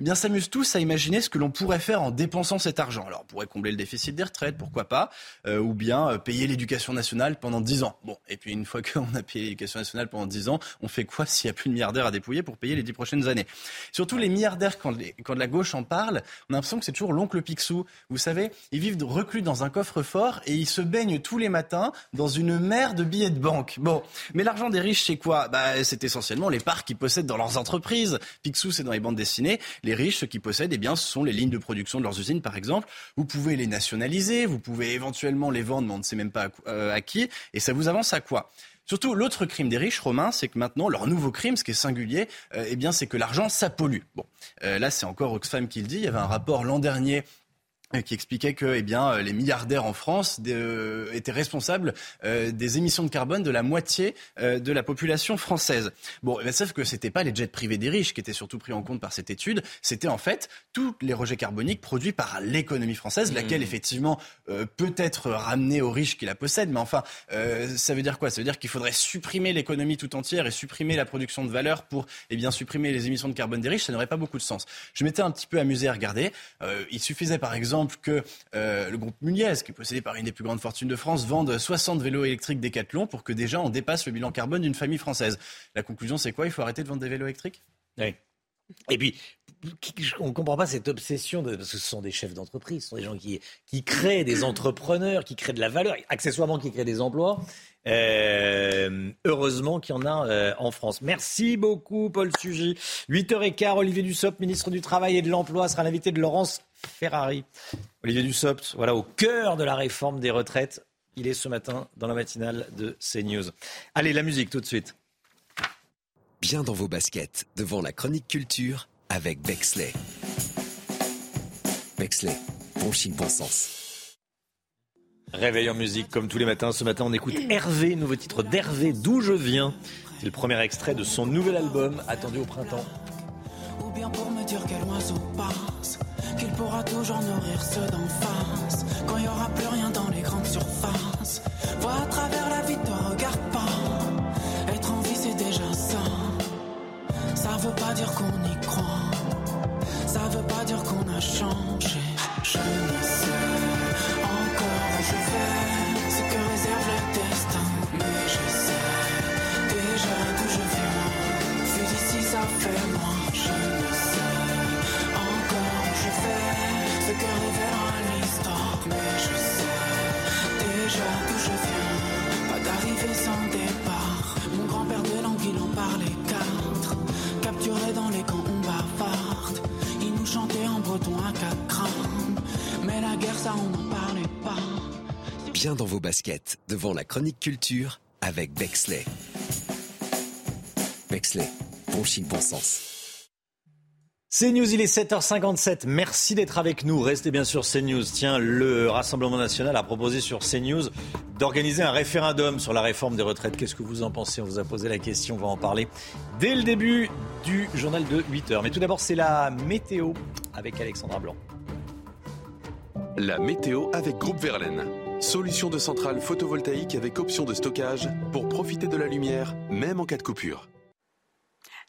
eh bien, s'amusent tous à imaginer ce que l'on pourrait faire en dépensant cet argent. Alors, on pourrait combler le déficit des retraites, pourquoi pas, euh, ou bien euh, payer l'éducation nationale pendant 10 ans. Bon, et puis une fois qu'on a payé l'éducation nationale pendant 10 ans, on fait quoi s'il n'y a plus de milliardaires à dépouiller pour payer les 10 prochaines années? Surtout les milliardaires, quand, quand la gauche en parle, on a l'impression que c'est toujours l'oncle Picsou. Vous savez, ils vivent reclus dans un coffre-fort et ils se baignent tous les matins dans une mer de billets de banque. Bon, mais l'argent des riches, c'est quoi? Bah, C'est essentiellement les parts qu'ils possèdent dans leurs entreprises. Picsou, c'est dans les bandes dessinées. Les riches, ceux qui possèdent, eh bien, ce sont les lignes de production de leurs usines, par exemple. Vous pouvez les nationaliser, vous pouvez éventuellement les vendre, mais on ne sait même pas à, euh, qui. Et ça vous avance à quoi? Surtout, l'autre crime des riches, Romains, c'est que maintenant, leur nouveau crime, ce qui est singulier, euh, eh bien, c'est que l'argent, ça pollue. Bon, euh, là, c'est encore Oxfam qui le dit. Il y avait un rapport l'an dernier qui expliquait que eh bien, euh, les milliardaires en France euh, étaient responsables des émissions de carbone de la moitié de la population française. Bon, eh sauf que c'était pas les jets privés des riches qui étaient surtout pris en compte par cette étude, c'était en fait tous les rejets carboniques produits par l'économie française, mmh. laquelle effectivement peut être ramenée aux riches qui la possèdent, mais enfin, ça veut dire quoi? Ça veut dire qu'il faudrait supprimer l'économie tout entière et supprimer la production de valeur pour eh bien, supprimer les émissions de carbone des riches, ça n'aurait pas beaucoup de sens. Je m'étais un petit peu amusé à regarder. il suffisait par exemple que euh, le groupe Muniez, qui est possédé par une des plus grandes fortunes de France, vende 60 vélos électriques Decathlon pour que déjà on dépasse le bilan carbone d'une famille française. La conclusion, c'est quoi? Il faut arrêter de vendre des vélos électriques? Oui. Et puis, on ne comprend pas cette obsession, parce que ce sont des chefs d'entreprise, ce sont des gens qui, qui créent des entrepreneurs, qui créent de la valeur, accessoirement qui créent des emplois. Euh, heureusement qu'il y en a euh, en France. Merci beaucoup, Paul Sugy. 8h15, Olivier Dussopt, ministre du Travail et de l'Emploi, sera l'invité de Laurence Ferrari. Olivier Dussopt, voilà, au cœur de la réforme des retraites. Il est ce matin dans la matinale de CNews. Allez, la musique tout de suite. Bien dans vos baskets, devant la chronique culture avec Bexley. Bexley, bon chic, bon sens. Réveil en musique comme tous les matins. Ce matin, on écoute Hervé, nouveau titre d'Hervé, D'où je viens. C'est le premier extrait de son nouvel album attendu au printemps. Ou bien pour me dire quel oiseau passe qu'il pourra toujours nourrir ceux d'en face. Quand il aura plus rien dans les grandes surfaces. Vois à travers la vie, te regarde pas. Être en vie, c'est déjà ça. Ça veut pas dire qu'on y croit. Ça veut pas dire qu'on a changé. Bien dans vos baskets, devant la chronique culture avec Bexley. Bexley, bon chic, bon sens. CNews, il est 7h57. Merci d'être avec nous. Restez bien sur CNews. Tiens, le Rassemblement national a proposé sur CNews d'organiser un référendum sur la réforme des retraites. Qu'est-ce que vous en pensez? On vous a posé la question. On va en parler dès le début du journal de 8h. Mais tout d'abord, c'est la météo avec Alexandra Blanc. La météo avec Groupe Verlaine. Solution de centrale photovoltaïque avec option de stockage pour profiter de la lumière, même en cas de coupure.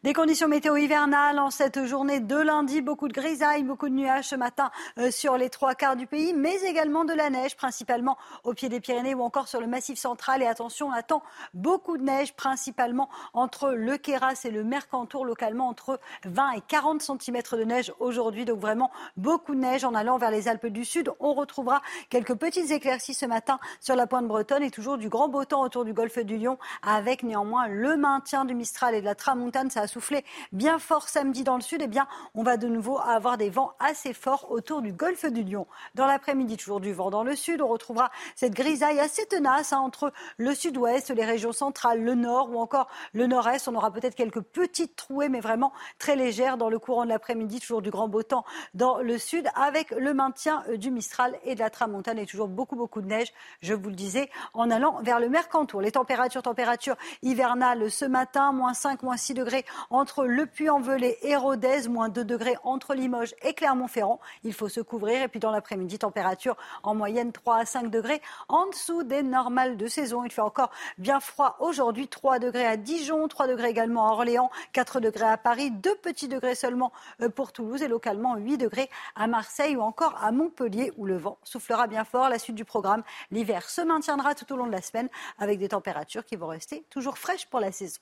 Des conditions météo hivernales en cette journée de lundi, beaucoup de grisailles, beaucoup de nuages ce matin euh, sur les trois quarts du pays, mais également de la neige, principalement au pied des Pyrénées ou encore sur le massif central. Et attention, on attend beaucoup de neige, principalement entre le Queyras et le Mercantour, localement entre 20 et 40 cm de neige aujourd'hui. Donc vraiment beaucoup de neige en allant vers les Alpes du Sud. On retrouvera quelques petites éclaircies ce matin sur la pointe bretonne et toujours du grand beau temps autour du golfe du Lion, avec néanmoins le maintien du Mistral et de la Tramontane. Souffler bien fort samedi dans le sud, eh bien, on va de nouveau avoir des vents assez forts autour du golfe du Lion. Dans l'après-midi, toujours du vent dans le sud, on retrouvera cette grisaille assez tenace hein, entre le sud-ouest, les régions centrales, le nord ou encore le nord-est. On aura peut-être quelques petites trouées, mais vraiment très légères dans le courant de l'après-midi, toujours du grand beau temps dans le sud, avec le maintien euh, du Mistral et de la Tramontane et toujours beaucoup, beaucoup de neige, je vous le disais, en allant vers le Mercantour. Les températures, températures hivernales ce matin, moins 5, moins 6 degrés entre Le Puy-en-Velay et Rodez, moins 2 degrés entre Limoges et Clermont-Ferrand. Il faut se couvrir. Et puis dans l'après-midi, température en moyenne 3 à 5 degrés en dessous des normales de saison. Il fait encore bien froid aujourd'hui. 3 degrés à Dijon, 3 degrés également à Orléans, 4 degrés à Paris, 2 petits degrés seulement euh, pour Toulouse et localement 8 degrés à Marseille ou encore à Montpellier où le vent soufflera bien fort. La suite du programme, l'hiver se maintiendra tout au long de la semaine avec des températures qui vont rester toujours fraîches pour la saison.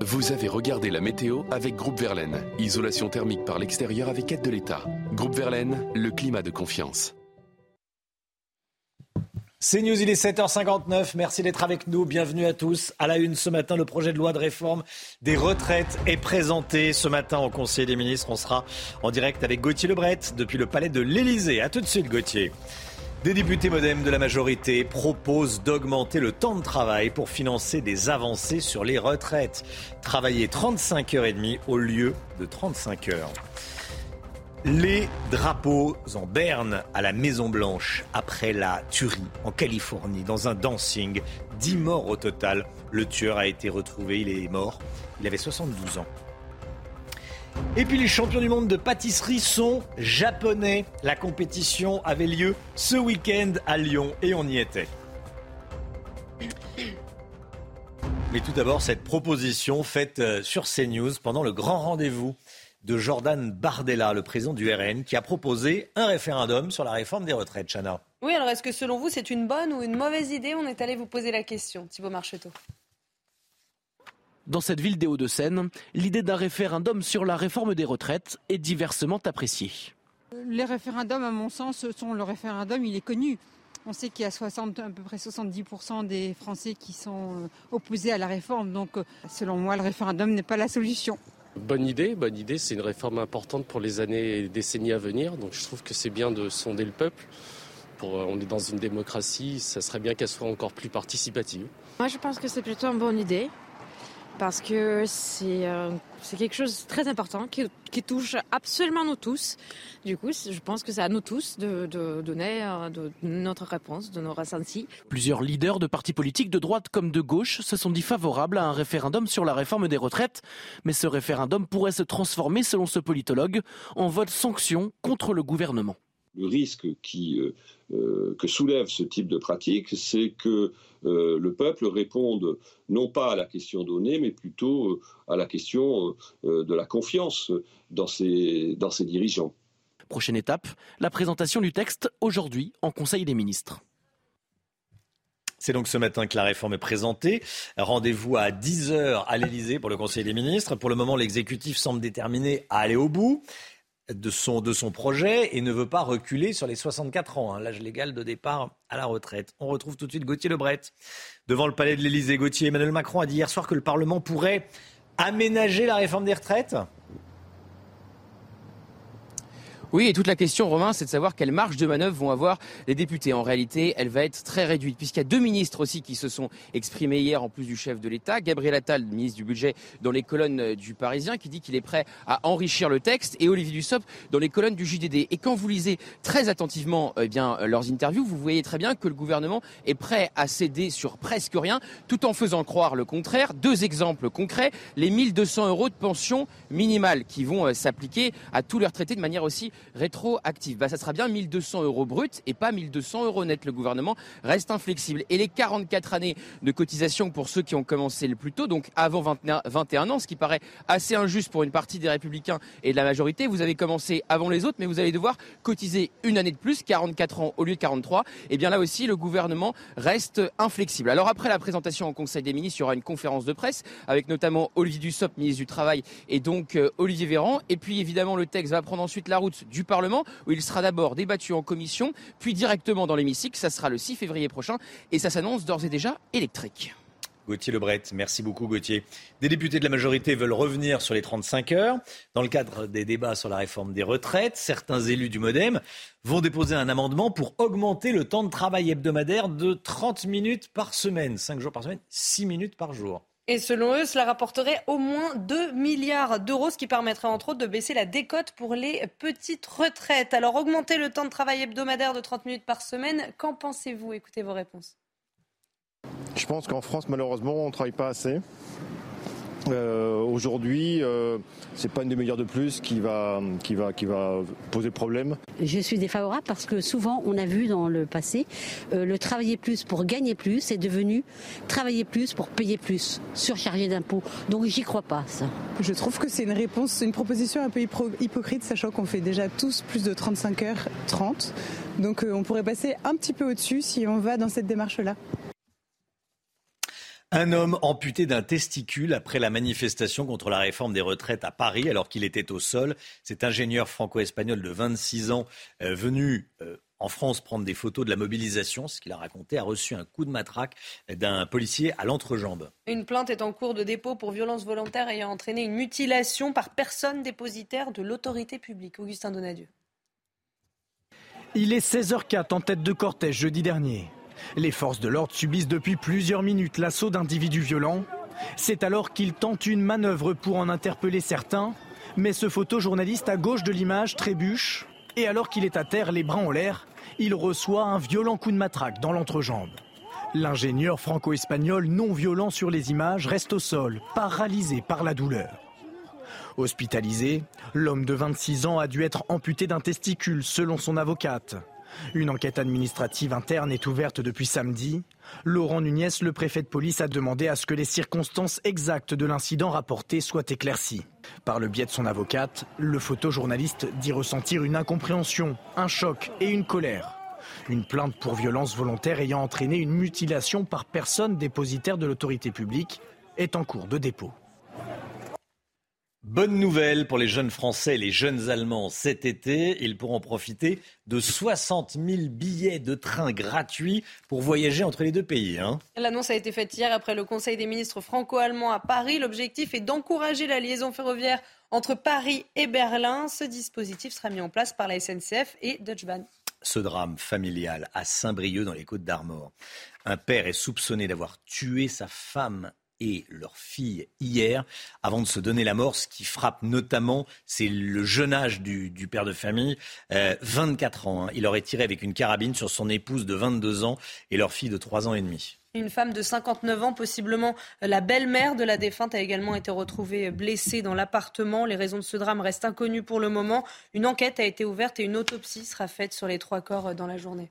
Vous avez regardé la météo avec Groupe Verlaine. Isolation thermique par l'extérieur avec aide de l'État. Groupe Verlaine, le climat de confiance. C'est News, il est 7h59. Merci d'être avec nous. Bienvenue à tous. À la une ce matin, le projet de loi de réforme des retraites est présenté ce matin au Conseil des ministres. On sera en direct avec Gauthier Lebret depuis le palais de l'Élysée. À tout de suite, Gauthier. Des députés modem de la majorité proposent d'augmenter le temps de travail pour financer des avancées sur les retraites. Travailler 35 heures et demie au lieu de 35 heures. Les drapeaux en berne à la Maison Blanche après la tuerie en Californie dans un dancing. 10 morts au total. Le tueur a été retrouvé, il est mort. Il avait 72 ans. Et puis les champions du monde de pâtisserie sont japonais. La compétition avait lieu ce week-end à Lyon et on y était. Mais tout d'abord, cette proposition faite euh, sur CNews pendant le grand rendez-vous de Jordan Bardella, le président du RN, qui a proposé un référendum sur la réforme des retraites. Chana. Oui, alors est-ce que selon vous, c'est une bonne ou une mauvaise idée? On est allé vous poser la question, Thibault Marcheteau. Dans cette ville des Hauts-de-Seine, l'idée d'un référendum sur la réforme des retraites est diversement appréciée. Les référendums, à mon sens, sont le référendum, il est connu. On sait qu'il y a 60, à peu près 70% des Français qui sont euh, opposés à la réforme. Donc, euh, selon moi, le référendum n'est pas la solution. Bonne idée, bonne idée. C'est une réforme importante pour les années et décennies à venir. Donc je trouve que c'est bien de sonder le peuple. Pour, euh, on est dans une démocratie, ça serait bien qu'elle soit encore plus participative. Moi, je pense que c'est plutôt une bonne idée parce que c'est euh, c'est quelque chose de très important qui, touche absolument nous tous. Du coup, je pense que c'est à nous tous de, donner euh, notre réponse, de nos ressentis. Plusieurs leaders de partis politiques de droite comme de gauche se sont dit favorables à un référendum sur la réforme des retraites. Mais ce référendum pourrait se transformer, selon ce politologue, en vote sanction contre le gouvernement. Le risque qui, euh, euh, que soulève ce type de pratique, c'est que euh, le peuple réponde non pas à la question donnée, mais plutôt à la question de la confiance dans ses, dans ses dirigeants. Prochaine étape, la présentation du texte aujourd'hui en Conseil des ministres. C'est donc ce matin que la réforme est présentée. Rendez-vous à 10h à l'Elysée pour le Conseil des ministres. Pour le moment, l'exécutif semble déterminé à aller au bout de son, de son projet et ne veut pas reculer sur les 64 ans, hein, l'âge légal de départ à la retraite. On retrouve tout de suite Gauthier Lebret devant le palais de l'Élysée. Gauthier, Emmanuel Macron a dit hier soir que le Parlement pourrait aménager la réforme des retraites. Oui, et toute la question, Romain, c'est de savoir quelle marge de manœuvre vont avoir les députés. En réalité, elle va être très réduite, puisqu'il y a deux ministres aussi qui se sont exprimés hier, en plus du chef de l'État. Gabriel Attal, ministre du Budget, dans les colonnes du Parisien, qui dit qu'il est prêt à enrichir le texte, et Olivier Dussopt dans les colonnes du JDD. Et quand vous lisez très attentivement eh bien, leurs interviews, vous voyez très bien que le gouvernement est prêt à céder sur presque rien, tout en faisant croire le contraire. Deux exemples concrets, les 1200 euros de pension minimale qui vont euh, s'appliquer à tous les retraités de manière aussi rétroactive. Bah, ça sera bien 1200 euros brut et pas 1200 euros net. Le gouvernement reste inflexible. Et les 44 années de cotisation pour ceux qui ont commencé le plus tôt, donc avant 21 ans, ce qui paraît assez injuste pour une partie des républicains et de la majorité. Vous avez commencé avant les autres, mais vous allez devoir cotiser une année de plus, 44 ans au lieu de 43. Et bien là aussi, le gouvernement reste inflexible. Alors après la présentation au Conseil des ministres, il y aura une conférence de presse avec notamment Olivier Dussopt, ministre du Travail, et donc euh, Olivier Véran. Et puis évidemment, le texte va prendre ensuite la route du Parlement, où il sera d'abord débattu en commission, puis directement dans l'hémicycle. Ça sera le 6 février prochain, et ça s'annonce d'ores et déjà électrique. Gauthier Lebret, merci beaucoup Gauthier. Des députés de la majorité veulent revenir sur les 35 heures dans le cadre des débats sur la réforme des retraites. Certains élus du Modem vont déposer un amendement pour augmenter le temps de travail hebdomadaire de 30 minutes par semaine, 5 jours par semaine, 6 minutes par jour. Et selon eux, cela rapporterait au moins 2 milliards d'euros, ce qui permettrait entre autres de baisser la décote pour les petites retraites. Alors augmenter le temps de travail hebdomadaire de 30 minutes par semaine, qu'en pensez-vous? Écoutez vos réponses. Je pense qu'en France, malheureusement, on ne travaille pas assez. Euh, Aujourd'hui, euh, c'est pas une demi-heure de plus qui va, qui, va, qui va poser problème. Je suis défavorable parce que souvent, on a vu dans le passé, euh, le travailler plus pour gagner plus est devenu travailler plus pour payer plus, surchargé d'impôts. Donc j'y crois pas, ça. Je trouve que c'est une réponse, une proposition un peu hypocrite, sachant qu'on fait déjà tous plus de 35 heures 30. Donc euh, on pourrait passer un petit peu au-dessus si on va dans cette démarche-là. Un homme amputé d'un testicule après la manifestation contre la réforme des retraites à Paris alors qu'il était au sol. Cet ingénieur franco-espagnol de 26 ans euh, venu euh, en France prendre des photos de la mobilisation, ce qu'il a raconté, a reçu un coup de matraque d'un policier à l'entrejambe. Une plainte est en cours de dépôt pour violence volontaire ayant entraîné une mutilation par personne dépositaire de l'autorité publique. Augustin Donadieu. Il est 16h04 en tête de cortège jeudi dernier. Les forces de l'ordre subissent depuis plusieurs minutes l'assaut d'individus violents. C'est alors qu'ils tentent une manœuvre pour en interpeller certains. Mais ce photojournaliste à gauche de l'image trébuche. Et alors qu'il est à terre, les bras en l'air, il reçoit un violent coup de matraque dans l'entrejambe. L'ingénieur franco-espagnol non violent sur les images reste au sol, paralysé par la douleur. Hospitalisé, l'homme de 26 ans a dû être amputé d'un testicule selon son avocate. Une enquête administrative interne est ouverte depuis samedi. Laurent Nunez, le préfet de police, a demandé à ce que les circonstances exactes de l'incident rapporté soient éclaircies. Par le biais de son avocate, le photojournaliste dit ressentir une incompréhension, un choc et une colère. Une plainte pour violence volontaire ayant entraîné une mutilation par personne dépositaire de l'autorité publique est en cours de dépôt. Bonne nouvelle pour les jeunes Français et les jeunes Allemands cet été. Ils pourront profiter de 60 000 billets de train gratuits pour voyager entre les deux pays. Hein. L'annonce a été faite hier après le Conseil des ministres franco-allemands à Paris. L'objectif est d'encourager la liaison ferroviaire entre Paris et Berlin. Ce dispositif sera mis en place par la SNCF et Deutsche Bahn. Ce drame familial à Saint-Brieuc dans les Côtes d'Armor. Un père est soupçonné d'avoir tué sa femme et leur fille hier avant de se donner la mort. Ce qui frappe notamment, c'est le jeune âge du, père de famille, 24 euh, ans. Hein. Il aurait tiré avec une carabine sur son épouse de 22 ans et leur fille de 3 ans et demi. Une femme de 59 ans, possiblement la belle-mère de la défunte, a également été retrouvée blessée dans l'appartement. Les raisons de ce drame restent inconnues pour le moment. Une enquête a été ouverte et une autopsie sera faite sur les trois corps dans la journée.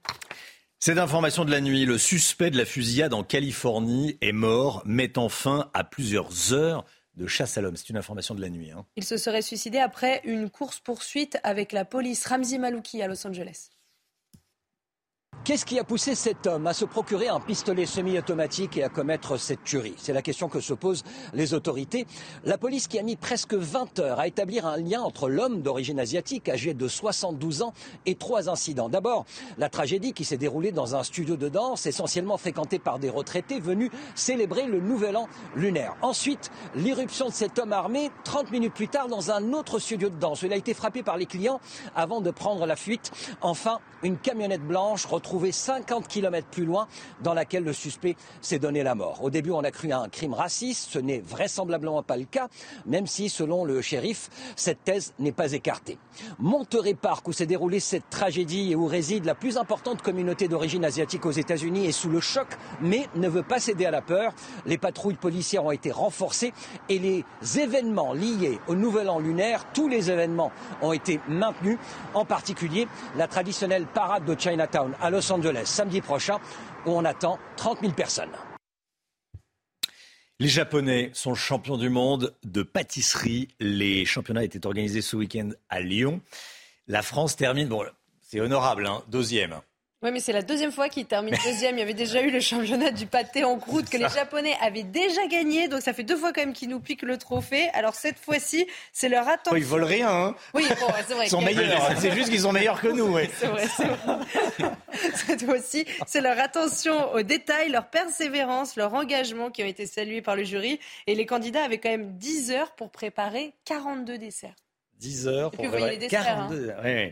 Cette information de la nuit, le suspect de la fusillade en Californie est mort, mettant fin à plusieurs heures de chasse à l'homme. C'est une information de la nuit. Hein. Il se serait suicidé après une course-poursuite avec la police Ramzi Malouki à Los Angeles. Qu'est-ce qui a poussé cet homme à se procurer un pistolet semi-automatique et à commettre cette tuerie? C'est la question que se posent les autorités. La police qui a mis presque 20 heures à établir un lien entre l'homme d'origine asiatique âgé de 72 ans et trois incidents. D'abord, la tragédie qui s'est déroulée dans un studio de danse essentiellement fréquenté par des retraités venus célébrer le nouvel an lunaire. Ensuite, l'irruption de cet homme armé 30 minutes plus tard dans un autre studio de danse. Il a été frappé par les clients avant de prendre la fuite. Enfin, une camionnette blanche retrouvée trouvé 50 km plus loin, dans laquelle le suspect s'est donné la mort. Au début, on a cru à un crime raciste. Ce n'est vraisemblablement pas le cas, même si, selon le shérif, cette thèse n'est pas écartée. Monterey Park, où s'est déroulée cette tragédie et où réside la plus importante communauté d'origine asiatique aux États-Unis, est sous le choc, mais ne veut pas céder à la peur. Les patrouilles policières ont été renforcées et les événements liés au Nouvel An lunaire, tous les événements ont été maintenus, en particulier la traditionnelle parade de Chinatown à Angeles samedi prochain où on attend 30 000 personnes. Les Japonais sont champions du monde de pâtisserie. Les championnats étaient organisés ce week-end à Lyon. La France termine, bon, c'est honorable, hein, deuxième. Oui, mais c'est la deuxième fois qu'ils terminent deuxième. Il y avait déjà eu le championnat du pâté en croûte que les Japonais avaient déjà gagné. Donc ça fait deux fois quand même qu'ils nous piquent le trophée. Alors cette fois-ci, c'est leur attention. Oh, ils volent rien. Hein oui, bon, c'est vrai. Ils sont meilleurs. C'est juste qu'ils sont meilleurs que nous. Ouais. C'est vrai, c'est vrai. cette fois-ci, c'est leur attention aux détails, leur persévérance, leur engagement qui ont été salués par le jury. Et les candidats avaient quand même 10 heures pour préparer 42 desserts. 10 heures pour préparer 42 hein.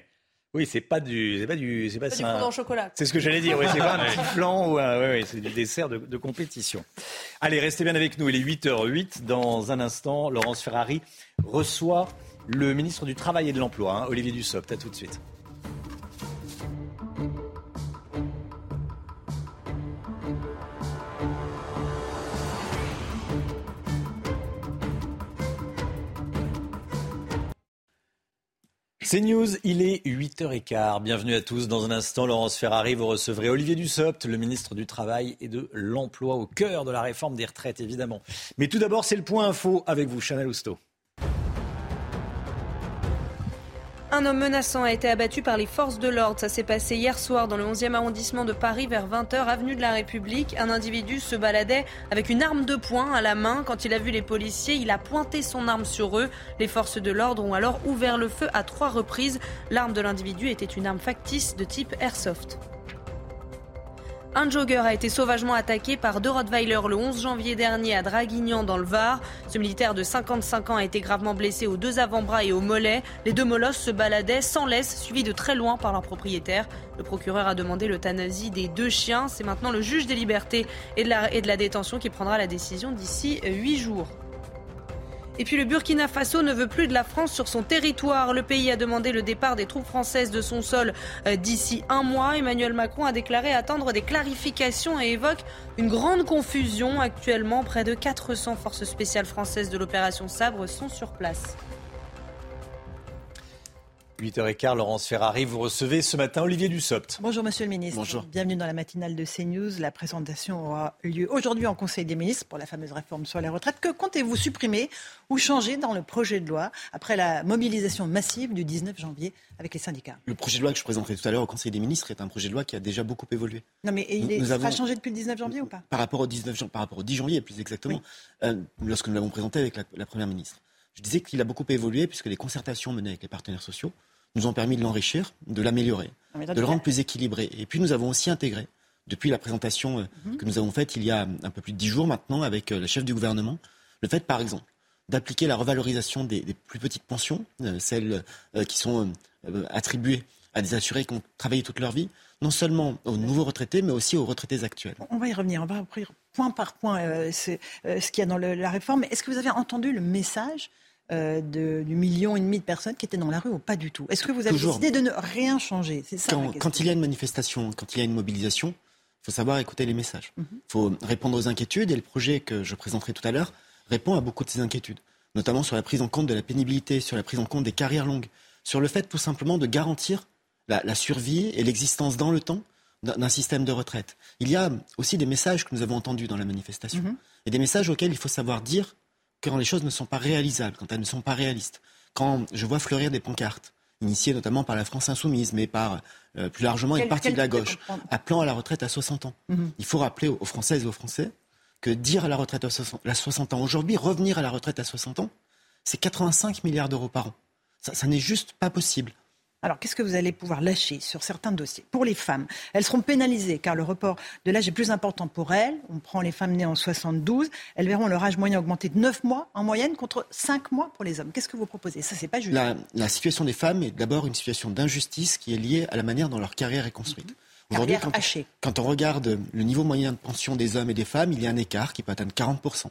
Oui, c'est pas du, c'est pas du, c'est pas, du fondant au chocolat. C'est ce que j'allais dire. Oui, c'est pas un petit flan ou un, oui, c'est du dessert de, de, compétition. Allez, restez bien avec nous. Il est 8h08. Dans un instant, Laurence Ferrari reçoit le ministre du Travail et de l'Emploi, hein, Olivier Dussopt. À tout de suite. C'est News, il est 8h15. Bienvenue à tous. Dans un instant, Laurence Ferrari, vous recevrez Olivier Dussopt, le ministre du Travail et de l'Emploi, au cœur de la réforme des retraites, évidemment. Mais tout d'abord, c'est le point info avec vous, Chanel Housteau. Un homme menaçant a été abattu par les forces de l'ordre. Ça s'est passé hier soir dans le 11e arrondissement de Paris vers 20h, avenue de la République. Un individu se baladait avec une arme de poing à la main. Quand il a vu les policiers, il a pointé son arme sur eux. Les forces de l'ordre ont alors ouvert le feu à trois reprises. L'arme de l'individu était une arme factice de type airsoft. Un jogger a été sauvagement attaqué par deux Rottweilers le 11 janvier dernier à Draguignan dans le Var. Ce militaire de 55 ans a été gravement blessé aux deux avant-bras et au mollet. Les deux molosses se baladaient sans laisse, suivis de très loin par leur propriétaire. Le procureur a demandé l'euthanasie des deux chiens. C'est maintenant le juge des libertés et de la, et de la détention qui prendra la décision d'ici huit jours. Et puis le Burkina Faso ne veut plus de la France sur son territoire. Le pays a demandé le départ des troupes françaises de son sol euh, d'ici un mois. Emmanuel Macron a déclaré attendre des clarifications et évoque une grande confusion. Actuellement, près de 400 forces spéciales françaises de l'opération Sabre sont sur place. 8h15, Laurence Ferrari, vous recevez ce matin Olivier Dussopt. Bonjour Monsieur le Ministre. Bonjour. Bienvenue dans la matinale de CNews. La présentation aura lieu aujourd'hui en Conseil des ministres pour la fameuse réforme sur les retraites. Que comptez-vous supprimer ou changer dans le projet de loi après la mobilisation massive du 19 janvier avec les syndicats? Le projet de loi que je présenterai tout à l'heure au Conseil des ministres est un projet de loi qui a déjà beaucoup évolué. Non mais il est, Nous sera avons- changé depuis le 19 janvier ou pas? Par rapport au 19 jan- par rapport au 10 janvier plus exactement, euh, lorsque nous l'avons présenté avec la, la première ministre. Je disais qu'il a beaucoup évolué puisque les concertations menées avec les partenaires sociaux nous ont permis de l'enrichir, de l'améliorer, mais de le rendre plus équilibré. Et puis nous avons aussi intégré, depuis la présentation euh, Mhm. que nous avons faite il y a un peu plus de 10 jours maintenant avec euh, la chef du gouvernement, le fait par exemple d'appliquer la revalorisation des, des plus petites pensions, euh, celles euh, qui sont euh, attribuées à des assurés qui ont travaillé toute leur vie, non seulement aux nouveaux retraités, mais aussi aux retraités actuels. On va y revenir, on va reprendre point par point ce qu'il y a dans le- la réforme. Est-ce que vous avez entendu le message euh, de- du million et demi de personnes qui étaient dans la rue ou pas du tout Est-ce que vous avez Toujours. décidé de ne rien changer? C'est ça ma Quand, il y a une manifestation, quand il y a une mobilisation, il faut savoir écouter les messages. Il Mhm. faut répondre aux inquiétudes et le projet que je présenterai tout à l'heure répond à beaucoup de ces inquiétudes, notamment sur la prise en compte de la pénibilité, sur la prise en compte des carrières longues, sur le fait tout simplement de garantir la, la survie et l'existence dans le temps d'un d'un système de retraite. Il y a aussi des messages que nous avons entendus dans la manifestation Mhm. et des messages auxquels il faut savoir dire quand les choses ne sont pas réalisables, quand elles ne sont pas réalistes. Quand je vois fleurir des pancartes, initiées notamment par la France insoumise, mais par euh, plus largement une Quel- partie quel de la gauche, appelant à la retraite à 60 ans. Mhm. Il faut rappeler aux aux Françaises et aux Français que dire à la retraite à 60 à 60 ans aujourd'hui, revenir à la retraite à 60 ans, c'est 85 milliards d'euros par an. Ça, ça n'est juste pas possible. Alors, qu'est-ce que vous allez pouvoir lâcher sur certains dossiers? Pour les femmes, elles seront pénalisées car le report de l'âge est plus important pour elles. On prend les femmes nées en 72. Elles verront leur âge moyen augmenter de 9 mois en moyenne contre 5 mois pour les hommes. Qu'est-ce que vous proposez? Ça, c'est pas juste. La, la situation des femmes est d'abord une situation d'injustice qui est liée à la manière dont leur carrière est construite. Aujourd'hui, quand, hachée. quand on regarde le niveau moyen de pension des hommes et des femmes, il y a un écart qui peut atteindre 40%.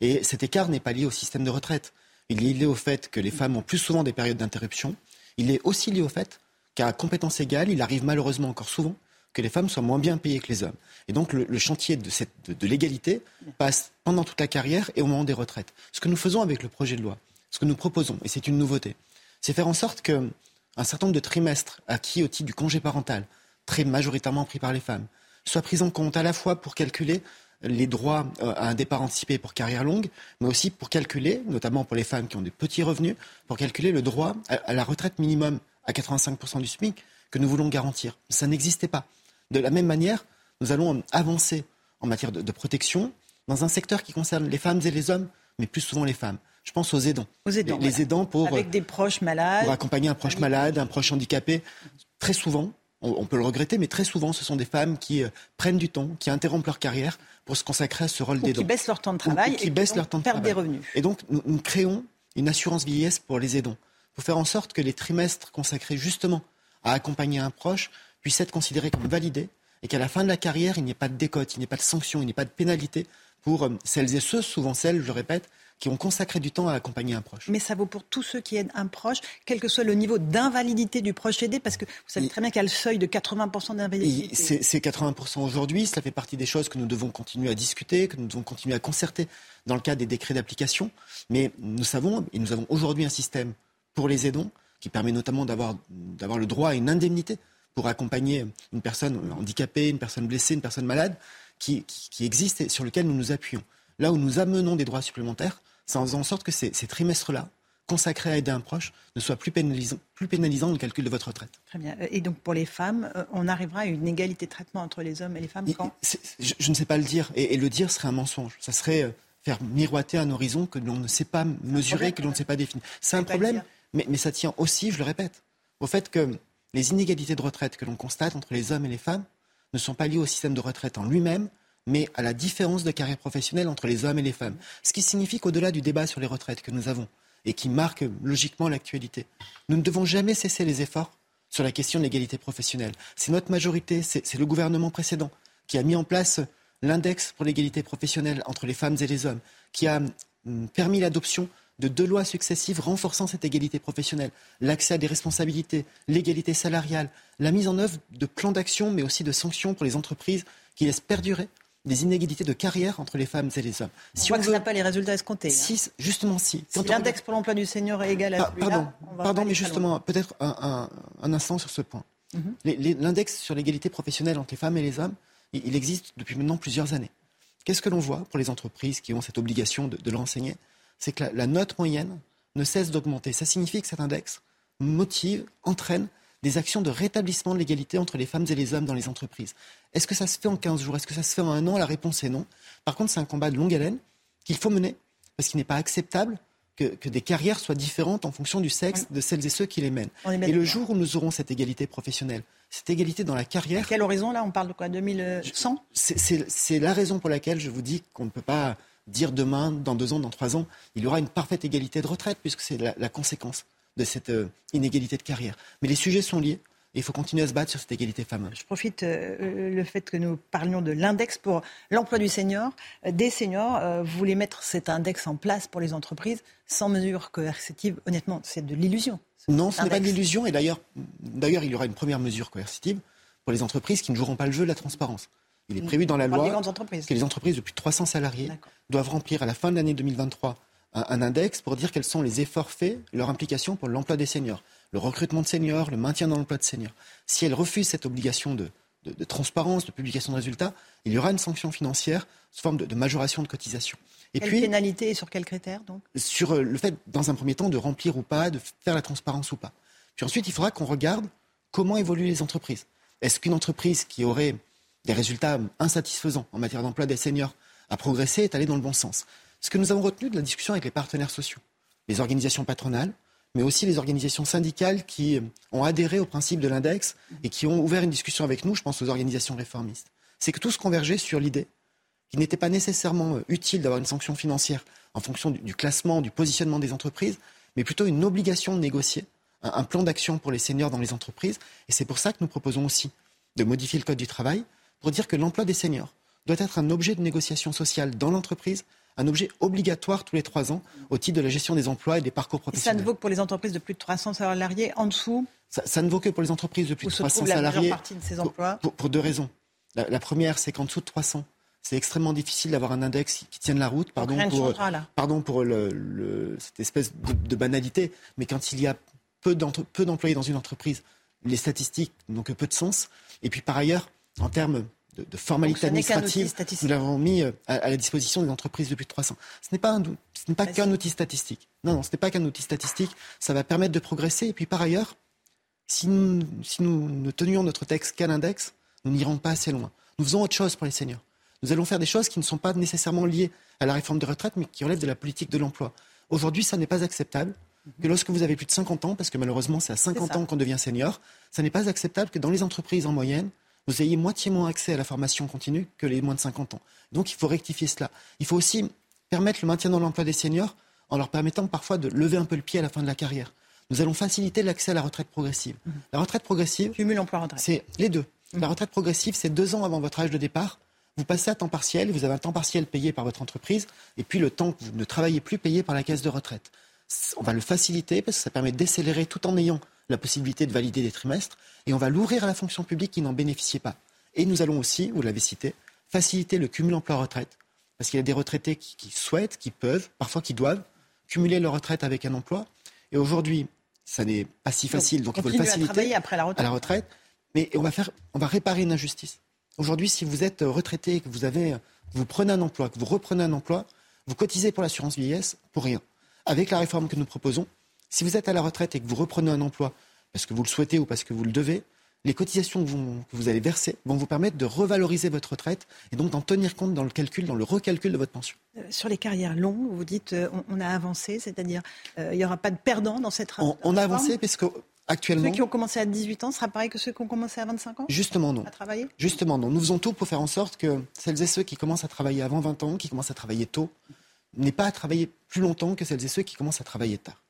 Et cet écart n'est pas lié au système de retraite. Il est lié au fait que les femmes ont plus souvent des périodes d'interruption. Il est aussi lié au fait qu'à compétence égale, il arrive malheureusement encore souvent que les femmes soient moins bien payées que les hommes. Et donc le, chantier de, de l'égalité passe pendant toute la carrière et au moment des retraites. Ce que nous faisons avec le projet de loi, ce que nous proposons, et c'est une nouveauté, c'est faire en sorte que un certain nombre de trimestres acquis au titre du congé parental, très majoritairement pris par les femmes, soient pris en compte à la fois pour calculer les droits euh, à un départ anticipé pour carrière longue, mais aussi pour calculer, notamment pour les femmes qui ont des petits revenus, pour calculer le droit à, la retraite minimum à 85% du SMIC que nous voulons garantir. Ça n'existait pas. De la même manière, nous allons avancer en matière de, de protection dans un secteur qui concerne les femmes et les hommes, mais plus souvent les femmes. Je pense aux aidants. Aux aidants, les, les aidants pour, Avec des proches malades. pour accompagner un proche malade, un proche handicapé. Très souvent, on, on peut le regretter, mais très souvent, ce sont des femmes qui euh, prennent du temps, qui interrompent leur carrière pour se consacrer à ce rôle d'aidant. qui baissent leur temps de travail ou qui baissent leur temps de perdent travail. des revenus. Et donc, nous, nous créons une assurance vieillesse pour les aidants, pour faire en sorte que les trimestres consacrés justement à accompagner un proche puissent être considérés comme validés et qu'à la fin de la carrière, il n'y ait pas de décote, il n'y ait pas de sanction, il n'y ait pas de pénalité pour euh, celles et ceux, souvent celles, je le répète, qui ont consacré du temps à accompagner un proche. Mais ça vaut pour tous ceux qui aident un proche, quel que soit le niveau d'invalidité du proche aidé, parce que vous savez très bien qu'il y a le seuil de 80% Et d'invalidité. C'est c'est 80% aujourd'hui, cela fait partie des choses que nous devons continuer à discuter, que nous devons continuer à concerter dans le cadre des décrets d'application. Mais nous savons, et nous avons aujourd'hui un système pour les aidants qui permet notamment d'avoir d'avoir le droit à une indemnité pour accompagner une personne handicapée, une personne blessée, une personne malade, qui, qui, qui existe et sur lequel nous nous appuyons. Là où nous amenons des droits supplémentaires, c'est en faisant en sorte que ces, ces trimestres-là consacré à aider un proche ne soit plus pénalisant, plus dans le calcul de votre retraite. Très bien. Et donc pour les femmes, euh, on arrivera à une égalité de traitement entre les hommes et les femmes quand? je, je, ne sais pas le dire. Et, et, le dire serait un mensonge. Ça serait euh, faire miroiter un horizon que l'on ne sait pas mesurer, que l'on ne sait pas définir. C'est un problème, mais, mais ça tient aussi, je le répète, au fait que les inégalités de retraite que l'on constate entre les hommes et les femmes ne sont pas liées au système de retraite en lui-même, mais à la différence de carrière professionnelle entre les hommes et les femmes. Ce qui signifie qu'au-delà du débat sur les retraites que nous avons, et qui marque logiquement l'actualité. Nous ne devons jamais cesser les efforts sur la question de l'égalité professionnelle. C'est notre majorité, c'est le gouvernement précédent qui a mis en place l'index pour l'égalité professionnelle entre les femmes et les hommes, qui a hum, permis l'adoption de deux lois successives renforçant cette égalité professionnelle, l'accès à des responsabilités, l'égalité salariale, la mise en œuvre de plans d'action, mais aussi de sanctions pour les entreprises qui laissent perdurer des inégalités de carrière entre les femmes et les hommes. Si on, voit que ça n'a pas les résultats escomptés. Si, hein. justement, si. Si l'index pour l'emploi du senior est égal à celui-là, Pardon, pardon mais justement, peut-être un, un, instant sur ce point. Mhm. L'index sur l'égalité professionnelle entre les femmes et les hommes, il, existe depuis maintenant plusieurs années. Qu'est-ce que l'on voit pour les entreprises qui ont cette obligation de, de l'enseigner? C'est que la, la note moyenne ne cesse d'augmenter. Ça signifie que cet index motive, entraîne des actions de rétablissement de l'égalité entre les femmes et les hommes dans les entreprises. Est-ce que ça se fait en 15 jours? Est-ce que ça se fait en un an? La réponse est non. Par contre, c'est un combat de longue haleine qu'il faut mener, parce qu'il n'est pas acceptable que, des carrières soient différentes en fonction du sexe de celles et ceux qui les mènent. Et le jour où nous aurons cette égalité professionnelle, cette égalité dans la carrière... À quel horizon, là? On parle de quoi? 2100 C'est la raison pour laquelle je vous dis qu'on ne peut pas dire demain, dans deux ans, dans trois ans, il y aura une parfaite égalité de retraite, puisque c'est la conséquence de cette euh, inégalité de carrière. Mais les sujets sont liés. Et il faut continuer à se battre sur cette égalité femmes. Je profite euh, le fait que nous parlions de l'index pour l'emploi du senior, euh, des seniors. vous voulez mettre cet index en place pour les entreprises sans mesure coercitive. Honnêtement, c'est de l'illusion. Non, ce n'est pas de l'illusion. Et d'ailleurs, d'ailleurs, il y aura une première mesure coercitive pour les entreprises qui ne joueront pas le jeu de la transparence. Il est prévu dans la loi que les entreprises de plus de 300 salariés doivent remplir à la fin de l'année 2023 un, index pour dire quels sont les efforts faits, leur implication pour l'emploi des seniors, le recrutement de seniors, le maintien dans l'emploi de seniors. Si elles refusent cette obligation de, transparence, de publication de résultats, il y aura une sanction financière sous forme de, majoration de cotisation. Et quelle puis, pénalité et sur quels critères donc? Sur euh, le fait, dans un premier temps, de remplir ou pas, de faire la transparence ou pas. Puis ensuite, il faudra qu'on regarde comment évoluent les entreprises. Est-ce qu'une entreprise qui aurait des résultats insatisfaisants en matière d'emploi des seniors a progressé est allée dans le bon sens? Ce que nous avons retenu de la discussion avec les partenaires sociaux, les organisations patronales, mais aussi les organisations syndicales qui euh, ont adhéré au principe de l'index et qui ont ouvert une discussion avec nous, je pense aux organisations réformistes, c'est que tous convergeait sur l'idée qu'il n'était pas nécessairement euh, utile d'avoir une sanction financière en fonction du, classement, du positionnement des entreprises, mais plutôt une obligation de négocier un, un plan d'action pour les seniors dans les entreprises. Et c'est pour ça que nous proposons aussi de modifier le Code du travail pour dire que l'emploi des seniors doit être un objet de négociation sociale dans l'entreprise un objet obligatoire tous les trois ans au titre de la gestion des emplois et des parcours professionnels. ça ne vaut que pour les entreprises de plus de 300 salariés en dessous ça, ne vaut que pour les entreprises de plus de 300 salariés. Partie de ces emplois pour, deux raisons. La, première, c'est qu'en dessous de 300, c'est extrêmement difficile d'avoir un index qui, tienne la route. Pardon pour, pardon pour le, cette espèce de, banalité, mais quand il y a peu d'employés dans une entreprise, les statistiques n'ont que peu de sens. Et puis par ailleurs, en termes de, formalités administratives, nous l'avons mis euh, à, la disposition des entreprises de plus de 300. Ce n'est pas, pas qu'un outil statistique. Non, non, ce n'est pas qu'un outil statistique. Ça va permettre de progresser. Et puis par ailleurs, si nous, si nous ne tenions notre texte qu'à l'index, nous n'irons pas assez loin. Nous faisons autre chose pour les seniors. Nous allons faire des choses qui ne sont pas nécessairement liées à la réforme des retraites, mais qui relèvent de la politique de l'emploi. Aujourd'hui, ça n'est pas acceptable que lorsque vous avez plus de 50 ans, parce que malheureusement c'est à 50 ans qu'on devient senior, ça n'est pas acceptable que dans les entreprises en moyenne, vous ayez moitié moins accès à la formation continue que les moins de 50 ans. Donc il faut rectifier cela. Il faut aussi permettre le maintien dans l'emploi des seniors en leur permettant parfois de lever un peu le pied à la fin de la carrière. Nous allons faciliter l'accès à la retraite progressive. Mhm. La retraite progressive, cumul emploi-retraite. C'est les deux. Mhm. La retraite progressive, c'est deux ans avant votre âge de départ. Vous passez à temps partiel, vous avez un temps partiel payé par votre entreprise, et puis le temps que vous ne travaillez plus payé par la caisse de retraite. On va le faciliter parce que ça permet d'accélérer tout en ayant la possibilité de valider des trimestres, et on va l'ouvrir à la fonction publique qui n'en bénéficiait pas. Et nous allons aussi, vous l'avez cité, faciliter le cumul emploi-retraite, parce qu'il y a des retraités qui, souhaitent, qui peuvent, parfois qui doivent, cumuler leur retraite avec un emploi. Et aujourd'hui, ça n'est pas si facile, donc, il faut le faciliter après la retraite. à la retraite. Mais on va, faire, on va réparer une injustice. Aujourd'hui, si vous êtes retraité, que vous, avez, vous prenez un emploi, que vous reprenez un emploi, vous cotisez pour l'assurance vieillesse pour rien. Avec la réforme que nous proposons, Si vous êtes à la retraite et que vous reprenez un emploi parce que vous le souhaitez ou parce que vous le devez, les cotisations que vous, que vous allez verser vont vous permettre de revaloriser votre retraite et donc d'en tenir compte dans le calcul, dans le recalcul de votre pension. Euh, sur les carrières longues, vous dites euh, on, on a avancé, c'est-à-dire euh, il n'y aura pas de perdants dans cette On, on a avancé parce que actuellement. Ceux qui ont commencé à 18 ans sera pareil que ceux qui ont commencé à 25 ans Justement non. À travailler Justement non. Nous faisons tout pour faire en sorte que celles et ceux qui commencent à travailler avant 20 ans, qui commencent à travailler tôt, n'aient pas à travailler plus longtemps que celles et ceux qui commencent à travailler tard.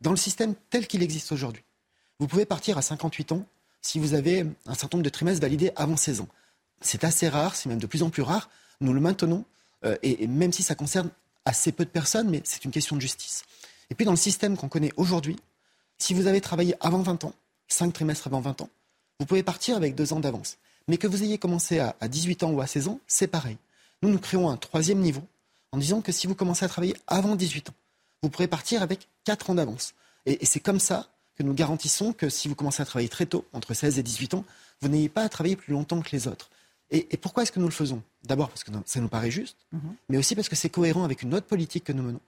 Dans le système tel qu'il existe aujourd'hui, vous pouvez partir à 58 ans si vous avez un certain nombre de trimestres validés avant 16 ans. C'est assez rare, c'est même de plus en plus rare. Nous le maintenons, euh, et, même si ça concerne assez peu de personnes, mais c'est une question de justice. Et puis dans le système qu'on connaît aujourd'hui, si vous avez travaillé avant 20 ans, 5 trimestres avant 20 ans, vous pouvez partir avec deux ans d'avance. Mais que vous ayez commencé à 18 ans ou à 16 ans, c'est pareil. Nous, nous créons un troisième niveau en disant que si vous commencez à travailler avant 18 ans, vous pourrez partir avec 4 ans d'avance. Et, et c'est comme ça que nous garantissons que si vous commencez à travailler très tôt, entre 16 et 18 ans, vous n'ayez pas à travailler plus longtemps que les autres. Et, et pourquoi est-ce que nous le faisons? D'abord parce que ça nous paraît juste, mais aussi parce que c'est cohérent avec une autre politique que nous menons,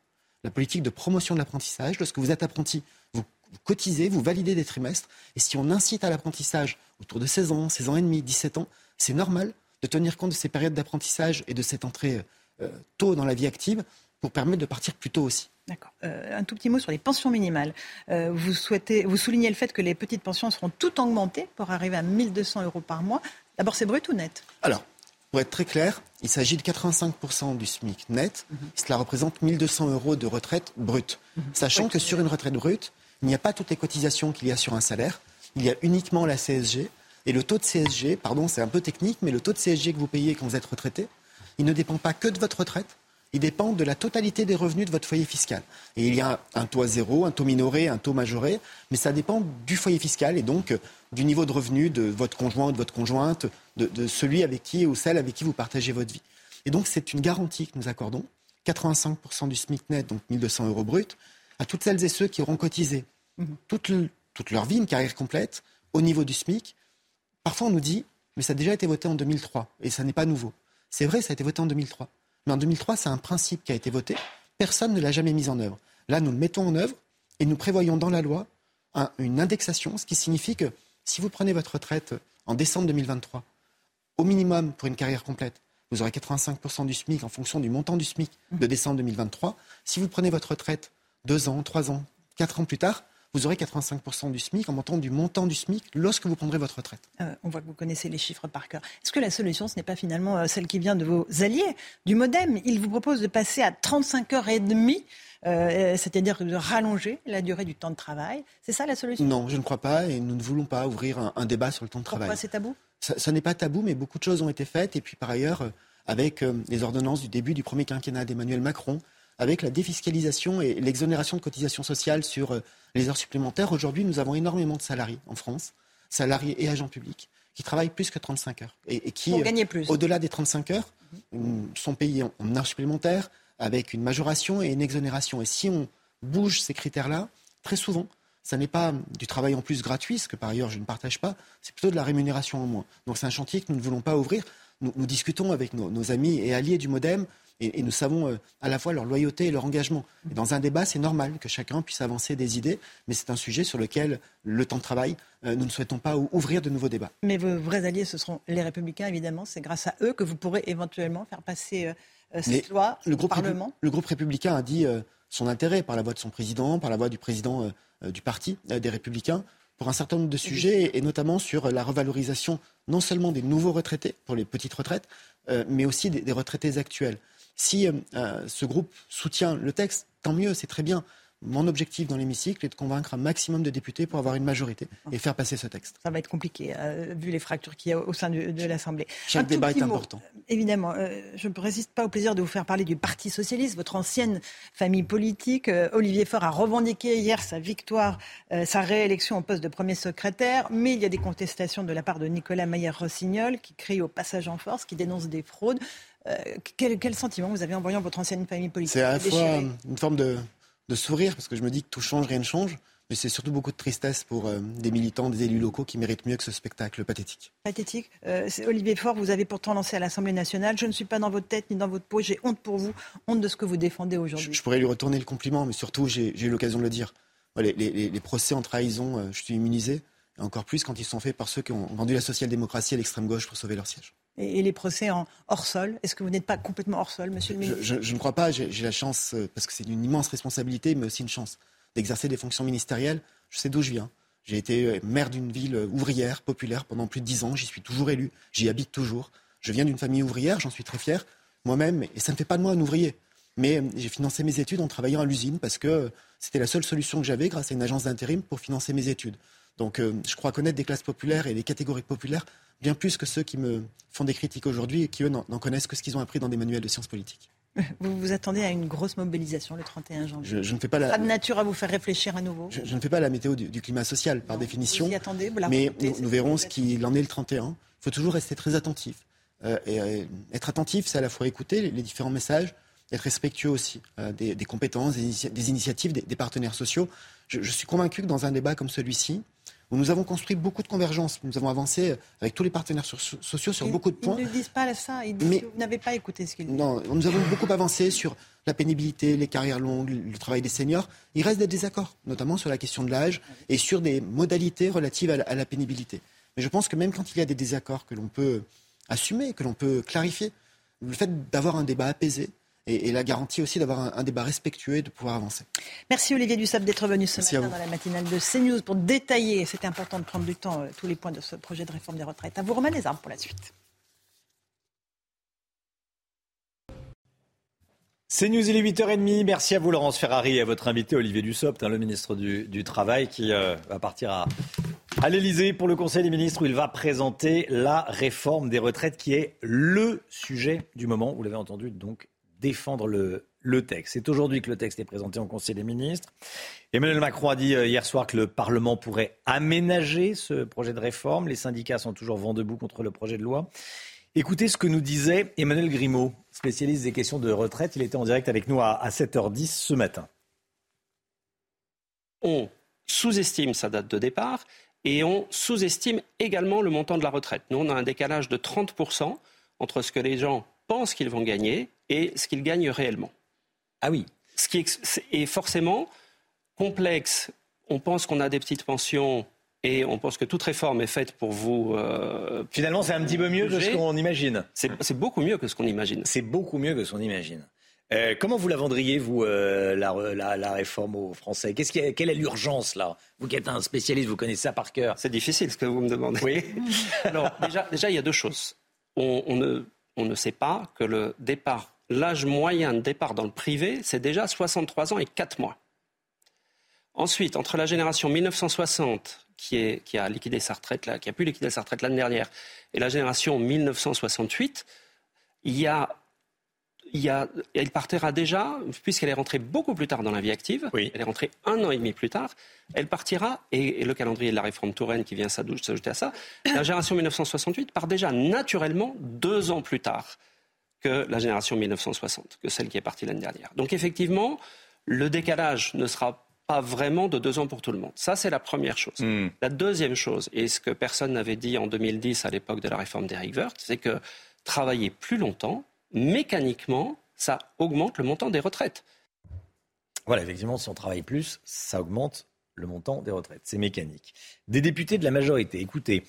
la politique de promotion de l'apprentissage. Lorsque vous êtes apprenti, vous, vous cotisez, vous validez des trimestres, et si on incite à l'apprentissage autour de 16 ans, 16 ans et demi, 17 ans, c'est normal de tenir compte de ces périodes d'apprentissage et de cette entrée euh, tôt dans la vie active pour permettre de partir plus tôt aussi. D'accord. Euh, un tout petit mot sur les pensions minimales. Euh, vous, souhaitez, vous soulignez le fait que les petites pensions seront toutes augmentées pour arriver à 1200 euros par mois. D'abord, c'est brut ou net? Alors, pour être très clair, il s'agit de 85% du SMIC net. Cela représente 1200 euros de retraite brute. Sachant que sur une retraite brute, il n'y a pas toutes les cotisations qu'il y a sur un salaire. Il y a uniquement la CSG. Et le taux de CSG, pardon, c'est un peu technique, mais le taux de CSG que vous payez quand vous êtes retraité, il ne dépend pas que de votre retraite, il dépend de la totalité des revenus de votre foyer fiscal. Et il y a un taux à zéro, un taux minoré, un taux majoré, mais ça dépend du foyer fiscal et donc euh, du niveau de revenu de votre conjoint ou de votre conjointe, de, de celui avec qui ou celle avec qui vous partagez votre vie. Et donc c'est une garantie que nous accordons, 85% du SMIC net, donc 1200 euros brut, à toutes celles et ceux qui auront cotisé toute, le- toute leur vie, une carrière complète, au niveau du SMIC. Parfois on nous dit, mais ça a déjà été voté en 2003 et ça n'est pas nouveau. C'est vrai, ça a été voté en 2003. Mais en 2003, c'est un principe qui a été voté. Personne ne l'a jamais mis en œuvre. Là, nous le mettons en œuvre et nous prévoyons dans la loi un- une indexation, ce qui signifie que si vous prenez votre retraite en décembre 2023, au minimum pour une carrière complète, vous aurez 85% du SMIC en fonction du montant du SMIC de décembre 2023. Si vous prenez votre retraite deux ans, trois ans, quatre ans plus tard, vous aurez 85% du SMIC en montant du montant du SMIC lorsque vous prendrez votre retraite. Euh, on voit que vous connaissez les chiffres par cœur. Est-ce que la solution, ce n'est pas finalement euh, celle qui vient de vos alliés du Modem? Ils vous proposent de passer à 35 heures et demie, euh, c'est-à-dire de rallonger la durée du temps de travail. C'est ça la solution? Non, je ne crois pas et nous ne voulons pas ouvrir un, un débat sur le temps de Pourquoi travail. c'est tabou? Ça, ça n'est pas tabou, mais beaucoup de choses ont été faites. Et puis par ailleurs, avec euh, les ordonnances du début du premier quinquennat d'Emmanuel Macron, avec la défiscalisation et l'exonération de cotisations sociales sur euh, les heures supplémentaires, aujourd'hui, nous avons énormément de salariés en France, salariés et agents publics, qui travaillent plus que 35 heures. Et, et qui, euh, au-delà des 35 heures, euh, sont payés en, en heures supplémentaires, avec une majoration et une exonération. Et si on bouge ces critères-là, très souvent, ça n'est pas du travail en plus gratuit, ce que par ailleurs je ne partage pas, c'est plutôt de la rémunération en moins. Donc c'est un chantier que nous ne voulons pas ouvrir. Nous, nous discutons avec nos, nos amis et alliés du Modem et, et nous savons euh, à la fois leur loyauté et leur engagement. Et dans un débat, c'est normal que chacun puisse avancer des idées, mais c'est un sujet sur lequel le temps de travail, euh, nous ne souhaitons pas ou- ouvrir de nouveaux débats. Mais vos vrais alliés, ce seront les Républicains, évidemment. C'est grâce à eux que vous pourrez éventuellement faire passer euh, Mais cette loi le au groupe, Parlement. le groupe républicain a dit son intérêt par la voix de son président, par la voix du président du parti des républicains, pour un certain nombre de sujets, et notamment sur la revalorisation non seulement des nouveaux retraités pour les petites retraites, euh, mais aussi des, des retraités actuels. Si euh, euh, ce groupe soutient le texte, tant mieux, c'est très bien. Mon objectif dans l'hémicycle est de convaincre un maximum de députés pour avoir une majorité et faire passer ce texte. Ça va être compliqué, euh, vu les fractures qu'il y a au sein de, l'Assemblée. Chaque Un débat est mot. important. Évidemment, euh, je ne résiste pas au plaisir de vous faire parler du Parti socialiste, votre ancienne famille politique. Euh, Olivier Faure a revendiqué hier sa victoire, sa réélection au poste de premier secrétaire, mais il y a des contestations de la part de Nicolas Maillère-Rossignol qui crie au passage en force, qui dénonce des fraudes. Quel, quel sentiment vous avez en voyant votre ancienne famille politique C'est à la fois une forme de, de sourire, parce que je me dis que tout change, rien ne change, mais c'est surtout beaucoup de tristesse pour euh, des militants, des élus locaux qui méritent mieux que ce spectacle pathétique. Pathétique. Euh, Olivier Faure, vous avez pourtant lancé à l'Assemblée nationale. Je ne suis pas dans votre tête ni dans votre peau. J'ai honte pour vous, honte de ce que vous défendez aujourd'hui. Je pourrais lui retourner le compliment, mais surtout, j'ai j'ai eu l'occasion de le dire. Les, procès en trahison, euh, je suis immunisé, et encore plus quand ils sont faits par ceux qui ont vendu la social-démocratie à l'extrême gauche pour sauver leur siège. Et, les procès en hors sol, est-ce que vous n'êtes pas complètement hors sol, monsieur le ministre je, ne crois pas, j'ai la chance, euh, parce que c'est une immense responsabilité, mais aussi une chance d'exercer des fonctions ministérielles. Je sais d'où je viens. J'ai été euh, maire d'une ville ouvrière, populaire, pendant plus de dix ans. J'y suis toujours élu. J'y habite toujours. Je viens d'une famille ouvrière, j'en suis très fier moi-même, et ça ne fait pas de moi un ouvrier. Mais j'ai financé mes études en travaillant à l'usine parce que c'était la seule solution que j'avais grâce à une agence d'intérim pour financer mes études. Donc euh, je crois connaître des classes populaires et des catégories populaires bien plus que ceux qui me font des critiques aujourd'hui et qui, eux, n'en connaissent que ce qu'ils ont appris dans des manuels de sciences politiques. Vous vous attendez à une grosse mobilisation le 31 janvier. Je, ne fais pas la... Pas de nature à vous faire réfléchir à nouveau. Je, ne fais pas la météo du, climat social par définition. Vous y attendez, mais nous, verrons ce qu'il en est le 31. Il faut toujours rester très attentif. Euh, et euh, être attentif, c'est à la fois écouter les, différents messages, être respectueux aussi euh, des, compétences, des, initiatives des, partenaires sociaux. Je, suis convaincu que dans un débat comme celui-ci, où nous avons construit beaucoup de convergences, nous avons avancé avec tous les partenaires sociaux sur beaucoup de points. Ils ne disent pas ça, ils disent Mais, que vous n'avez pas écouté ce qu'ils disent. Non, nous avons beaucoup avancé sur la pénibilité, les carrières longues, le travail des seniors. Il reste des désaccords, notamment sur la question de l'âge et sur des modalités relatives à la pénibilité. Mais je pense que même quand il y a des désaccords que l'on peut assumer, que l'on peut clarifier. Le fait d'avoir un débat apaisé, et, la garantie aussi d'avoir un, débat respectueux et de pouvoir avancer. Merci Olivier Dussopt d'être venu ce matin dans la matinale de CNews pour détailler, c'était important de prendre du temps, euh, tous les points de ce projet de réforme des retraites. À vous Romain les armes pour la suite. C'est News, il est 8h30. Merci à vous, Laurence Ferrari, et à votre invité, Olivier Dussopt, hein, le ministre du, Travail, qui euh, va partir à, à l'Elysée pour le Conseil des ministres où il va présenter la réforme des retraites qui est le sujet du moment. Vous l'avez entendu, donc défendre le, texte. C'est aujourd'hui que le texte est présenté en Conseil des ministres. Emmanuel Macron a dit euh, hier soir que le Parlement pourrait aménager ce projet de réforme. Les syndicats sont toujours vent debout contre le projet de loi. Écoutez ce que nous disait Emmanuel Grimaud, spécialiste des questions de retraite. Il était en direct avec nous à 7h10 ce matin. On sous-estime sa date de départ et on sous-estime également le montant de la retraite. Nous, on a un décalage de 30% entre ce que les gens pensent qu'ils vont gagner et ce qu'ils gagnent réellement. Ah oui. Ce qui est forcément complexe. On pense qu'on a des petites pensions et on pense que toute réforme est faite pour vous. Euh, Finalement, c'est un petit peu mieux que ce qu'on imagine. C'est beaucoup mieux que ce qu'on imagine. C'est beaucoup mieux que ce qu'on imagine. Euh, comment vous la vendriez, vous, euh, la, réforme aux Français? Quelle est l'urgence, là? Vous qui êtes un spécialiste, vous connaissez ça par cœur. C'est difficile ce que vous me demandez. Oui. Alors, déjà, déjà, il y a deux choses. On, ne, on ne sait pas que le départ, l'âge moyen de départ dans le privé, c'est déjà 63 ans et 4 mois. Ensuite, entre la génération 1960, qui, est, qui a liquidé sa retraite, là, qui a pu liquider sa retraite l'année dernière, et la génération 1968, il y a il, elle partira déjà, puisqu'elle est rentrée beaucoup plus tard dans la vie active, elle est rentrée un an et demi plus tard, elle partira, et, le calendrier de la réforme Touraine qui vient s'ajouter à ça, la génération 1968 part déjà naturellement deux ans plus tard que la génération 1960, que celle qui est partie l'année dernière. Donc effectivement, le décalage ne sera pas vraiment de deux ans pour tout le monde. Ça, c'est la première chose. Hmm. La deuxième chose, et ce que personne n'avait dit en 2010 à l'époque de la réforme d'Eric Wirth, c'est que travailler plus longtemps, mécaniquement, ça augmente le montant des retraites. Voilà, effectivement, si on travaille plus, ça augmente le montant des retraites. C'est mécanique. Des députés de la majorité, écoutez,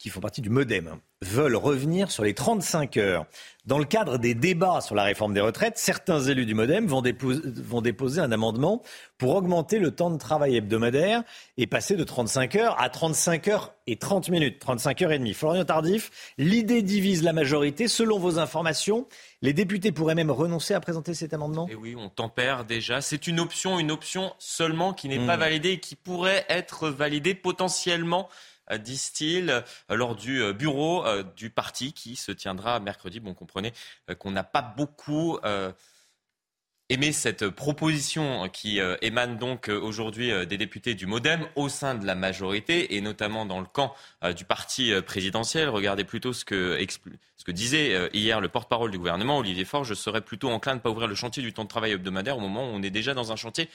qui font partie du Modem, veulent revenir sur les 35 heures. Dans le cadre des débats sur la réforme des retraites, certains élus du Modem vont déposer, un amendement pour augmenter le temps de travail hebdomadaire et passer de 35 heures à 35 heures et 30 minutes, 35 heures et demie. Florian Tardif, l'idée divise la majorité. Selon vos informations, les députés pourraient même renoncer à présenter cet amendement? Et oui, on tempère déjà. C'est une option, une option seulement qui n'est pas hmm. validée et qui pourrait être validée potentiellement disent-ils, euh, lors du euh, bureau du parti qui se tiendra mercredi. Bon, comprenez qu'on n'a pas beaucoup aimé cette proposition qui émane donc aujourd'hui des députés du Modem au sein de la majorité et notamment dans le camp du parti présidentiel. Regardez plutôt ce que, ce que disait hier le porte-parole du gouvernement, Olivier Faure. Je serais plutôt enclin de ne pas ouvrir le chantier du temps de travail hebdomadaire au moment où on est déjà dans un chantier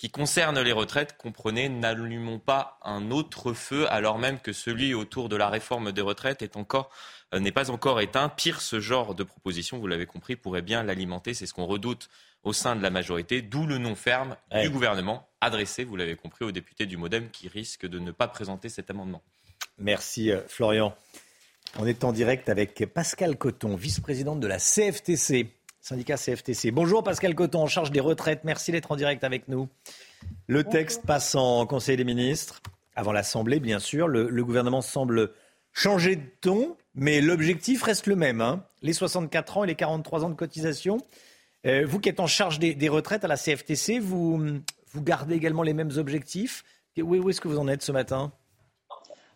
qui concerne les retraites, comprenez, n'allumons pas un autre feu alors même que celui autour de la réforme des retraites est encore euh, n'est pas encore éteint. Pire, ce genre de proposition, vous l'avez compris, pourrait bien l'alimenter. C'est ce qu'on redoute au sein de la majorité, d'où le nom ferme du gouvernement adressé, vous l'avez compris, aux députés du Modem qui risquent de ne pas présenter cet amendement. Merci euh, Florian. On est en direct avec Pascal Coton, vice-présidente de la CFTC, syndicat CFTC. Bonjour Pascal Coton, en charge des retraites. Merci d'être en direct avec nous. Le texte passe en Conseil des ministres, avant l'Assemblée bien sûr. Le, gouvernement semble changer de ton, mais l'objectif reste le même. Hein. les 64 ans et les 43 ans de cotisation. Euh, vous qui êtes en charge des, retraites à la CFTC, vous, vous gardez également les mêmes objectifs? Où, où est-ce que vous en êtes ce matin?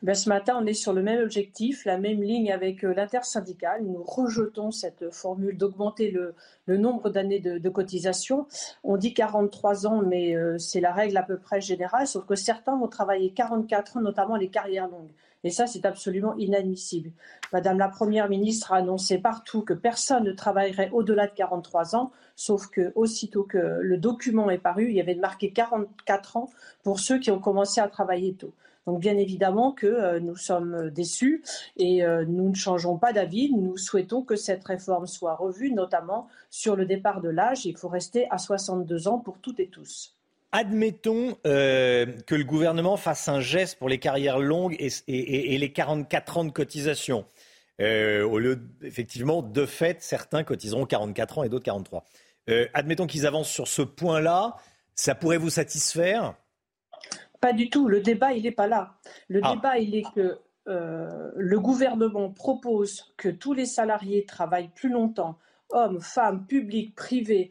Ben, ce matin, on est sur le même objectif, la même ligne avec euh, l'intersyndicale. Nous rejetons cette formule d'augmenter le, nombre d'années de, cotisation. On dit 43 ans, mais euh, c'est la règle à peu près générale, sauf que certains vont travailler 44 ans, notamment les carrières longues. Et ça, c'est absolument inadmissible. Madame la Première ministre a annoncé partout que personne ne travaillerait au-delà de 43 ans, sauf que aussitôt que le document est paru, il y avait marqué 44 ans pour ceux qui ont commencé à travailler tôt. Donc bien évidemment que euh, nous sommes déçus et euh, nous ne changeons pas d'avis. Nous souhaitons que cette réforme soit revue, notamment sur le départ de l'âge. Il faut rester à 62 ans pour toutes et tous. Admettons euh, que le gouvernement fasse un geste pour les carrières longues et, les 44 ans de cotisation. au lieu, effectivement, de fait, certains cotiseront 44 ans et d'autres 43. admettons qu'ils avancent sur ce point-là. Ça pourrait vous satisfaire? Pas du tout. Le débat, il n'est pas là. Le ah. débat, il est que euh, le gouvernement propose que tous les salariés travaillent plus longtemps, hommes, femmes, publics, privés.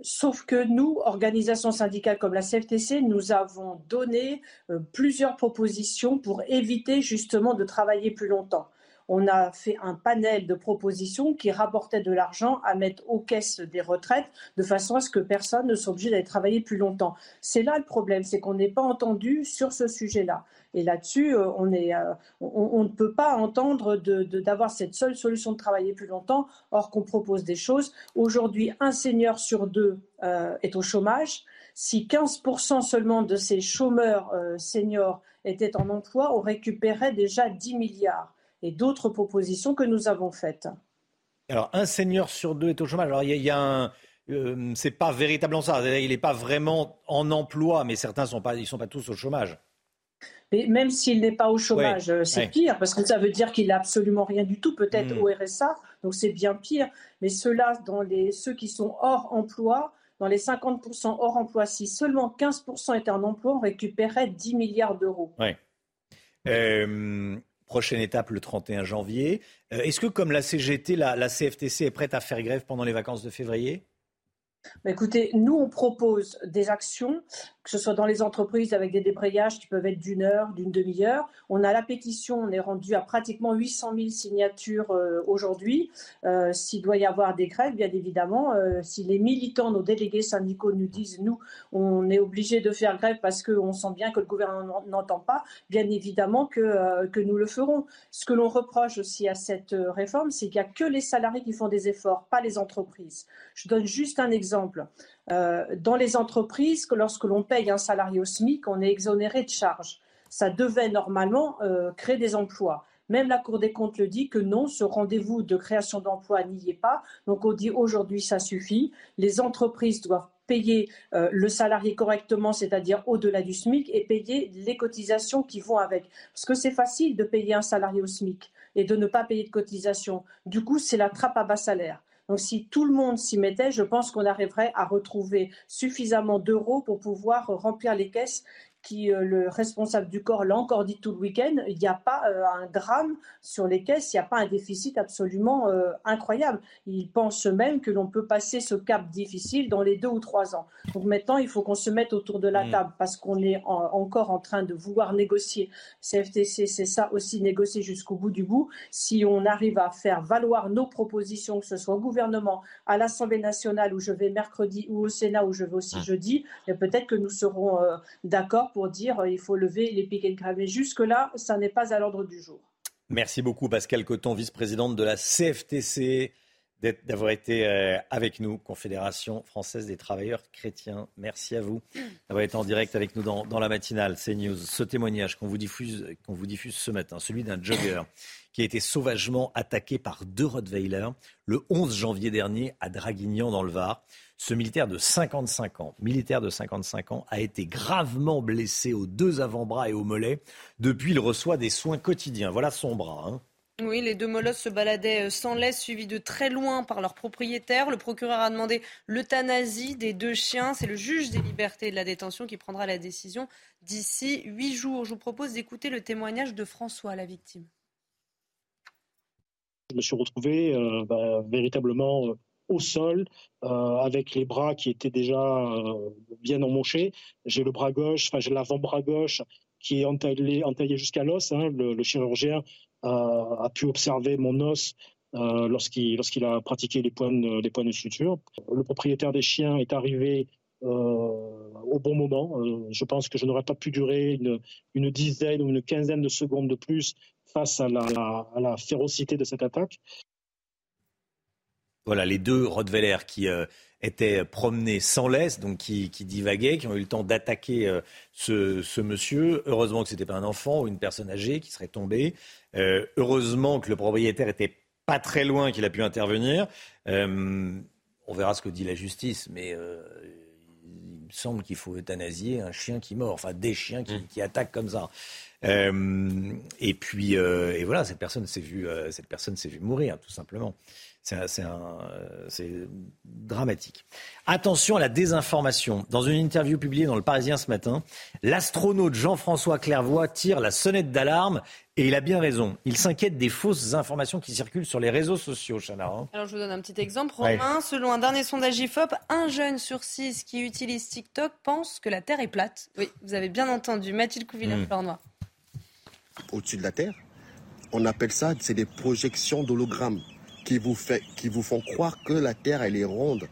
Sauf que nous, organisations syndicales comme la CFTC, nous avons donné euh, plusieurs propositions pour éviter justement de travailler plus longtemps on a fait un panel de propositions qui rapportaient de l'argent à mettre aux caisses des retraites de façon à ce que personne ne soit obligé d'aller travailler plus longtemps. C'est là le problème, c'est qu'on n'est pas entendu sur ce sujet-là. Et là-dessus, euh, on, euh, on, ne peut pas entendre d'avoir cette seule solution de travailler plus longtemps, or qu'on propose des choses. Aujourd'hui, un senior sur deux euh, est au chômage. Si 15% seulement de ces chômeurs seniors étaient en emploi, on récupérait déjà 10 milliards et d'autres propositions que nous avons faites. Alors, un seigneur sur deux est au chômage. Alors, il y a, un. Euh, c'est pas véritablement ça. Il n'est pas vraiment en emploi, mais certains sont pas, ils sont pas tous au chômage. Mais même s'il n'est pas au chômage, euh, c'est pire, parce que ça veut dire qu'il n'a absolument rien du tout, peut-être hmm. au RSA, donc c'est bien pire. Mais ceux-là, dans les, ceux qui sont hors emploi, dans les 50% hors emploi, si seulement 15% étaient en emploi, on récupérait 10 milliards d'euros. Oui. Euh, Prochaine étape le 31 janvier. Euh, est-ce que, comme la CGT, la, CFTC est prête à faire grève pendant les vacances de février? Écoutez, nous, on propose des actions que ce soit dans les entreprises avec des débrayages qui peuvent être d'une heure, d'une demi-heure. On a la pétition, on est rendu à pratiquement 800 000 signatures euh, aujourd'hui. Euh, s'il doit y avoir des grèves, bien évidemment, euh, si les militants, nos délégués syndicaux nous disent, nous, on est obligé de faire grève parce qu'on sent bien que le gouvernement n'entend pas, bien évidemment que, que nous le ferons. Ce que l'on reproche aussi à cette réforme, c'est qu'il n'y a que les salariés qui font des efforts, pas les entreprises. Je donne juste un exemple. Euh, dans les entreprises, que lorsque l'on paye un salarié au SMIC, on est exonéré de charges. Ça devait normalement euh, créer des emplois. Même la Cour des comptes le dit que non, ce rendez-vous de création d'emplois n'y est pas. Donc on dit aujourd'hui ça suffit. Les entreprises doivent payer euh, le salarié correctement, c'est-à-dire au-delà du SMIC, et payer les cotisations qui vont avec. Parce que c'est facile de payer un salarié au SMIC et de ne pas payer de cotisation. Du coup, c'est la trappe à bas salaire. Donc si tout le monde s'y mettait, je pense qu'on arriverait à retrouver suffisamment d'euros pour pouvoir remplir les caisses qui, euh, le responsable du corps l'a encore dit tout le week-end, il n'y a pas euh, un drame sur les caisses, il n'y a pas un déficit absolument euh, incroyable. Il pense même que l'on peut passer ce cap difficile dans les deux ou trois ans. Donc maintenant, il faut qu'on se mette autour de la mm. table parce qu'on est encore en train de vouloir négocier. CFTC, c'est ça aussi, négocier jusqu'au bout du bout. Si on arrive à faire valoir nos propositions, que ce soit au gouvernement, à l'Assemblée nationale où je vais mercredi ou au Sénat où je vais aussi mm. jeudi, peut-être que nous serons d'accord pour dire euh, il faut lever les piquets de grève. Mais jusque-là, ça n'est pas à l'ordre du jour. Merci beaucoup, Pascal Coton, vice-présidente de la CFTC. D'avoir été euh, avec nous, Confédération française des travailleurs chrétiens. Merci à vous d'avoir été en direct avec nous dans, la matinale CNews. Ce témoignage qu'on vous, diffuse, vous diffuse ce matin, celui d'un jogger qui a été sauvagement attaqué par deux Rottweilers le 11 janvier dernier à Draguignan dans le Var. Ce militaire de 55 ans, militaire de 55 ans, a été gravement blessé aux deux avant-bras et au mollet. Depuis, il reçoit des soins quotidiens. Voilà son bras. Hein. Oui, les deux molosses se baladaient euh, sans laisse, suivis de très loin par leur propriétaire. Le procureur a demandé l'euthanasie des deux chiens. C'est le juge des libertés de la détention qui prendra la décision d'ici huit jours. Je vous propose d'écouter le témoignage de François, la victime. Je me suis retrouvé euh, bah, véritablement euh, au sol, avec les bras qui étaient déjà bien emmanchés. J'ai le bras gauche, enfin j'ai l'avant-bras gauche qui est entaillé, entaillé jusqu'à l'os. Hein. Le, chirurgien a, pu observer mon os euh, lorsqu'il a pratiqué les points de, suture. Le propriétaire des chiens est arrivé euh, au bon moment. Euh, je pense que je n'aurais pas pu durer une, dizaine ou une quinzaine de secondes de plus face à la férocité de cette attaque. Voilà, les deux Rottweiler qui étaient promenés sans laisse, donc qui, divaguaient, qui ont eu le temps d'attaquer euh, ce, monsieur. Heureusement que ce n'était pas un enfant ou une personne âgée qui serait tombée. Euh, heureusement que le propriétaire était pas très loin, qu'il a pu intervenir. Euh, on verra ce que dit la justice, mais il me semble qu'il faut euthanasier un chien qui mord, enfin des chiens qui, qui attaquent comme ça. et puis, et voilà, cette personne s'est vue, cette personne s'est vue mourir, tout simplement. C'est dramatique. Attention à la désinformation. Dans une interview publiée dans le Parisien ce matin, l'astronaute Jean-François Clairvoy tire la sonnette d'alarme et il a bien raison. Il s'inquiète des fausses informations qui circulent sur les réseaux sociaux, Chana. Hein. Alors je vous donne un petit exemple. Romain, selon un dernier sondage IFOP, un jeune sur six qui utilise TikTok pense que la Terre est plate. Oui, vous avez bien entendu. Mathilde Couvillard-Flornois. Hmm. Au-dessus de la Terre, on appelle ça, c'est des projections d'hologrammes qui vous, font croire que la Terre, elle est ronde.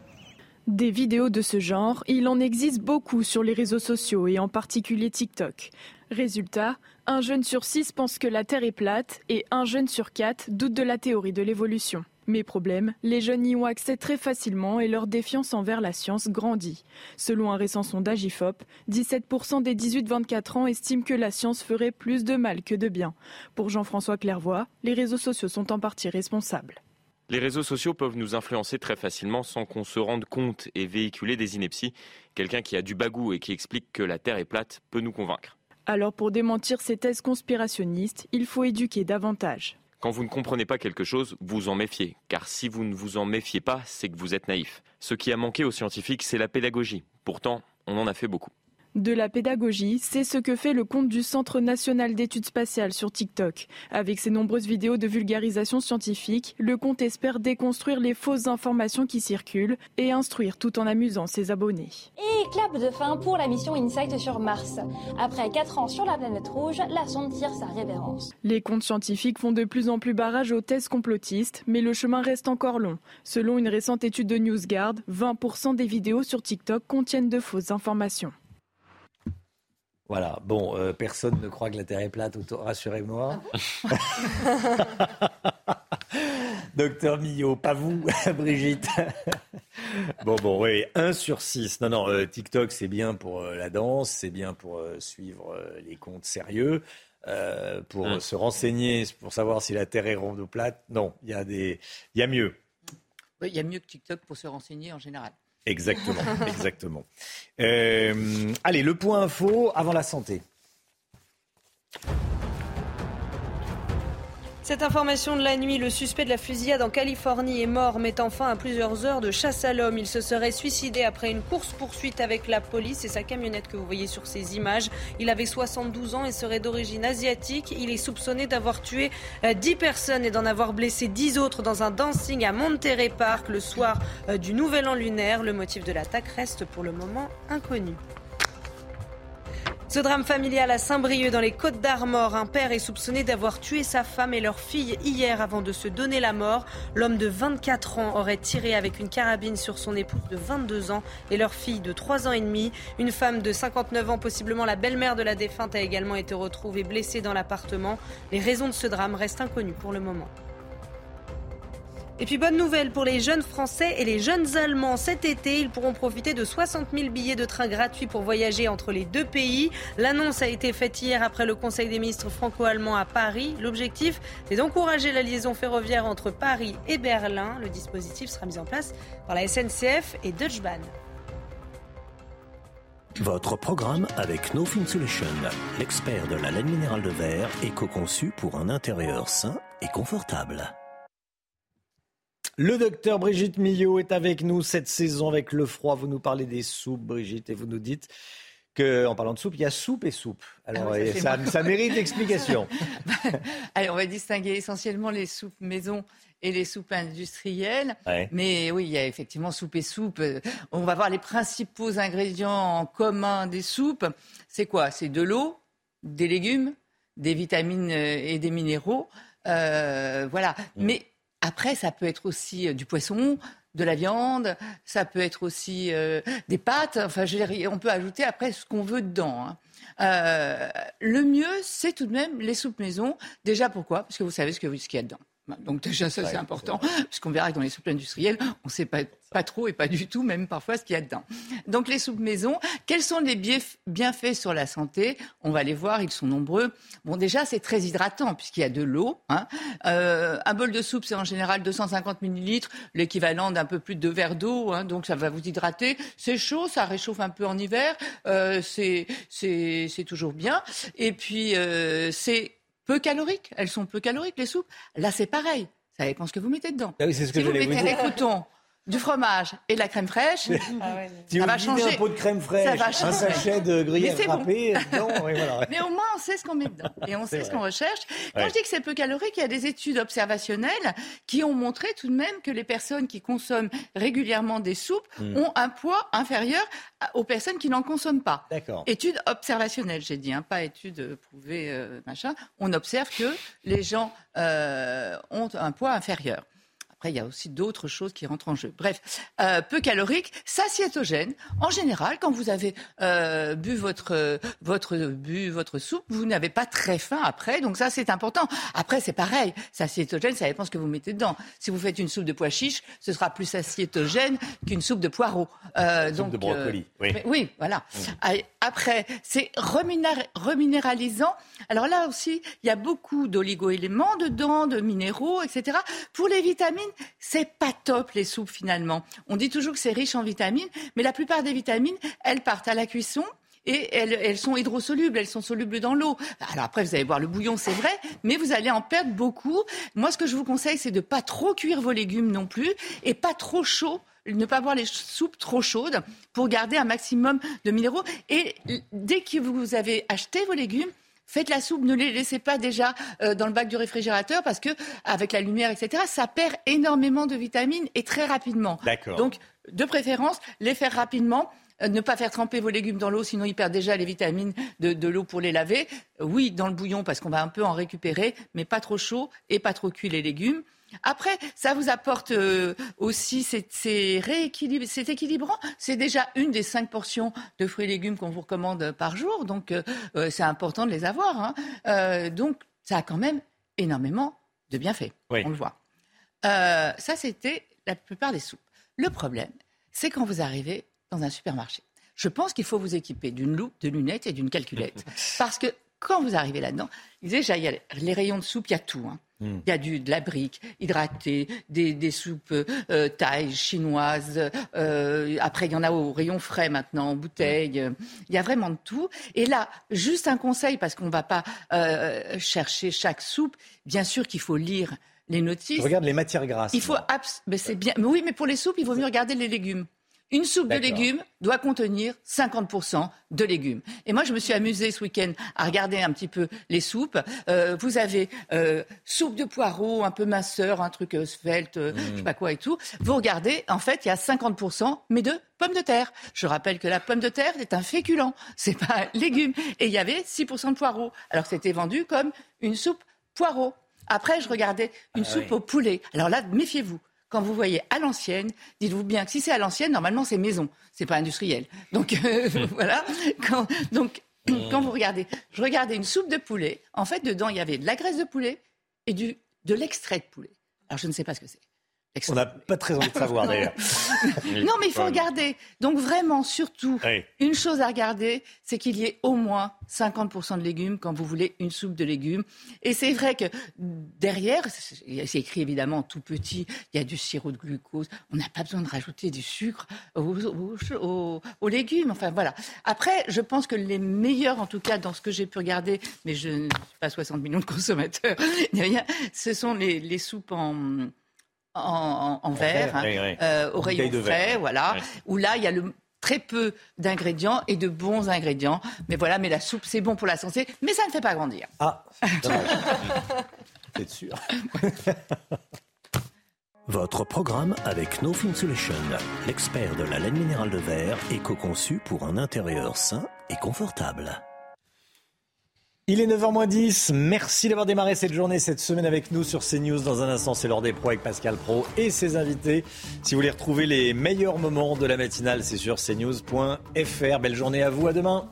Des vidéos de ce genre, il en existe beaucoup sur les réseaux sociaux et en particulier TikTok. Résultat, un jeune sur six pense que la Terre est plate et un jeune sur quatre doute de la théorie de l'évolution. Mais problème, les jeunes y ont accès très facilement et leur défiance envers la science grandit. Selon un récent sondage IFOP, 17% des 18-24 ans estiment que la science ferait plus de mal que de bien. Pour Jean-François Clairvoy, les réseaux sociaux sont en partie responsables. Les réseaux sociaux peuvent nous influencer très facilement sans qu'on se rende compte et véhiculer des inepties. Quelqu'un qui a du bagou et qui explique que la Terre est plate peut nous convaincre. Alors pour démentir ces thèses conspirationnistes, il faut éduquer davantage. Quand vous ne comprenez pas quelque chose, vous en méfiez. Car si vous ne vous en méfiez pas, c'est que vous êtes naïf. Ce qui a manqué aux scientifiques, c'est la pédagogie. Pourtant, on en a fait beaucoup. De la pédagogie, c'est ce que fait le compte du Centre national d'études spatiales sur TikTok. Avec ses nombreuses vidéos de vulgarisation scientifique, le compte espère déconstruire les fausses informations qui circulent et instruire tout en amusant ses abonnés. Et clap de fin pour la mission Insight sur Mars. Après 4 ans sur la planète rouge, la sonde tire sa révérence. Les comptes scientifiques font de plus en plus barrage aux thèses complotistes, mais le chemin reste encore long. Selon une récente étude de NewsGuard, 20% des vidéos sur TikTok contiennent de fausses informations. Voilà, bon, euh, personne ne croit que la Terre est plate, rassurez-moi. Docteur Millot, pas vous, Brigitte. bon, bon, oui, 1 sur 6. Non, non, euh, TikTok, c'est bien pour euh, la danse, c'est bien pour suivre les comptes sérieux, pour hum. se renseigner, pour savoir si la Terre est ronde ou plate. Non, il y, a des... y a mieux. Oui, il y a mieux que TikTok pour se renseigner en général. Exactement, exactement. Euh, allez, le point info avant la santé. Cette information de la nuit, le suspect de la fusillade en Californie est mort, mettant fin à plusieurs heures de chasse à l'homme. Il se serait suicidé après une course-poursuite avec la police et sa camionnette que vous voyez sur ces images. Il avait 72 ans et serait d'origine asiatique. Il est soupçonné d'avoir tué 10 euh, personnes et d'en avoir blessé 10 autres dans un dancing à Monterey Park le soir euh, du Nouvel An lunaire. Le motif de l'attaque reste pour le moment inconnu. Ce drame familial à Saint-Brieuc dans les Côtes d'Armor, un père est soupçonné d'avoir tué sa femme et leur fille hier avant de se donner la mort. L'homme de 24 ans aurait tiré avec une carabine sur son épouse de 22 ans et leur fille de 3 ans et demi. Une femme de 59 ans, possiblement la belle-mère de la défunte, a également été retrouvée blessée dans l'appartement. Les raisons de ce drame restent inconnues pour le moment. Et puis bonne nouvelle pour les jeunes Français et les jeunes Allemands. Cet été, ils pourront profiter de 60 000 billets de train gratuits pour voyager entre les deux pays. L'annonce a été faite hier après le Conseil des ministres franco-allemands à Paris. L'objectif est d'encourager la liaison ferroviaire entre Paris et Berlin. Le dispositif sera mis en place par la SNCF et Deutsche Bahn. Votre programme avec No Fin Solution, l'expert de la laine minérale de verre, éco-conçu pour un intérieur sain et confortable. Le docteur Brigitte Millot est avec nous cette saison avec le froid. Vous nous parlez des soupes, Brigitte, et vous nous dites que, en parlant de soupe, il y a soupe et soupe. Alors, Ah oui, ça, mérite explication. Allez, on va distinguer essentiellement les soupes maison et les soupes industrielles. Ouais. Mais oui, il y a effectivement soupe et soupe. Euh, On va voir les principaux ingrédients en commun des soupes. C'est quoi? C'est de l'eau, des légumes, des vitamines euh, et des minéraux. Euh, voilà. Mais après, ça peut être aussi euh, du poisson, de la viande, ça peut être aussi euh, des pâtes. Enfin, je dire, on peut ajouter après ce qu'on veut dedans. hein. Euh, le mieux, c'est tout de même les soupes maison. Déjà, pourquoi? Parce que vous savez ce qu'il y a dedans. Donc déjà, ça, c'est important, puisqu'on verra que dans les soupes industrielles, on ne sait pas, pas trop et pas du tout, même parfois, ce qu'il y a dedans. Donc les soupes maison, quels sont les bienf- bienfaits sur la santé? On va les voir, ils sont nombreux. Bon, déjà, c'est très hydratant, puisqu'il y a de l'eau. hein. Euh, un bol de soupe, c'est en général 250 millilitres, l'équivalent d'un peu plus de deux verres d'eau, hein, donc ça va vous hydrater. C'est chaud, ça réchauffe un peu en hiver, euh, c'est toujours bien. Et puis, euh, c'est peu calorique. Elles sont peu caloriques, les soupes. Là, c'est pareil. Ça dépend ce que vous mettez dedans. Ah oui, ce que si vous mettez des croutons, du fromage et de la crème fraîche, Si ça vous va changer. un pot de crème fraîche, Ça va un sachet de gruyère bon. râpée, et voilà. Mais au moins, on sait ce qu'on met dedans et on sait ce qu'on recherche. Quand Ouais. je dis que c'est peu calorique, il y a des études observationnelles qui ont montré tout de même que les personnes qui consomment régulièrement des soupes Mm. ont un poids inférieur aux personnes qui n'en consomment pas. D'accord. Études observationnelles, j'ai dit, hein, pas études euh, prouvées, euh, machin. On observe que les gens euh, ont un poids inférieur. Après, il y a aussi d'autres choses qui rentrent en jeu. Bref, euh, peu calorique, satiétogène. En général, quand vous avez euh, bu votre euh, votre bu votre soupe, vous n'avez pas très faim après. Donc ça, c'est important. Après, c'est pareil. Satiétogène, ça dépend ce que vous mettez dedans. Si vous faites une soupe de pois chiches, ce sera plus satiétogène qu'une soupe de poireaux. Euh, donc, de brocoli, oui. mais oui, voilà. Ah, Après, c'est reminéralisant. Alors là aussi, il y a beaucoup d'oligo-éléments dedans, de minéraux, etc. Pour les vitamines, c'est pas top les soupes finalement. On dit toujours que c'est riche en vitamines, mais la plupart des vitamines, elles partent à la cuisson. Et elles, sont hydrosolubles, elles sont solubles dans l'eau. Alors après, vous allez boire le bouillon, c'est vrai, mais vous allez en perdre beaucoup. Moi, ce que je vous conseille, c'est de pas trop cuire vos légumes non plus et pas trop chaud ne pas boire les soupes trop chaudes pour garder un maximum de minéraux. Et dès que vous avez acheté vos légumes, Faites la soupe, ne les laissez pas déjà euh, dans le bac du réfrigérateur parce que avec la lumière, etc., ça perd énormément de vitamines et très rapidement. D'accord. Donc, de préférence, les faire rapidement. euh, Ne pas faire tremper vos légumes dans l'eau, sinon ils perdent déjà les vitamines de, de l'eau pour les laver. Oui, dans le bouillon parce qu'on va un peu en récupérer, mais pas trop chaud et pas trop cuit les légumes. Après, ça vous apporte euh, aussi, c'est équilibrant. C'est déjà une des cinq portions de fruits et légumes qu'on vous recommande par jour, donc euh, euh, c'est important de les avoir. hein. Euh, donc, ça a quand même énormément de bienfaits. Oui. On le voit. Ça, c'était la plupart des soupes. Le problème, c'est quand vous arrivez dans un supermarché. Je pense qu'il faut vous équiper d'une loupe, de lunettes et d'une calculette. Parce que quand vous arrivez là-dedans, déjà, il y a les rayons de soupe, il y a tout. hein. Hmm. Il y a du, de la brique hydratée, des, des soupes euh, thaï, chinoises. euh, après, il y en a au rayon frais maintenant, en bouteille. Il y a vraiment de tout. Et là, juste un conseil, parce qu'on ne va pas euh, chercher chaque soupe. Bien sûr qu'il faut lire les notices. Je regarde les matières grasses. Il faut abs- mais c'est bien. Mais oui, mais pour les soupes, il vaut mieux regarder les légumes. Une soupe de légumes doit contenir 50% de légumes. Et moi, je me suis amusée ce week-end à regarder un petit peu les soupes. Euh, vous avez euh, soupe de poireaux, un peu minceur, un truc euh, svelte, euh, je sais pas quoi et tout. Vous regardez, en fait, il y a 50%, mais de pommes de terre. Je rappelle que la pomme de terre est un féculent, c'est pas un légume. Et il y avait 6% de poireaux. Alors c'était vendu comme une soupe poireaux. Après, je regardais une Ah soupe oui. au poulet. Alors là, méfiez-vous. Quand vous voyez à l'ancienne, dites-vous bien que si c'est à l'ancienne, normalement c'est maison, c'est pas industriel. Donc euh, voilà. Quand, donc quand vous regardez, je regardais une soupe de poulet. En fait, dedans il y avait de la graisse de poulet et du de l'extrait de poulet. Alors je ne sais pas ce que c'est. On n'a pas très envie de savoir d'ailleurs. non, mais il faut regarder. Donc vraiment, surtout, une chose à regarder, c'est qu'il y ait au moins 50% de légumes quand vous voulez une soupe de légumes. Et c'est vrai que derrière, c'est écrit évidemment tout petit, il y a du sirop de glucose. On n'a pas besoin de rajouter du sucre aux, légumes. Enfin voilà. Après, je pense que les meilleurs, en tout cas dans ce que j'ai pu regarder, mais je ne suis pas 60 millions de consommateurs, ce sont les soupes en en, verre, hein, euh, au rayon frais, voilà, où là, il y a le, très peu d'ingrédients et de bons ingrédients. Mais voilà, mais la soupe, c'est bon pour la santé, mais ça ne fait pas grandir. Ah, c'est sûr? Votre programme avec No Solution, l'expert de la laine minérale de verre, éco-conçu pour un intérieur sain et confortable. Il est 9h10. Merci d'avoir démarré cette journée, cette semaine avec nous sur CNews. Dans un instant, c'est l'heure des pros avec Pascal Pro et ses invités. Si vous voulez retrouver les meilleurs moments de la matinale, c'est sur cnews.fr. Belle journée à vous. À demain.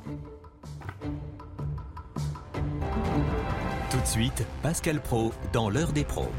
Tout de suite, Pascal Pro dans l'heure des pros.